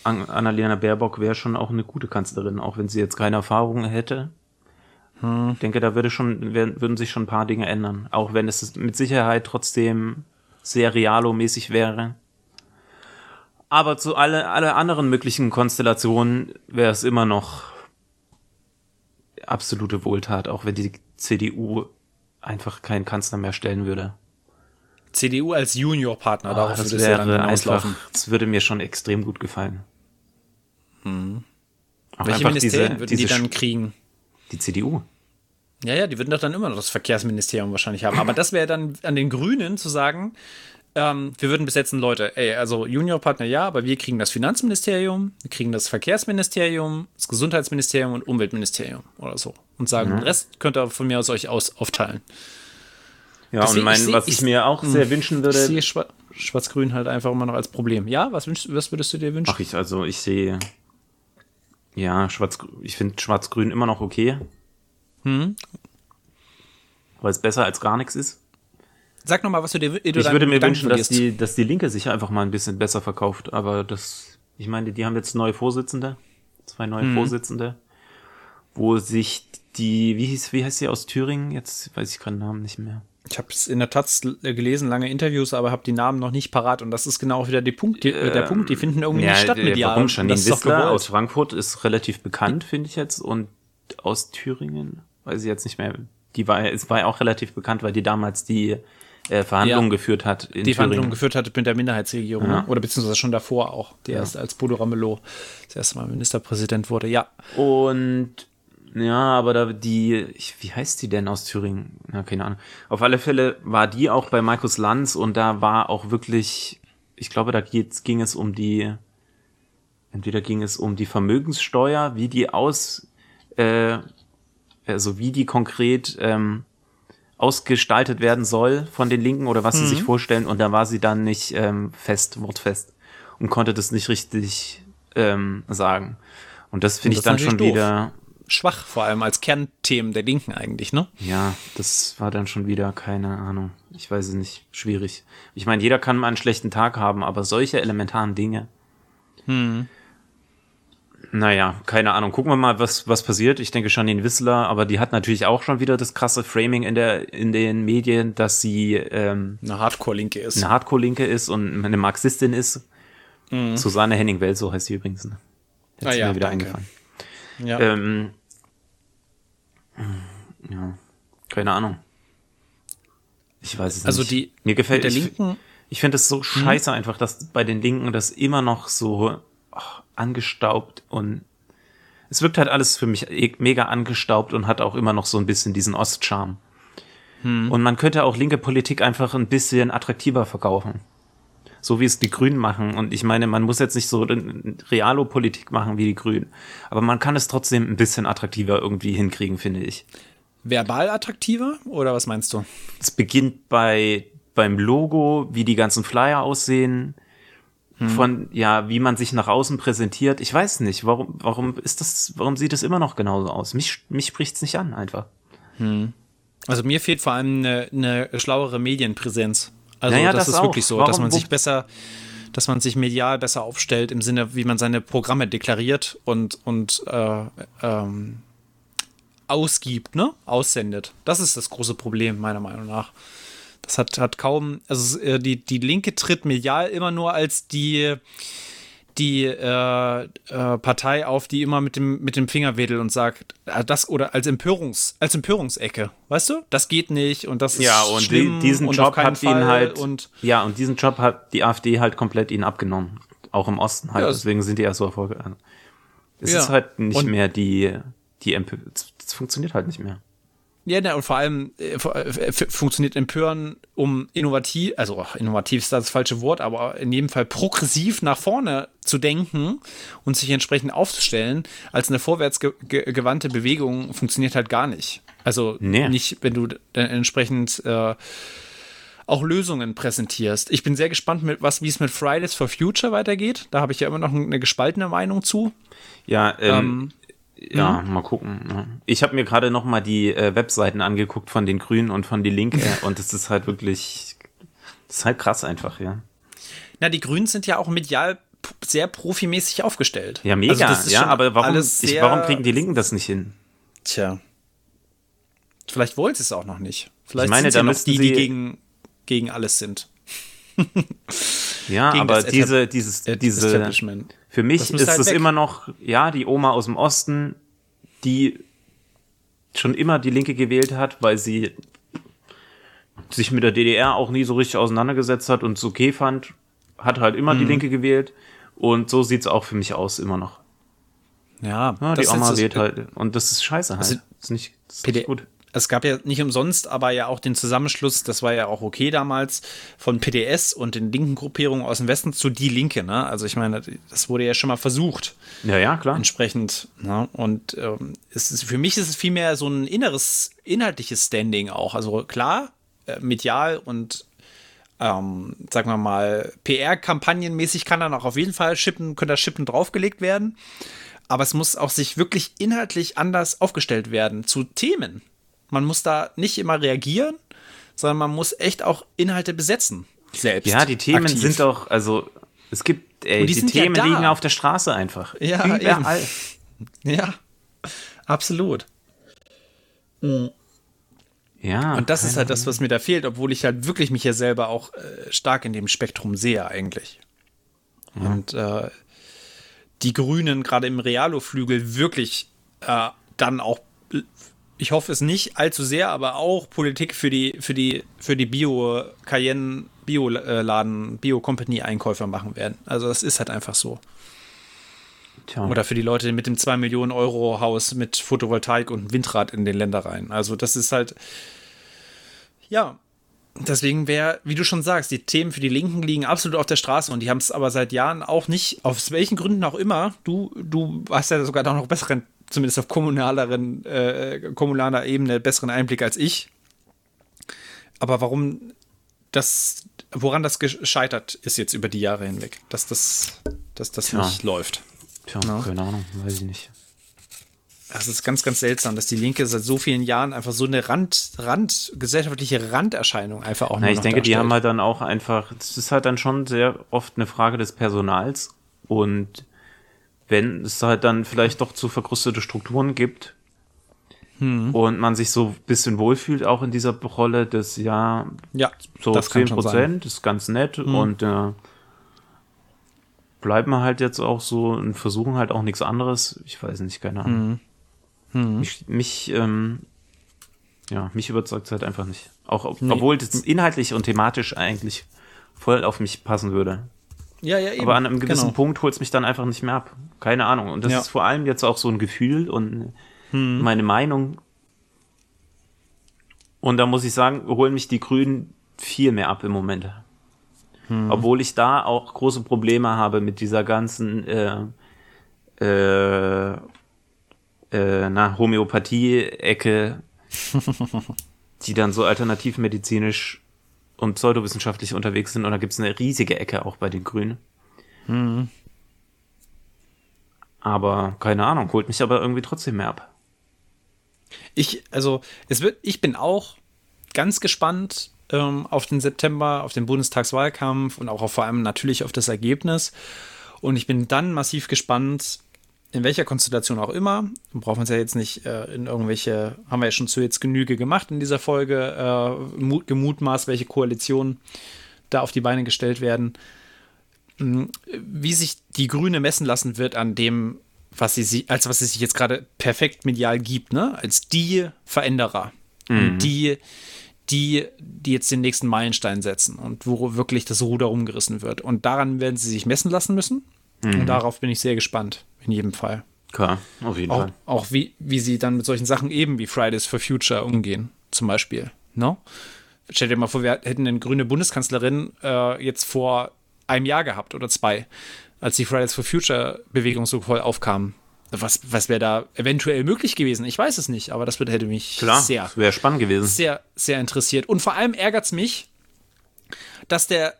An Annalena Baerbock wäre schon auch eine gute Kanzlerin, auch wenn sie jetzt keine Erfahrung hätte. Hm. Ich denke, da würde schon, würden sich schon ein paar Dinge ändern. Auch wenn es mit Sicherheit trotzdem sehr realo-mäßig wäre. Aber zu alle, alle anderen möglichen Konstellationen wäre es immer noch absolute Wohltat, auch wenn die CDU einfach keinen Kanzler mehr stellen würde. CDU als Juniorpartner, darauf das würde es ja dann wäre hinauslaufen. einfach, das würde mir schon extrem gut gefallen. Hm. Welche Ministerien diese, würden diese die dann kriegen? Die CDU. Ja, ja, die würden doch dann immer noch das Verkehrsministerium wahrscheinlich haben. Aber das wäre dann an den Grünen zu sagen, ähm, wir würden besetzen Leute, ey, also Juniorpartner ja, aber wir kriegen das Finanzministerium, wir kriegen das Verkehrsministerium, das Gesundheitsministerium und Umweltministerium oder so. Und sagen, den Rest könnt ihr von mir aus euch aus aufteilen. Ja, Deswegen, und mein, ich was ich, ich- mir auch sehr wünschen Ich würde, sehe Schwa Schwarz-Grün halt einfach immer noch als Problem. Ja, was, wünschst, was würdest du dir wünschen? ach ich, also ich sehe, ja, schwarz, ich finde schwarz-grün immer noch okay. Hm? Weil es besser als gar nichts ist. Sag nochmal, was du dir du Ich würde mir Gedanken wünschen, dass die, dass die Linke sich einfach mal ein bisschen besser verkauft. Aber das, ich meine, die haben jetzt neue Vorsitzende, zwei neue Mhm. Vorsitzende, wo sich die, wie hieß, wie heißt sie aus Thüringen? Jetzt weiß ich gerade den Namen nicht mehr. Ich habe es in der Taz l- gelesen, lange Interviews, aber habe die Namen noch nicht parat. Und das ist genau auch wieder die Punkt, die, der Punkt. Die finden irgendwie nicht statt äh, medial. Warum? Doch Wissler gewollt. aus Frankfurt ist relativ bekannt, finde ich jetzt. Und aus Thüringen, weiß ich jetzt nicht mehr. Die war, es war ja auch relativ bekannt, weil die damals die äh, Verhandlungen Ja. geführt hat die Verhandlungen geführt hatte mit der Minderheitsregierung. Ja. Ne? Oder beziehungsweise schon davor auch. Der erst als Bodo Ramelow das erste Mal Ministerpräsident wurde. Ja. Und ja, aber da die, ich, wie heißt die denn aus Thüringen? Na, keine Ahnung. Auf alle Fälle war die auch bei Markus Lanz und da war auch wirklich, ich glaube, da geht's, ging es um die, entweder ging es um die Vermögenssteuer, wie die aus, äh, also wie die konkret ähm, ausgestaltet werden soll von den Linken oder was sie sich vorstellen. Und da war sie dann nicht ähm, fest, wortfest und konnte das nicht richtig ähm, sagen. Und das finde ich dann schon doof. wieder, Schwach, vor allem als Kernthemen der Linken eigentlich, ne? ja, das war dann schon wieder keine Ahnung. Ich weiß es nicht, schwierig. Ich meine, jeder kann mal einen schlechten Tag haben, aber solche elementaren Dinge. Naja, keine Ahnung. Gucken wir mal, was, was passiert. Ich denke Janine Wissler, aber die hat natürlich auch schon wieder das krasse Framing in der, in den Medien, dass sie, ähm, Eine Hardcore-Linke ist. eine Hardcore-Linke ist und eine Marxistin ist. Susanne Henning-Welt, so heißt sie übrigens. Ne? Jetzt Mhm. Ah ja, mir wieder danke. eingefallen. Ja. Ähm, ja, keine Ahnung. Ich weiß es Also nicht. die- mir gefällt der ich, Linken-. Ich finde es so scheiße einfach, dass bei den Linken das immer noch so ach, angestaubt und es wirkt halt alles für mich e- mega angestaubt und hat auch immer noch so ein bisschen diesen Ostcharme. Hm. Und man könnte auch linke Politik einfach ein bisschen attraktiver verkaufen. So wie es die Grünen machen. Und ich meine, man muss jetzt nicht so Realo-Politik machen wie die Grünen. Aber man kann es trotzdem ein bisschen attraktiver irgendwie hinkriegen, finde ich. Verbal attraktiver oder was meinst du? Es beginnt bei beim Logo, wie die ganzen Flyer aussehen, von ja, wie man sich nach außen präsentiert. Ich weiß nicht, warum warum ist das warum sieht es immer noch genauso aus? Mich mich spricht's nicht an einfach. Also mir fehlt vor allem eine, eine schlauere Medienpräsenz. Also Naja, das, das ist auch. wirklich so, Warum- dass man sich besser, dass man sich medial besser aufstellt im Sinne, wie man seine Programme deklariert und, und äh, ähm, ausgibt, ne? Aussendet. Das ist das große Problem, meiner Meinung nach. Das hat, hat kaum, also äh, die, die Linke tritt medial immer nur als die, die äh, äh, Partei auf, die immer mit dem, mit dem Finger wedelt und sagt, äh, das oder als Empörungs, als Empörungsecke, weißt du? Das geht nicht und das ist Ja, und schlimm die, diesen und Job hat ihn halt und ja, und diesen Job hat die AfD halt komplett ihnen abgenommen, auch im Osten halt, Ja, deswegen sind die erst so erfolgreich. Es Ja. ist halt nicht Und- mehr die die das funktioniert halt nicht mehr. Ja, ne, und vor allem äh, f- funktioniert Empören, um innovativ, also ach, innovativ ist das falsche Wort, aber in jedem Fall progressiv nach vorne zu denken und sich entsprechend aufzustellen, als eine vorwärtsgewandte Bewegung funktioniert halt gar nicht. Also Nee. nicht, wenn du dann entsprechend äh, auch Lösungen präsentierst. Ich bin sehr gespannt, mit was, wie es mit Fridays for Future weitergeht. Da habe ich ja immer noch eine gespaltene Meinung zu. Ja, ähm, Ähm, ja, mal gucken. ne. Ich habe mir gerade noch mal die äh, Webseiten angeguckt von den Grünen und von die Linke und es ist halt wirklich, das ist halt krass einfach, ja. Na, die Grünen sind ja auch medial sehr profimäßig aufgestellt. Ja, mega, Also ja, aber warum, ich, warum kriegen die Linken das nicht hin? Tja. Vielleicht wollen sie es auch noch nicht. Vielleicht Ich meine, sind ja noch die, die gegen, gegen alles sind. Ja, aber diese, dieses, diese, Establishment. für mich ist halt es weg. immer noch, ja, die Oma aus dem Osten, die schon immer die Linke gewählt hat, weil sie sich mit der DDR auch nie so richtig auseinandergesetzt hat und es okay fand, hat halt immer die Mhm. Linke gewählt. Und so sieht's auch für mich aus, immer noch. Ja, Ja, die Oma wählt halt. Und das ist scheiße halt. Also, das ist nicht, das ist nicht gut. Es gab ja nicht umsonst, aber ja auch den Zusammenschluss, das war ja auch okay damals, von PDS und den linken Gruppierungen aus dem Westen zu Die Linke. Ne? Also ich meine, das wurde ja schon mal versucht. Ja, ja, klar. entsprechend. Ne? Und ähm, es ist, für mich ist es vielmehr so ein inneres, inhaltliches Standing auch. Also klar, äh, medial und ähm, sagen wir mal, PR-kampagnenmäßig kann dann auch auf jeden Fall Schippen, können da Schippen draufgelegt werden. Aber es muss auch sich wirklich inhaltlich anders aufgestellt werden zu Themen. Man muss da nicht immer reagieren, sondern man muss echt auch Inhalte besetzen. Selbst. Ja, die Themen aktiv. sind doch, also, es gibt, ey, die, die ja Themen da. liegen auf der Straße einfach. Ja, Überall. Ja, absolut. Ja. Und das ist halt das, was mir da fehlt, obwohl ich halt wirklich mich ja selber auch äh, stark in dem Spektrum sehe eigentlich. Und äh, die Grünen gerade im Realo-Flügel wirklich äh, dann auch, ich hoffe es nicht allzu sehr, aber auch Politik für die für die für die Bio Cayenne Bioladen Bio Company Einkäufer machen werden. Also das ist halt einfach so. Tja. Oder für die Leute mit dem 2 Millionen Euro Haus mit Photovoltaik und Windrad in den Ländereien. Also das ist halt, ja, deswegen wäre, wie du schon sagst, die Themen für die Linken liegen absolut auf der Straße und die haben es aber seit Jahren auch nicht, aus welchen Gründen auch immer, du, du hast ja sogar noch besseren zumindest auf kommunaleren, äh, kommunaler Ebene besseren Einblick als ich. Aber warum das, woran das gescheitert ist jetzt über die Jahre hinweg, dass das, dass das Tja. nicht läuft. Tja, Ja. keine Ahnung, weiß ich nicht. Das ist ganz, ganz seltsam, dass die Linke seit so vielen Jahren einfach so eine Rand, Rand, gesellschaftliche Randerscheinung einfach auch Na, ich noch denke, die darstellt. haben halt dann auch einfach, es ist halt dann schon sehr oft eine Frage des Personals und wenn es halt dann vielleicht doch zu verkrustete Strukturen gibt Hm. und man sich so ein bisschen wohlfühlt auch in dieser Rolle des, ja, ja, so das kann 10 schon sein. Hm. Prozent ist ganz nett und äh, bleiben wir halt jetzt auch so und versuchen halt auch nichts anderes. Ich weiß nicht, keine Ahnung. Hm. Mich, mich, ähm, ja, mich überzeugt es halt einfach nicht. Auch ob- Nee. obwohl das inhaltlich und thematisch eigentlich voll auf mich passen würde. Ja, ja, eben. Aber an einem gewissen genau. Punkt holt es mich dann einfach nicht mehr ab. Keine Ahnung. Und das Ja. ist vor allem jetzt auch so ein Gefühl und Hm. meine Meinung. Und da muss ich sagen, holen mich die Grünen viel mehr ab im Moment. Hm. Obwohl ich da auch große Probleme habe mit dieser ganzen äh, äh, äh, na, Homöopathie-Ecke, die dann so alternativmedizinisch und pseudowissenschaftlich unterwegs sind. Und da gibt es eine riesige Ecke auch bei den Grünen. Aber keine Ahnung, holt mich aber irgendwie trotzdem mehr ab. Ich, also, es wird, ich bin auch ganz gespannt ähm, auf den September, auf den Bundestagswahlkampf und auch auf, vor allem natürlich auf das Ergebnis. Und ich bin dann massiv gespannt, in welcher Konstellation auch immer. Wir brauchen uns ja jetzt nicht äh, in irgendwelche, haben wir ja schon zu jetzt Genüge gemacht in dieser Folge, äh, mut, gemutmaßt, welche Koalitionen da auf die Beine gestellt werden. Hm, Wie sich die Grüne messen lassen wird an dem, was sie, als was sie sich jetzt gerade perfekt medial gibt, ne? Als die Veränderer. Und die, die, die jetzt den nächsten Meilenstein setzen und wo wirklich das Ruder rumgerissen wird. Und daran werden sie sich messen lassen müssen. Und darauf bin ich sehr gespannt, in jedem Fall. Klar, auf jeden Auch, Fall. auch wie, wie sie dann mit solchen Sachen eben wie Fridays for Future umgehen, zum Beispiel. No? Stell dir mal vor, wir hätten eine grüne Bundeskanzlerin äh, jetzt vor einem Jahr gehabt oder zwei, als die Fridays for Future Bewegung so voll aufkam. Was, was wäre da eventuell möglich gewesen? Ich weiß es nicht, aber das hätte mich Klar, sehr, spannend gewesen. sehr, sehr interessiert. Und vor allem ärgert es mich, dass der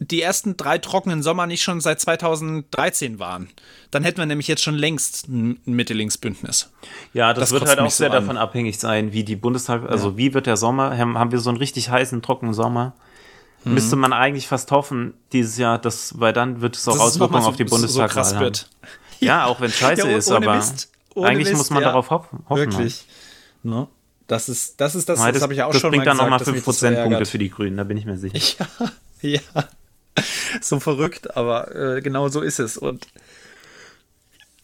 die ersten drei trockenen Sommer nicht schon seit 2013 waren. Dann hätten wir nämlich jetzt schon längst ein Mitte-Links-Bündnis. Ja, das, Das wird halt auch so sehr an. davon abhängig sein, wie die Bundestag, also wie wird der Sommer, haben, wir so einen richtig heißen, trockenen Sommer? Mhm. Müsste man eigentlich fast hoffen, dieses Jahr, dass, weil dann wird es auch mal Auswirkungen so- auf die so- so Bundestagswahl krass haben. wird. Ja, auch wenn es scheiße Ja, ist, aber Mist. Eigentlich Mist, muss man ja. darauf hoffen. hoffen Wirklich. Ne? Das ist das, ist das, das, das, habe ich ja auch das schon bringt mal dann nochmal gesagt, dass 5 mich das so Prozentpunkte ärgert. für die Grünen, da bin ich mir sicher. Ja, ja. So verrückt, aber äh, genau so ist es. Und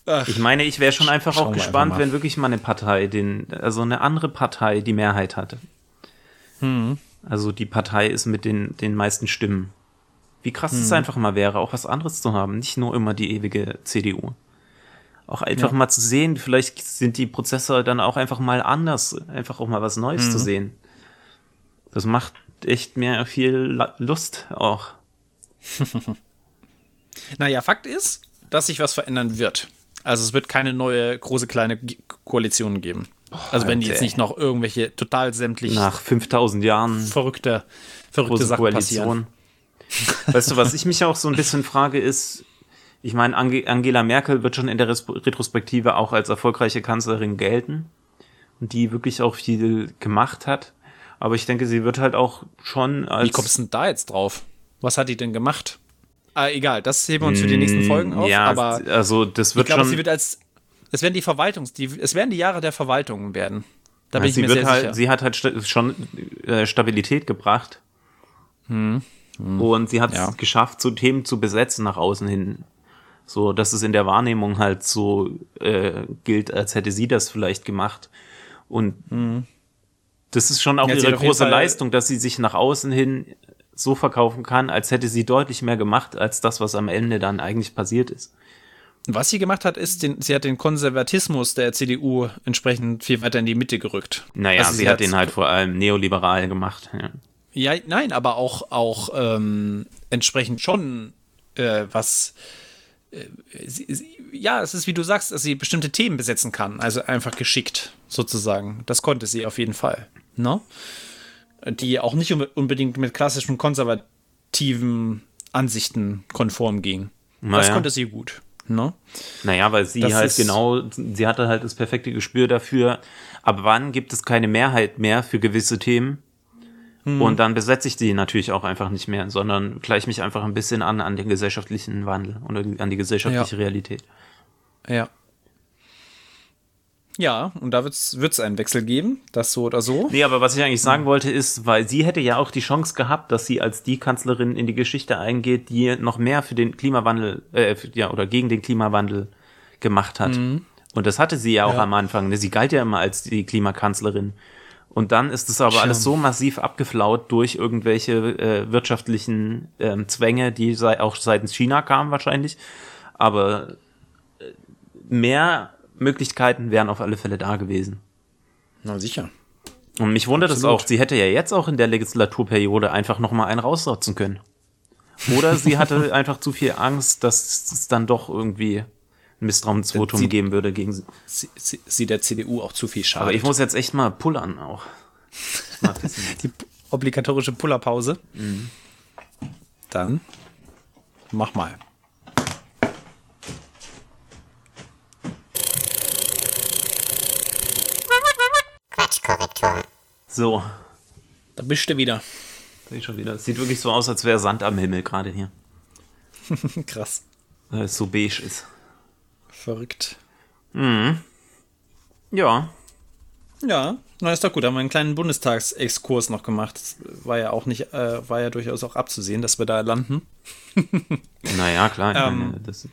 ach, Ich meine, ich wäre schon einfach auch gespannt, einfach wenn wirklich mal eine Partei, den, also eine andere Partei die Mehrheit hatte. Hm. Also die Partei ist mit den, den meisten Stimmen. Wie krass es Hm. einfach mal wäre, auch was anderes zu haben, nicht nur immer die ewige CDU. Auch einfach Ja. mal zu sehen, vielleicht sind die Prozesse dann auch einfach mal anders, einfach auch mal was Neues Hm. zu sehen. Das macht echt mir viel Lust auch. naja, Fakt ist, dass sich was verändern wird. Also es wird keine neue große kleine Koalition geben. Also wenn die jetzt nicht noch irgendwelche total sämtlich Nach 5000 Jahren verrückte, verrückte große Sachen passieren. Koalition. Weißt du, was ich mich auch so ein bisschen frage, ist, ich meine, Ange Angela Merkel wird schon in der Retrospektive auch als erfolgreiche Kanzlerin gelten und die wirklich auch viel gemacht hat. Aber ich denke, sie wird halt auch schon als Wie kommst du denn da jetzt drauf? Was hat die denn gemacht? Ah, egal, das heben wir uns für die nächsten Folgen auf. Mm, ja, aber also das ich wird glaube, schon. sie wird als es werden die Verwaltungs, die, es werden die Jahre der Verwaltungen werden. Da bin Ja, ich sie mir wird sehr halt, sicher. Sie hat halt schon äh, Stabilität gebracht. Und sie hat es Ja. geschafft, so Themen zu besetzen nach außen hin. So, dass es in der Wahrnehmung halt so äh, gilt, als hätte sie das vielleicht gemacht. Und das ist schon auch Ja, sie ihre hat große Leistung, dass sie sich nach außen hin so verkaufen kann, als hätte sie deutlich mehr gemacht, als das, was am Ende dann eigentlich passiert ist. Was sie gemacht hat, ist, den, sie hat den Konservatismus der CDU entsprechend viel weiter in die Mitte gerückt. Naja, Also sie, hat hat's- den halt vor allem neoliberal gemacht. Ja. Ja, nein, aber auch, auch ähm, entsprechend schon äh, was sie, sie, ja, es ist wie du sagst, dass sie bestimmte Themen besetzen kann. Also einfach geschickt, sozusagen. Das konnte sie auf jeden Fall. Ne? Die auch nicht unbedingt mit klassischen konservativen Ansichten konform ging. Naja. Das konnte sie gut. Ne? Naja, weil sie das halt genau, sie hatte halt das perfekte Gespür dafür, ab wann gibt es keine Mehrheit mehr für gewisse Themen. Hm. Und dann besetze ich die natürlich auch einfach nicht mehr, sondern gleiche mich einfach ein bisschen an an den gesellschaftlichen Wandel und an die gesellschaftliche ja. Realität. Ja. Ja, und da wird es einen Wechsel geben, das so oder so. Nee, aber was ich eigentlich sagen wollte ist, weil sie hätte ja auch die Chance gehabt, dass sie als die Kanzlerin in die Geschichte eingeht, die noch mehr für den Klimawandel, äh, ja, oder gegen den Klimawandel gemacht hat. Mhm. Und das hatte sie ja auch ja. am Anfang. Ne? Sie galt ja immer als die Klimakanzlerin. Und dann ist es aber Schirm. alles so massiv abgeflaut durch irgendwelche äh, wirtschaftlichen ähm, Zwänge, die sei, auch seitens China kamen wahrscheinlich. Aber äh, mehr Möglichkeiten wären auf alle Fälle da gewesen. Na sicher. Und mich wundert es auch, sie hätte ja jetzt auch in der Legislaturperiode einfach nochmal einen rausrotzen können. Oder sie hatte einfach zu viel Angst, dass es dann doch irgendwie ein Misstrauensvotum sie, geben würde gegen sie. sie. Sie der CDU auch zu viel schade. Aber ich muss jetzt echt mal pullern auch. Die obligatorische Pullerpause. Mhm. Dann mach mal. Quatschkorrektur. So. Da bist du wieder. Bin ich schon wieder. Sieht wirklich so aus, als wäre Sand am Himmel gerade hier. Krass. Weil es so beige ist. Verrückt. Mhm. Ja. Ja, na ist doch gut. Haben wir einen kleinen Bundestagsexkurs noch gemacht. Das war ja auch nicht, äh, war ja durchaus auch abzusehen, dass wir da landen. naja, klar. Ähm, meine, das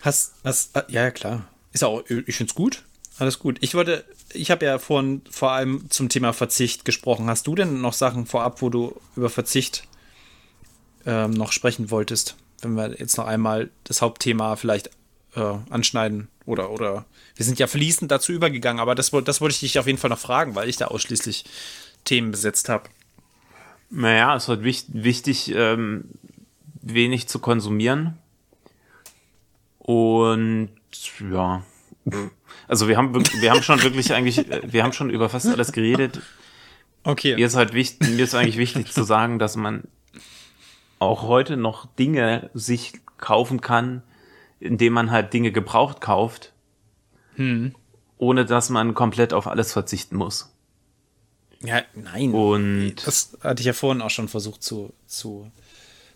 hast, hast, äh, ja, klar. Ist auch, ich finde es gut. Alles gut. Ich wollte, ich habe ja vorhin vor allem zum Thema Verzicht gesprochen. Hast du denn noch Sachen vorab, wo du über Verzicht ähm, noch sprechen wolltest? Wenn wir jetzt noch einmal das Hauptthema vielleicht äh, anschneiden oder, oder wir sind ja fließend dazu übergegangen, aber das, das wollte ich dich auf jeden Fall noch fragen, weil ich da ausschließlich Themen besetzt habe. Naja, es halt wichtig, wichtig ähm, wenig zu konsumieren. Und ja, also wir haben wir haben schon wirklich eigentlich, wir haben schon über fast alles geredet. Okay. Mir ist halt wichtig, mir ist eigentlich wichtig zu sagen, dass man auch heute noch Dinge sich kaufen kann, indem man halt Dinge gebraucht kauft, hm. ohne dass man komplett auf alles verzichten muss. Ja, nein. Und das hatte ich ja vorhin auch schon versucht zu, zu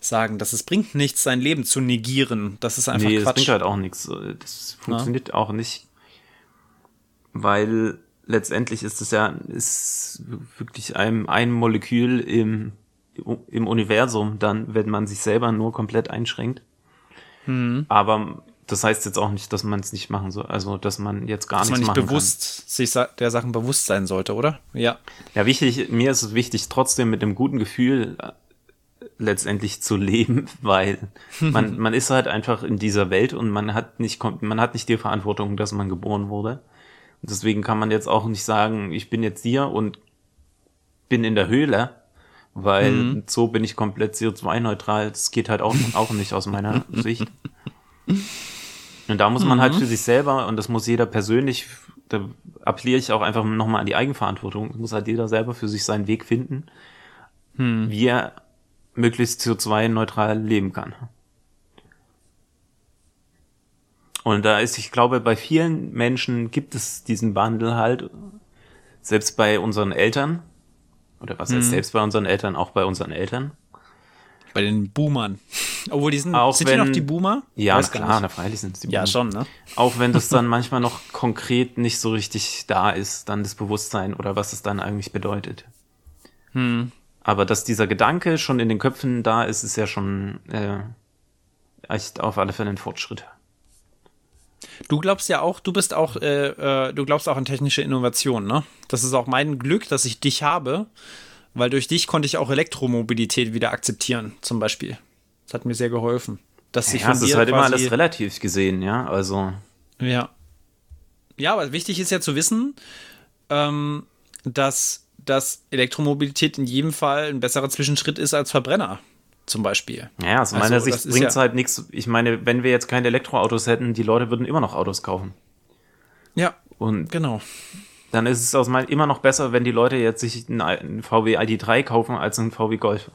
sagen, dass es bringt nichts, sein Leben zu negieren. Das ist einfach nee, Quatsch. das bringt halt auch nichts. Das funktioniert ja. auch nicht, weil letztendlich ist es ja ist wirklich ein, ein Molekül im, im Universum, dann, wenn man sich selber nur komplett einschränkt. Mhm. Aber das heißt jetzt auch nicht, dass man es nicht machen soll, also dass man jetzt gar dass nichts man nicht bewusst kann. sich der Sachen bewusst sein sollte, oder? Ja. Ja, wichtig, mir ist es wichtig, trotzdem mit einem guten Gefühl letztendlich zu leben, weil man, man ist halt einfach in dieser Welt und man hat nicht, man hat nicht die Verantwortung, dass man geboren wurde. Und deswegen kann man jetzt auch nicht sagen, ich bin jetzt hier und bin in der Höhle, weil mhm. so bin ich komplett CO2-neutral. Das geht halt auch, auch nicht aus meiner Sicht. Und da muss man halt mhm. halt für sich selber, und das muss jeder persönlich, da appelliere ich auch einfach nochmal an die Eigenverantwortung, muss halt jeder selber für sich seinen Weg finden, mhm. wie er möglichst CO2-neutral leben kann. Und da ist, ich glaube, bei vielen Menschen gibt es diesen Wandel halt, selbst bei unseren Eltern, oder was heißt hm. selbst bei unseren Eltern, auch bei unseren Eltern. Bei den Boomern. Obwohl die sind, auch sind wenn, die noch die Boomer? Ja, na klar, na freilich sind es die Boomer. Ja, schon, ne? Auch wenn das dann manchmal noch konkret nicht so richtig da ist, dann das Bewusstsein oder was es dann eigentlich bedeutet. Hm. Aber dass dieser Gedanke schon in den Köpfen da ist, ist ja schon äh, echt auf alle Fälle ein Fortschritt. Du glaubst ja auch, du bist auch, äh, äh, du glaubst auch an technische Innovation, ne? Das ist auch mein Glück, dass ich dich habe, weil durch dich konnte ich auch Elektromobilität wieder akzeptieren, zum Beispiel. Das hat mir sehr geholfen. Dass ja, das ist halt immer alles relativ gesehen, ja, also. Ja. Ja, aber wichtig ist ja zu wissen, ähm, dass dass Elektromobilität in jedem Fall ein besserer Zwischenschritt ist als Verbrenner. zum Beispiel. Ja, aus Also, meiner das Sicht bringt es ja- halt nichts. Ich meine, wenn wir jetzt keine Elektroautos hätten, die Leute würden immer noch Autos kaufen. Ja, Und genau. dann ist es aus meiner immer noch besser, wenn die Leute jetzt sich einen, einen VW ID3 kaufen als einen VW Golf.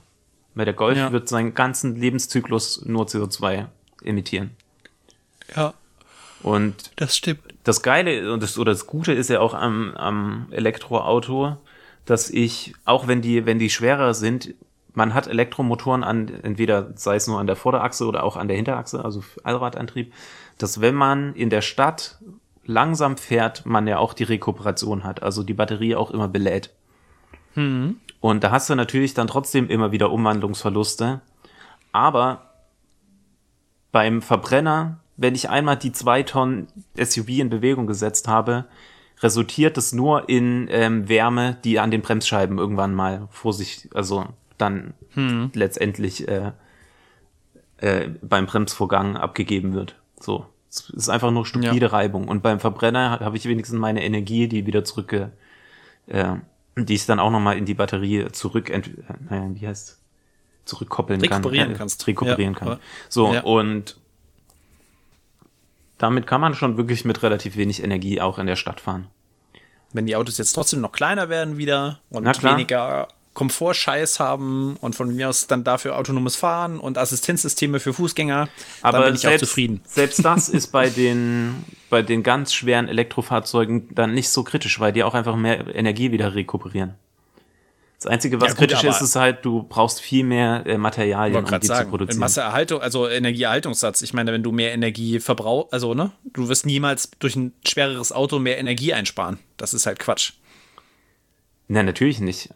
Weil der Golf Ja. wird seinen ganzen Lebenszyklus nur CO2 emittieren. Ja, Und das stimmt. das Geile und das, oder das Gute ist ja auch am, am Elektroauto, dass ich, auch wenn die, wenn die schwerer sind, man hat Elektromotoren an, entweder sei es nur an der Vorderachse oder auch an der Hinterachse, also Allradantrieb, dass wenn man in der Stadt langsam fährt, man ja auch die Rekuperation hat, also die Batterie auch immer belädt. Und da hast du natürlich dann trotzdem immer wieder Umwandlungsverluste. Aber beim Verbrenner, wenn ich einmal die zwei Tonnen SUV in Bewegung gesetzt habe, resultiert es nur in ähm, Wärme, die an den Bremsscheiben irgendwann mal vor sich, also dann letztendlich äh, äh, beim Bremsvorgang abgegeben wird. So. Es ist einfach nur stupide Reibung. Und beim Verbrenner ha- habe ich wenigstens meine Energie, die wieder zurück, äh, die ich dann auch nochmal in die Batterie zurück, äh, naja, wie heißt zurückkoppeln Rekuperieren kann. kannst. Rekuperieren Ja, kann. So, Ja. und damit kann man schon wirklich mit relativ wenig Energie auch in der Stadt fahren. Wenn die Autos jetzt trotzdem noch kleiner werden wieder und weniger Komfortscheiß haben und von mir aus dann dafür autonomes Fahren und Assistenzsysteme für Fußgänger, Aber dann bin ich selbst, auch zufrieden. selbst das ist bei den, bei den ganz schweren Elektrofahrzeugen dann nicht so kritisch, weil die auch einfach mehr Energie wieder rekuperieren. Das Einzige, was Ja, gut, kritisch ist, ist halt, du brauchst viel mehr äh, Materialien, um die zu sagen, in produzieren. Masseerhaltung, also Energieerhaltungssatz. Ich meine, wenn du mehr Energie verbrauchst, also ne, du wirst niemals durch ein schwereres Auto mehr Energie einsparen. Das ist halt Quatsch. Nein, natürlich nicht.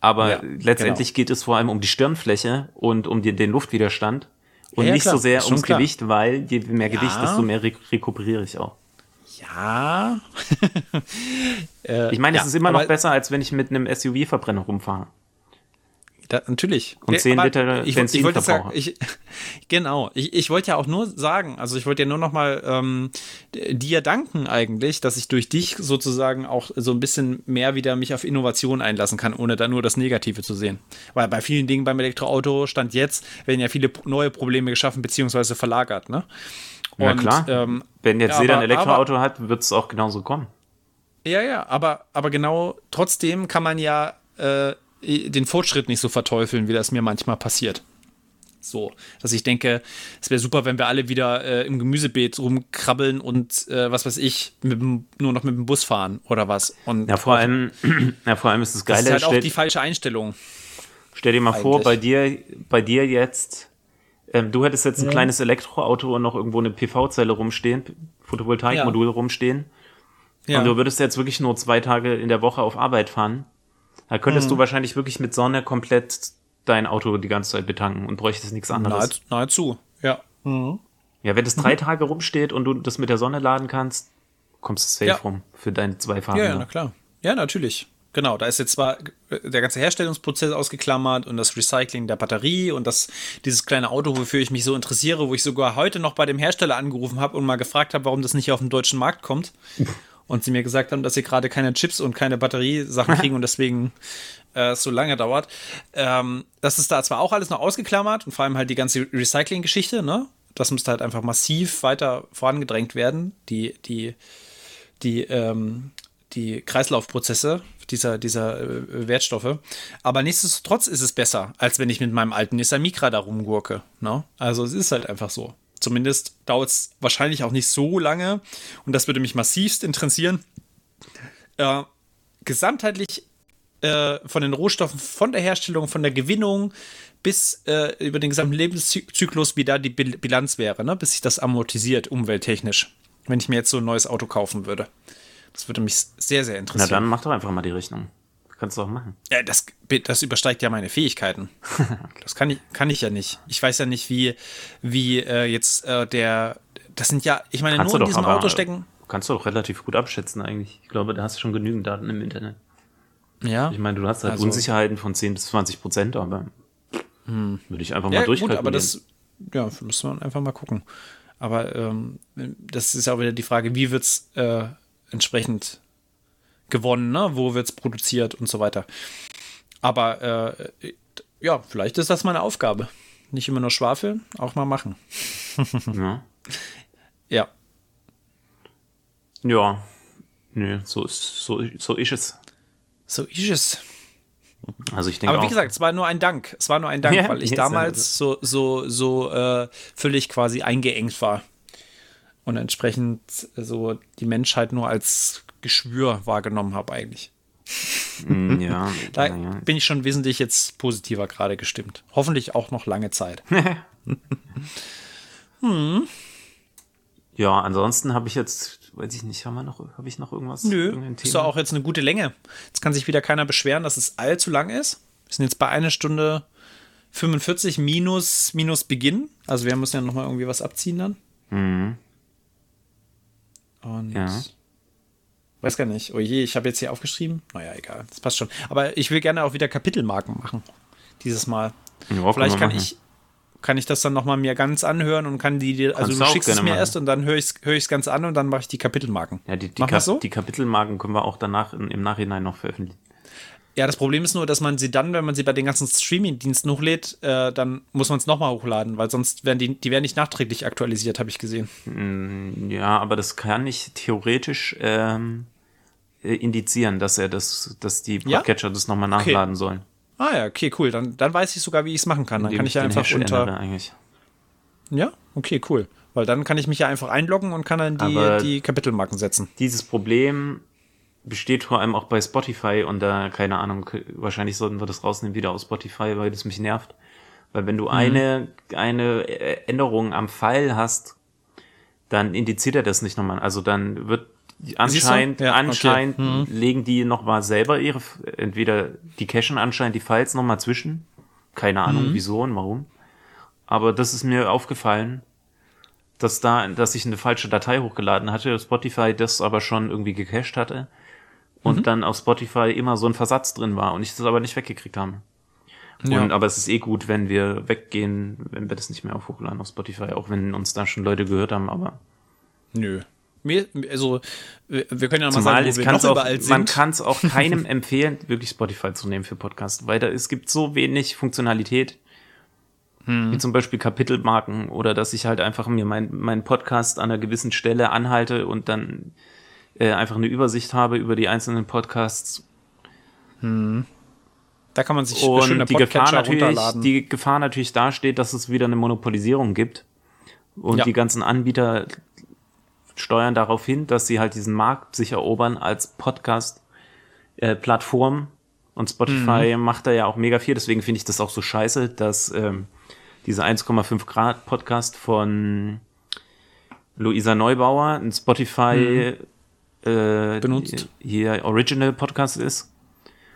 Aber Ja, letztendlich genau. geht es vor allem um die Stirnfläche und um die, den Luftwiderstand und Ja, nicht klar, so sehr ums klar. Gewicht, weil je mehr Gewicht, desto mehr re rekuperiere ich auch. Ja. Äh, Ich meine, ja, es ist immer noch besser, als wenn ich mit einem SUV-Verbrenner rumfahre. Da, natürlich. Und 10 aber Liter ich, Benzin ich wollte sagen, ich, Genau. Ich, ich wollte ja auch nur sagen, also ich wollte ja nur noch mal ähm, dir danken eigentlich, dass ich durch dich sozusagen auch so ein bisschen mehr wieder mich auf Innovation einlassen kann, ohne da nur das Negative zu sehen. Weil bei vielen Dingen beim Elektroauto stand jetzt, werden ja viele neue Probleme geschaffen beziehungsweise verlagert, ne? Na Und, klar. Ähm, wenn jetzt ja, jeder ein aber- Elektroauto hat, wird es auch genauso kommen. ja, ja, aber, aber genau trotzdem kann man ja äh, den Fortschritt nicht so verteufeln, wie das mir manchmal passiert. So, dass ich denke, es wäre super, wenn wir alle wieder äh, im Gemüsebeet rumkrabbeln und äh, was weiß ich, dem, nur noch mit dem Bus fahren oder was. Und Ja, vor allem, ja, vor allem ist das das Geile, ist halt auch die falsche Einstellung. stell dir mal vor, eigentlich. bei dir, bei dir jetzt, ähm, du hättest jetzt ein kleines Elektroauto und noch irgendwo eine PV-Zelle rumstehen, Photovoltaikmodul rumstehen. Ja. Und du würdest jetzt wirklich nur zwei Tage in der Woche auf Arbeit fahren. Da könntest Mhm. du wahrscheinlich wirklich mit Sonne komplett dein Auto die ganze Zeit betanken und bräuchtest nichts anderes. Nahe, nahezu, ja. Ja, wenn das Mhm. drei Tage rumsteht und du das mit der Sonne laden kannst, kommst du safe Ja. rum für deine zwei Ja, Fahrräder. ja, na klar. Ja, natürlich. Genau, da ist jetzt zwar äh, der ganze Herstellungsprozess ausgeklammert und das Recycling der Batterie und das, dieses kleine Auto, wofür ich mich so interessiere, wo ich sogar heute noch bei dem Hersteller angerufen habe und mal gefragt habe, warum das nicht auf den deutschen Markt kommt. Und sie mir gesagt haben, dass sie gerade keine Chips und keine Batteriesachen kriegen und deswegen äh, so lange dauert. Ähm, das ist da zwar auch alles noch ausgeklammert und vor allem halt die ganze Recycling-Geschichte, ne? Das müsste halt einfach massiv weiter vorangedrängt werden. Die, die, die, ähm, die Kreislaufprozesse dieser, dieser äh, Wertstoffe. Aber nichtsdestotrotz ist es besser, als wenn ich mit meinem alten Nissan Micra da rumgurke. Ne? Also es ist halt einfach so. Zumindest dauert es wahrscheinlich auch nicht so lange. Und das würde mich massivst interessieren. Äh, gesamtheitlich äh, von den Rohstoffen, von der Herstellung, von der Gewinnung bis äh, über den gesamten Lebenszyklus, wie da die Bil Bilanz wäre, ne? bis sich das amortisiert, umwelttechnisch, wenn ich mir jetzt so ein neues Auto kaufen würde. Das würde mich sehr, sehr Na interessieren. dann mach doch einfach mal die Rechnung. Kannst du auch machen. Ja, das, das übersteigt ja meine Fähigkeiten. Das kann ich, kann ich ja nicht. Ich weiß ja nicht, wie, wie äh, jetzt äh, der. Das sind ja, ich meine, Kannst nur du in diesem aber, Auto stecken. Kannst du doch relativ gut abschätzen eigentlich. Ich glaube, da hast du schon genügend Daten im Internet. Ja. Ich meine, du hast halt Also- Unsicherheiten von 10 bis 20 Prozent, aber würde ich einfach mal Ja, gut, durchkalkulieren. aber das ja, müssen wir einfach mal gucken. Aber ähm, das ist ja auch wieder die Frage, wie wird es äh, entsprechend gewonnen, ne? wo wird es produziert und so weiter. Aber äh, ja, vielleicht ist das meine Aufgabe. nicht immer nur schwafeln, auch mal machen. Ja. Ja. Ja. Nö, so ist, so, so ist es. So ist es. Also ich denke Aber wie auch, gesagt, es war nur ein Dank. Es war nur ein Dank, Ja, weil ich damals so, so, so äh, völlig quasi eingeengt war. Und entsprechend so die Menschheit nur als Geschwür wahrgenommen habe eigentlich. mm, ja, Da naja. bin ich schon wesentlich jetzt positiver gerade gestimmt. Hoffentlich auch noch lange Zeit. ja, ansonsten habe ich jetzt, weiß ich nicht, haben wir noch, habe ich noch irgendwas? Nö, ist doch auch jetzt eine gute Länge. Jetzt kann sich wieder keiner beschweren, dass es allzu lang ist. Wir sind jetzt bei einer Stunde 45 minus, minus Beginn. Also wir müssen ja noch mal irgendwie was abziehen dann. Mhm. Und Ja. weiß gar nicht. Oh je, ich habe jetzt hier aufgeschrieben. Naja, egal. Das passt schon. Aber ich will gerne auch wieder Kapitelmarken machen. Dieses Mal. Ja, Vielleicht kann machen. ich, kann ich das dann noch mal mir ganz anhören und kann die, dir- also Kannst du schickst es mir machen. erst und dann höre ich es höre ich's ganz an und dann mache ich die Kapitelmarken. Ja, die, die, Kap so? die Kapitelmarken können wir auch danach in, im Nachhinein noch veröffentlichen. Ja, das Problem ist nur, dass man sie dann, wenn man sie bei den ganzen Streaming-Diensten hochlädt, äh, dann muss man es nochmal hochladen, weil sonst werden die, die werden nicht nachträglich aktualisiert, habe ich gesehen. Ja, aber das kann ich theoretisch ähm, äh, indizieren, dass er das, dass die Ja? Podcatcher das nochmal Okay. nachladen sollen. Ah ja, okay, cool. Dann, dann weiß ich sogar, wie ich es machen kann. Dann Indem kann ich ja einfach Hash unter. eigentlich. Ja, okay, cool. Weil dann kann ich mich ja einfach einloggen und kann dann die, Aber- die Kapitelmarken setzen. Dieses Problem besteht vor allem auch bei Spotify und da, keine Ahnung, wahrscheinlich sollten wir das rausnehmen wieder aus Spotify, weil das mich nervt. Weil wenn du Mhm. eine, eine äh, Änderung am Pfeil hast, dann indiziert er das nicht nochmal. Also dann wird anscheinend, Ja, okay. anscheinend Mhm. legen die nochmal selber ihre, entweder die cachen anscheinend die Files nochmal zwischen. Keine Ahnung, Mhm. wieso und warum. Aber das ist mir aufgefallen, dass da, dass ich eine falsche Datei hochgeladen hatte, Spotify das aber schon irgendwie gecached hatte und Mhm. dann auf Spotify immer so ein Versatz drin war und ich das aber nicht weggekriegt habe. Ja. Und, aber es ist eh gut, wenn wir weggehen, wenn wir das nicht mehr auf hochladen auf Spotify, auch wenn uns da schon Leute gehört haben, aber Nö. Mir, also, wir können ja mal zumal sagen, wo wir noch auch, überall sind. man kann es auch keinem empfehlen, wirklich Spotify zu nehmen für Podcast, weil da, es gibt so wenig Funktionalität, Hm. wie zum Beispiel Kapitelmarken oder dass ich halt einfach mir mein, meinen Podcast an einer gewissen Stelle anhalte und dann äh, einfach eine Übersicht habe über die einzelnen Podcasts. Da kann man sich und die Gefahr natürlich, die Gefahr natürlich dasteht, dass es wieder eine Monopolisierung gibt. Und Ja. die ganzen Anbieter steuern darauf hin, dass sie halt diesen Markt sich erobern als Podcast äh, und Spotify Mhm. macht da ja auch mega viel, deswegen finde ich das auch so scheiße, dass ähm, dieser 1,5 Grad Podcast von Luisa Neubauer ein Spotify äh. Benutzt. hier Original Podcast ist.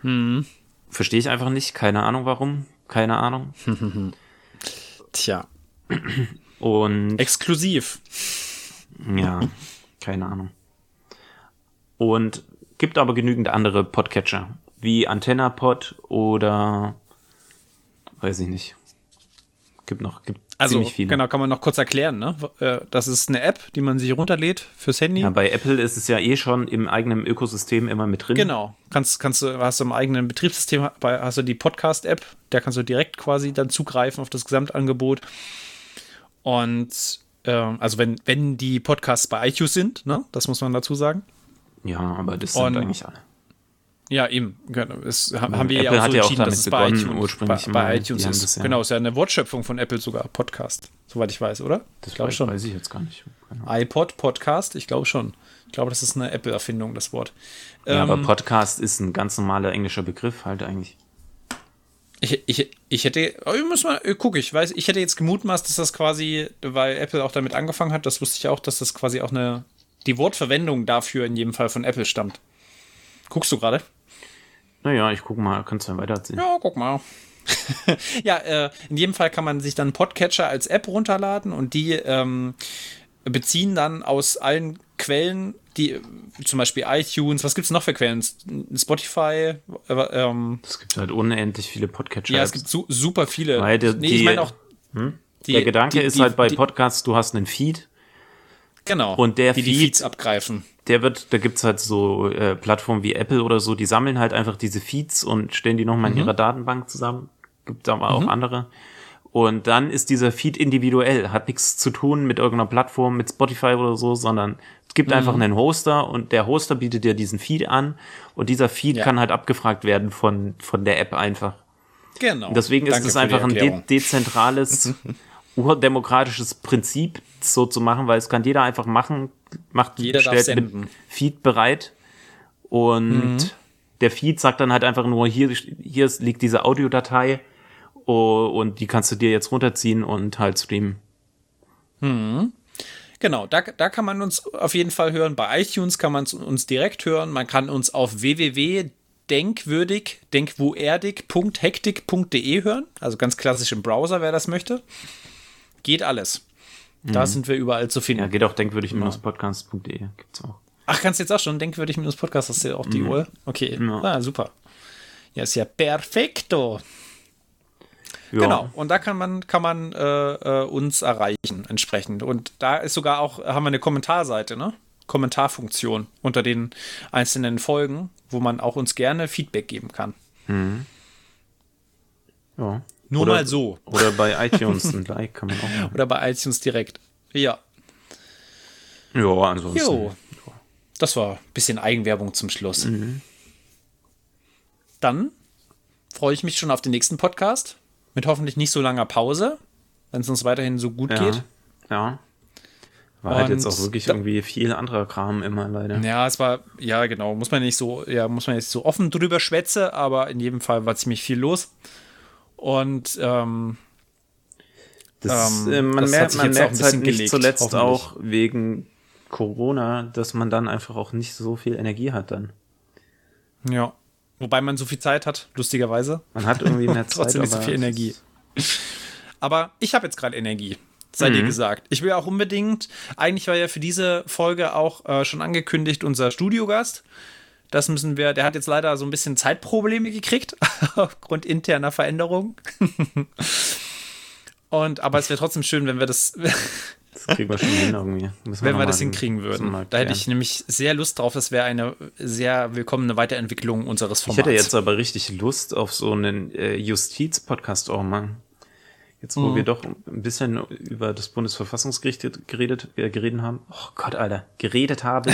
Mhm. Verstehe ich einfach nicht. Keine Ahnung warum. Keine Ahnung. Tja, Und exklusiv. ja, keine Ahnung. Und gibt aber genügend andere Podcatcher, wie AntennaPod oder weiß ich nicht. Gibt noch, gibt Also, ziemlich viele. genau, kann man noch kurz erklären, ne? Äh, Das ist eine App, die man sich runterlädt fürs Handy. Ja, bei Apple ist es ja eh schon im eigenen Ökosystem immer mit drin. Genau. Kannst, kannst du, hast du im eigenen Betriebssystem, hast du die Podcast-App, da kannst du direkt quasi dann zugreifen auf das Gesamtangebot. Und ähm, also wenn, wenn die Podcasts bei iTunes sind, ne, das muss man dazu sagen. Ja, aber das sind Und- eigentlich alle. Ja, eben. Genau. Es, ha- haben wir ja Apple auch so ja auch entschieden, damit dass es bei iTunes, ursprünglich bei, bei iTunes ist. das ja- Genau, ist ja eine Wortschöpfung von Apple sogar, Podcast, soweit ich weiß, oder? Das ich glaube weiß, schon. weiß ich jetzt gar nicht. Ahnung. iPod, Podcast, ich glaube schon. Ich glaube, das ist eine Apple-Erfindung, das Wort. Ja, aber Ähm, Podcast ist ein ganz normaler englischer Begriff halt eigentlich. Ich, ich, ich hätte, oh, ich muss mal, äh, guck, ich weiß, ich hätte jetzt gemutmaßt, dass das quasi, weil Apple auch damit angefangen hat, das wusste ich auch, dass das quasi auch eine, die Wortverwendung dafür in jedem Fall von Apple stammt. Guckst du gerade? Naja, ich guck mal, kannst du ja weiterziehen. Ja, guck mal. ja, äh, in jedem Fall kann man sich dann Podcatcher als App runterladen und die ähm, beziehen dann aus allen Quellen, die zum Beispiel iTunes, was gibt es noch für Quellen? Spotify, äh, ähm, Es gibt halt unendlich viele Podcatcher. ja, es gibt su super viele. Weil der- nee, die- ich meine auch. die- Der Gedanke die- ist die- halt bei die- Podcasts, du hast einen Feed, Genau. Und der die die Feed- Feeds abgreifen. der wird, da gibt's halt so äh, Plattformen wie Apple oder so, die sammeln halt einfach diese Feeds und stellen die nochmal Mhm. in ihrer Datenbank zusammen. Gibt aber auch andere. Und dann ist dieser Feed individuell, hat nichts zu tun mit irgendeiner Plattform, mit Spotify oder so, sondern es gibt einfach einen Hoster und der Hoster bietet dir diesen Feed an und dieser Feed Ja. kann halt abgefragt werden von, von der App einfach. Genau. Deswegen ist Danke es für die einfach ein de dezentrales, urdemokratisches Prinzip, so zu machen, weil es kann jeder einfach machen, macht, Jeder stellt senden. Feed bereit und Mhm. der Feed sagt dann halt einfach nur, hier, hier liegt diese Audiodatei oh, und die kannst du dir jetzt runterziehen und halt streamen. Genau, da, da kann man uns auf jeden Fall hören. Bei iTunes kann man uns direkt hören. Man kann uns auf www.denkwürdig, denkwuerdig.hektik.de hören. Also ganz klassisch im Browser, wer das möchte. Geht alles. Da sind wir überall zu finden. Ja, geht auch denkwürdig-podcast.de, gibt's auch. Ach, kannst du jetzt auch schon denkwürdig minus Podcast, hast du ja auch die Uhr? Okay, Ja. ah, super. Ja, ist ja perfekto. Ja. Genau, und da kann man, kann man äh, äh, uns erreichen entsprechend. Und da ist sogar auch, haben wir eine Kommentarseite, ne? Kommentarfunktion unter den einzelnen Folgen, wo man auch uns gerne Feedback geben kann. Ja. Nur oder, mal so. Oder bei iTunes ein Like kann man auch machen. Oder bei iTunes direkt. Ja. Ja, ansonsten. Jo. Das war ein bisschen Eigenwerbung zum Schluss. Mhm. Dann freue ich mich schon auf den nächsten Podcast. Mit hoffentlich nicht so langer Pause, wenn es uns weiterhin so gut Ja. geht. Ja. War halt jetzt auch wirklich da- irgendwie viel anderer Kram immer leider. Ja, es war, ja, genau, muss man nicht so, ja, muss man nicht so offen drüber schwätze, aber in jedem Fall war ziemlich viel los. Und ähm, Das, Ähm, äh, man das hat merkt, sich man jetzt auch merkt halt nicht zuletzt auch wegen Corona, dass man dann einfach auch nicht so viel Energie hat dann. ja. Wobei man so viel Zeit hat, lustigerweise. Man hat irgendwie mehr Zeit. Trotzdem nicht so viel Energie. Aber ich habe jetzt gerade Energie, sei Mhm. dir gesagt. Ich will auch unbedingt, eigentlich war ja für diese Folge auch äh, schon angekündigt unser Studiogast. Das müssen wir, der hat jetzt leider so ein bisschen Zeitprobleme gekriegt, aufgrund interner Veränderungen. Und, aber es wäre trotzdem schön, wenn wir das, Das kriegen wir schon hin irgendwie. Müssen wenn wir das hinkriegen würden. wir Da hätte ich nämlich sehr Lust drauf. Das wäre eine sehr willkommene Weiterentwicklung unseres Ich Formats. hätte jetzt aber richtig Lust auf so einen äh, Justiz-Podcast auch mal. Jetzt, wo Mhm. wir doch ein bisschen über das Bundesverfassungsgericht geredet, äh, geredet haben. Oh Gott, Alter, geredet habe.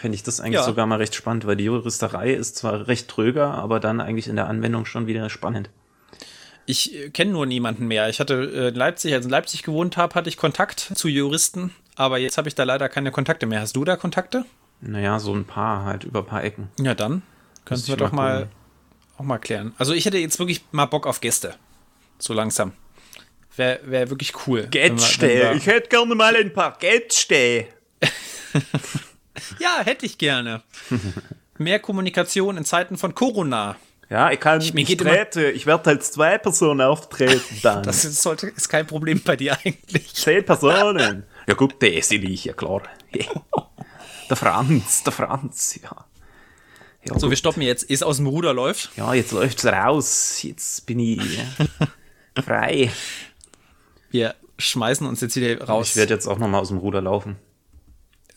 Fände ich das eigentlich Ja. sogar mal recht spannend, weil die Juristerei ist zwar recht tröger, aber dann eigentlich in der Anwendung schon wieder spannend. Ich äh, kenne nur niemanden mehr. Ich hatte äh, in Leipzig, als ich in Leipzig gewohnt habe, hatte ich Kontakt zu Juristen, aber jetzt habe ich da leider keine Kontakte mehr. Hast du da Kontakte? Naja, so ein paar halt über ein paar Ecken. Ja, dann könnten ich wir doch mal gucken. auch mal klären. Also ich hätte jetzt wirklich mal Bock auf Gäste. So langsam. Wäre wär wirklich cool. wenn wir- hätte gerne mal ein paar Gäste. Ja, hätte ich gerne. Mehr Kommunikation in Zeiten von Corona. Ja, ich kann geht immer- treten. Ich werde als zwei Personen auftreten dann. Das ist, sollte, ist kein Problem bei dir eigentlich. Zehn Personen. Ja gut, der ist ich, ja klar. Der Franz, der Franz, ja. Ja, So, gut. wir stoppen jetzt. Ist aus dem Ruder läuft. ja jetzt läuft's raus. Jetzt bin ich ja, frei. Wir schmeißen uns jetzt wieder raus. Ich werde jetzt auch nochmal aus dem Ruder laufen.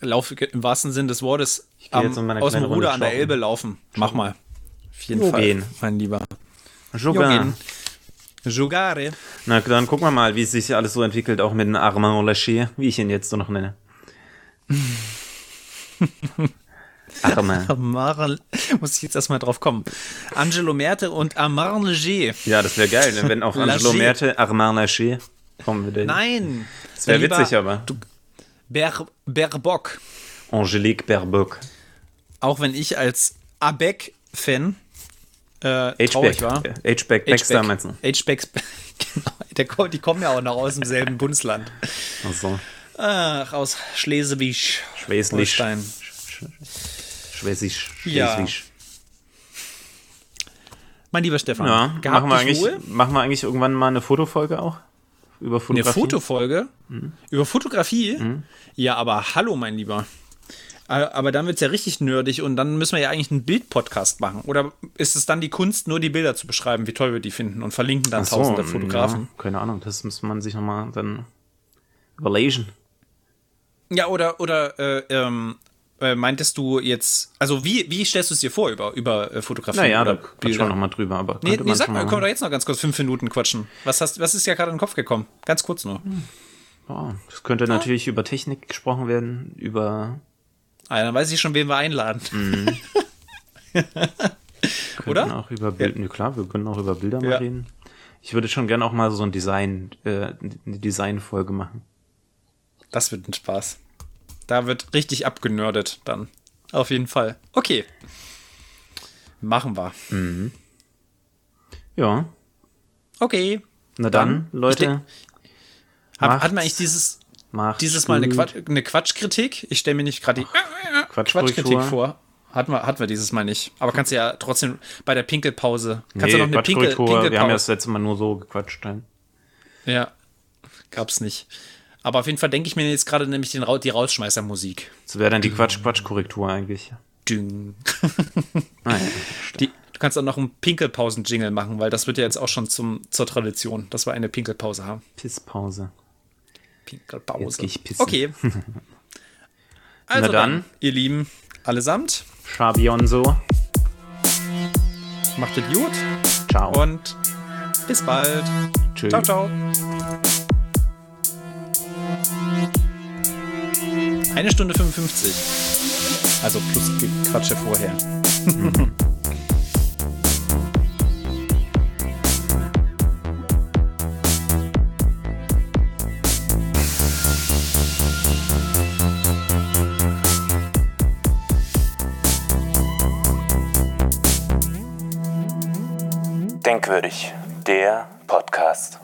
Lauf im wahrsten Sinn des Wortes am, meine aus dem Ruder an der. Elbe laufen. Mach mal. Auf jeden Jo Fall, mein Lieber. Joggen. Jogare. Na, dann gucken wir mal, wie es sich alles so entwickelt, auch mit dem Armand Lacher, wie ich ihn jetzt so noch nenne. Armand. Amar, muss ich jetzt erstmal drauf kommen. Angelo Merte und Amar Leger. Ja, das wäre geil, ne? wenn auch Angelo. Merte Armand Lacher kommen würde. Nein. Das wäre witzig, aber. Ber, Berbock. Angelique Berbock. Auch wenn ich als Abeck-Fan äh, traurig war. H-Back. Baxter meinst du? H-Back. Genau, die kommen ja auch noch aus demselben Bundesland. Also, Ach, aus Schleswig. Schweslich. Holstein. Schwesisch. Ja. Schleswig. Mein lieber Stefan, Ja, machen wir, eigentlich, machen wir eigentlich irgendwann mal eine Fotofolge auch? Über Eine Fotografie? Fotofolge Mhm. über Fotografie? Ja, aber hallo, mein Lieber. Aber dann wird es ja richtig nerdig und dann müssen wir ja eigentlich einen Bildpodcast machen. Oder ist es dann die Kunst, nur die Bilder zu beschreiben, wie toll wir die finden und verlinken dann so, tausende Fotografen? Ja, keine Ahnung, das muss man sich nochmal dann überlegen. Ja, oder, oder äh, ähm, äh, meintest du jetzt, also wie, wie stellst du es dir vor über, über äh, Fotografie? Naja, da quatschen wir nochmal drüber, aber Nee, nee sag mal, können wir machen. jetzt noch ganz kurz fünf Minuten quatschen. Was, hast, was ist ja gerade in den Kopf gekommen? Ganz kurz nur. Ja, das könnte natürlich über Technik gesprochen werden, über Ah, dann weiß ich schon, wen wir einladen. Mhm. Oder? Auch über Bild, ja. klar, wir können auch über Bilder mal Ja. reden. Ich würde schon gerne auch mal so ein Design, äh, eine Designfolge machen. Das wird ein Spaß. Da wird richtig abgenördet dann. Auf jeden Fall. Okay. Machen wir. Ja. Okay. Na dann, Dann, Leute. denk- Hat, man eigentlich dieses, dieses Mal eine. Quatsch, eine Quatschkritik? Ich stelle mir nicht gerade die Quatschkorrektur. Quatschkritik vor. Hatten wir, hatten wir dieses Mal nicht. Aber kannst du ja trotzdem bei der Pinkelpause. Kannst Nee, du noch eine Pinkel, Quatschkorrektur. Wir haben ja das Pinkelpause. letzte Mal nur so gequatscht. Dann. Ja. Gab's nicht. Aber auf jeden Fall denke ich mir jetzt gerade nämlich den, die Rausschmeißermusik. Das wäre dann die Quatsch-Quatsch-Korrektur eigentlich. Ding. Ah, ja. Die, du kannst auch noch einen Pinkelpausen-Jingle machen, weil das wird ja jetzt auch schon zum, zur Tradition, dass wir eine Pinkelpause haben. Pisspause. Pinkelpause. Jetzt ich pissen. Okay. Also Na dann. dann, ihr Lieben, allesamt, Schabionso. macht es gut Ciao. und bis bald. Tschüss. Ciao, ciao. Eine Stunde 55. Also plus Quatsche vorher. Denkwürdig, der Podcast.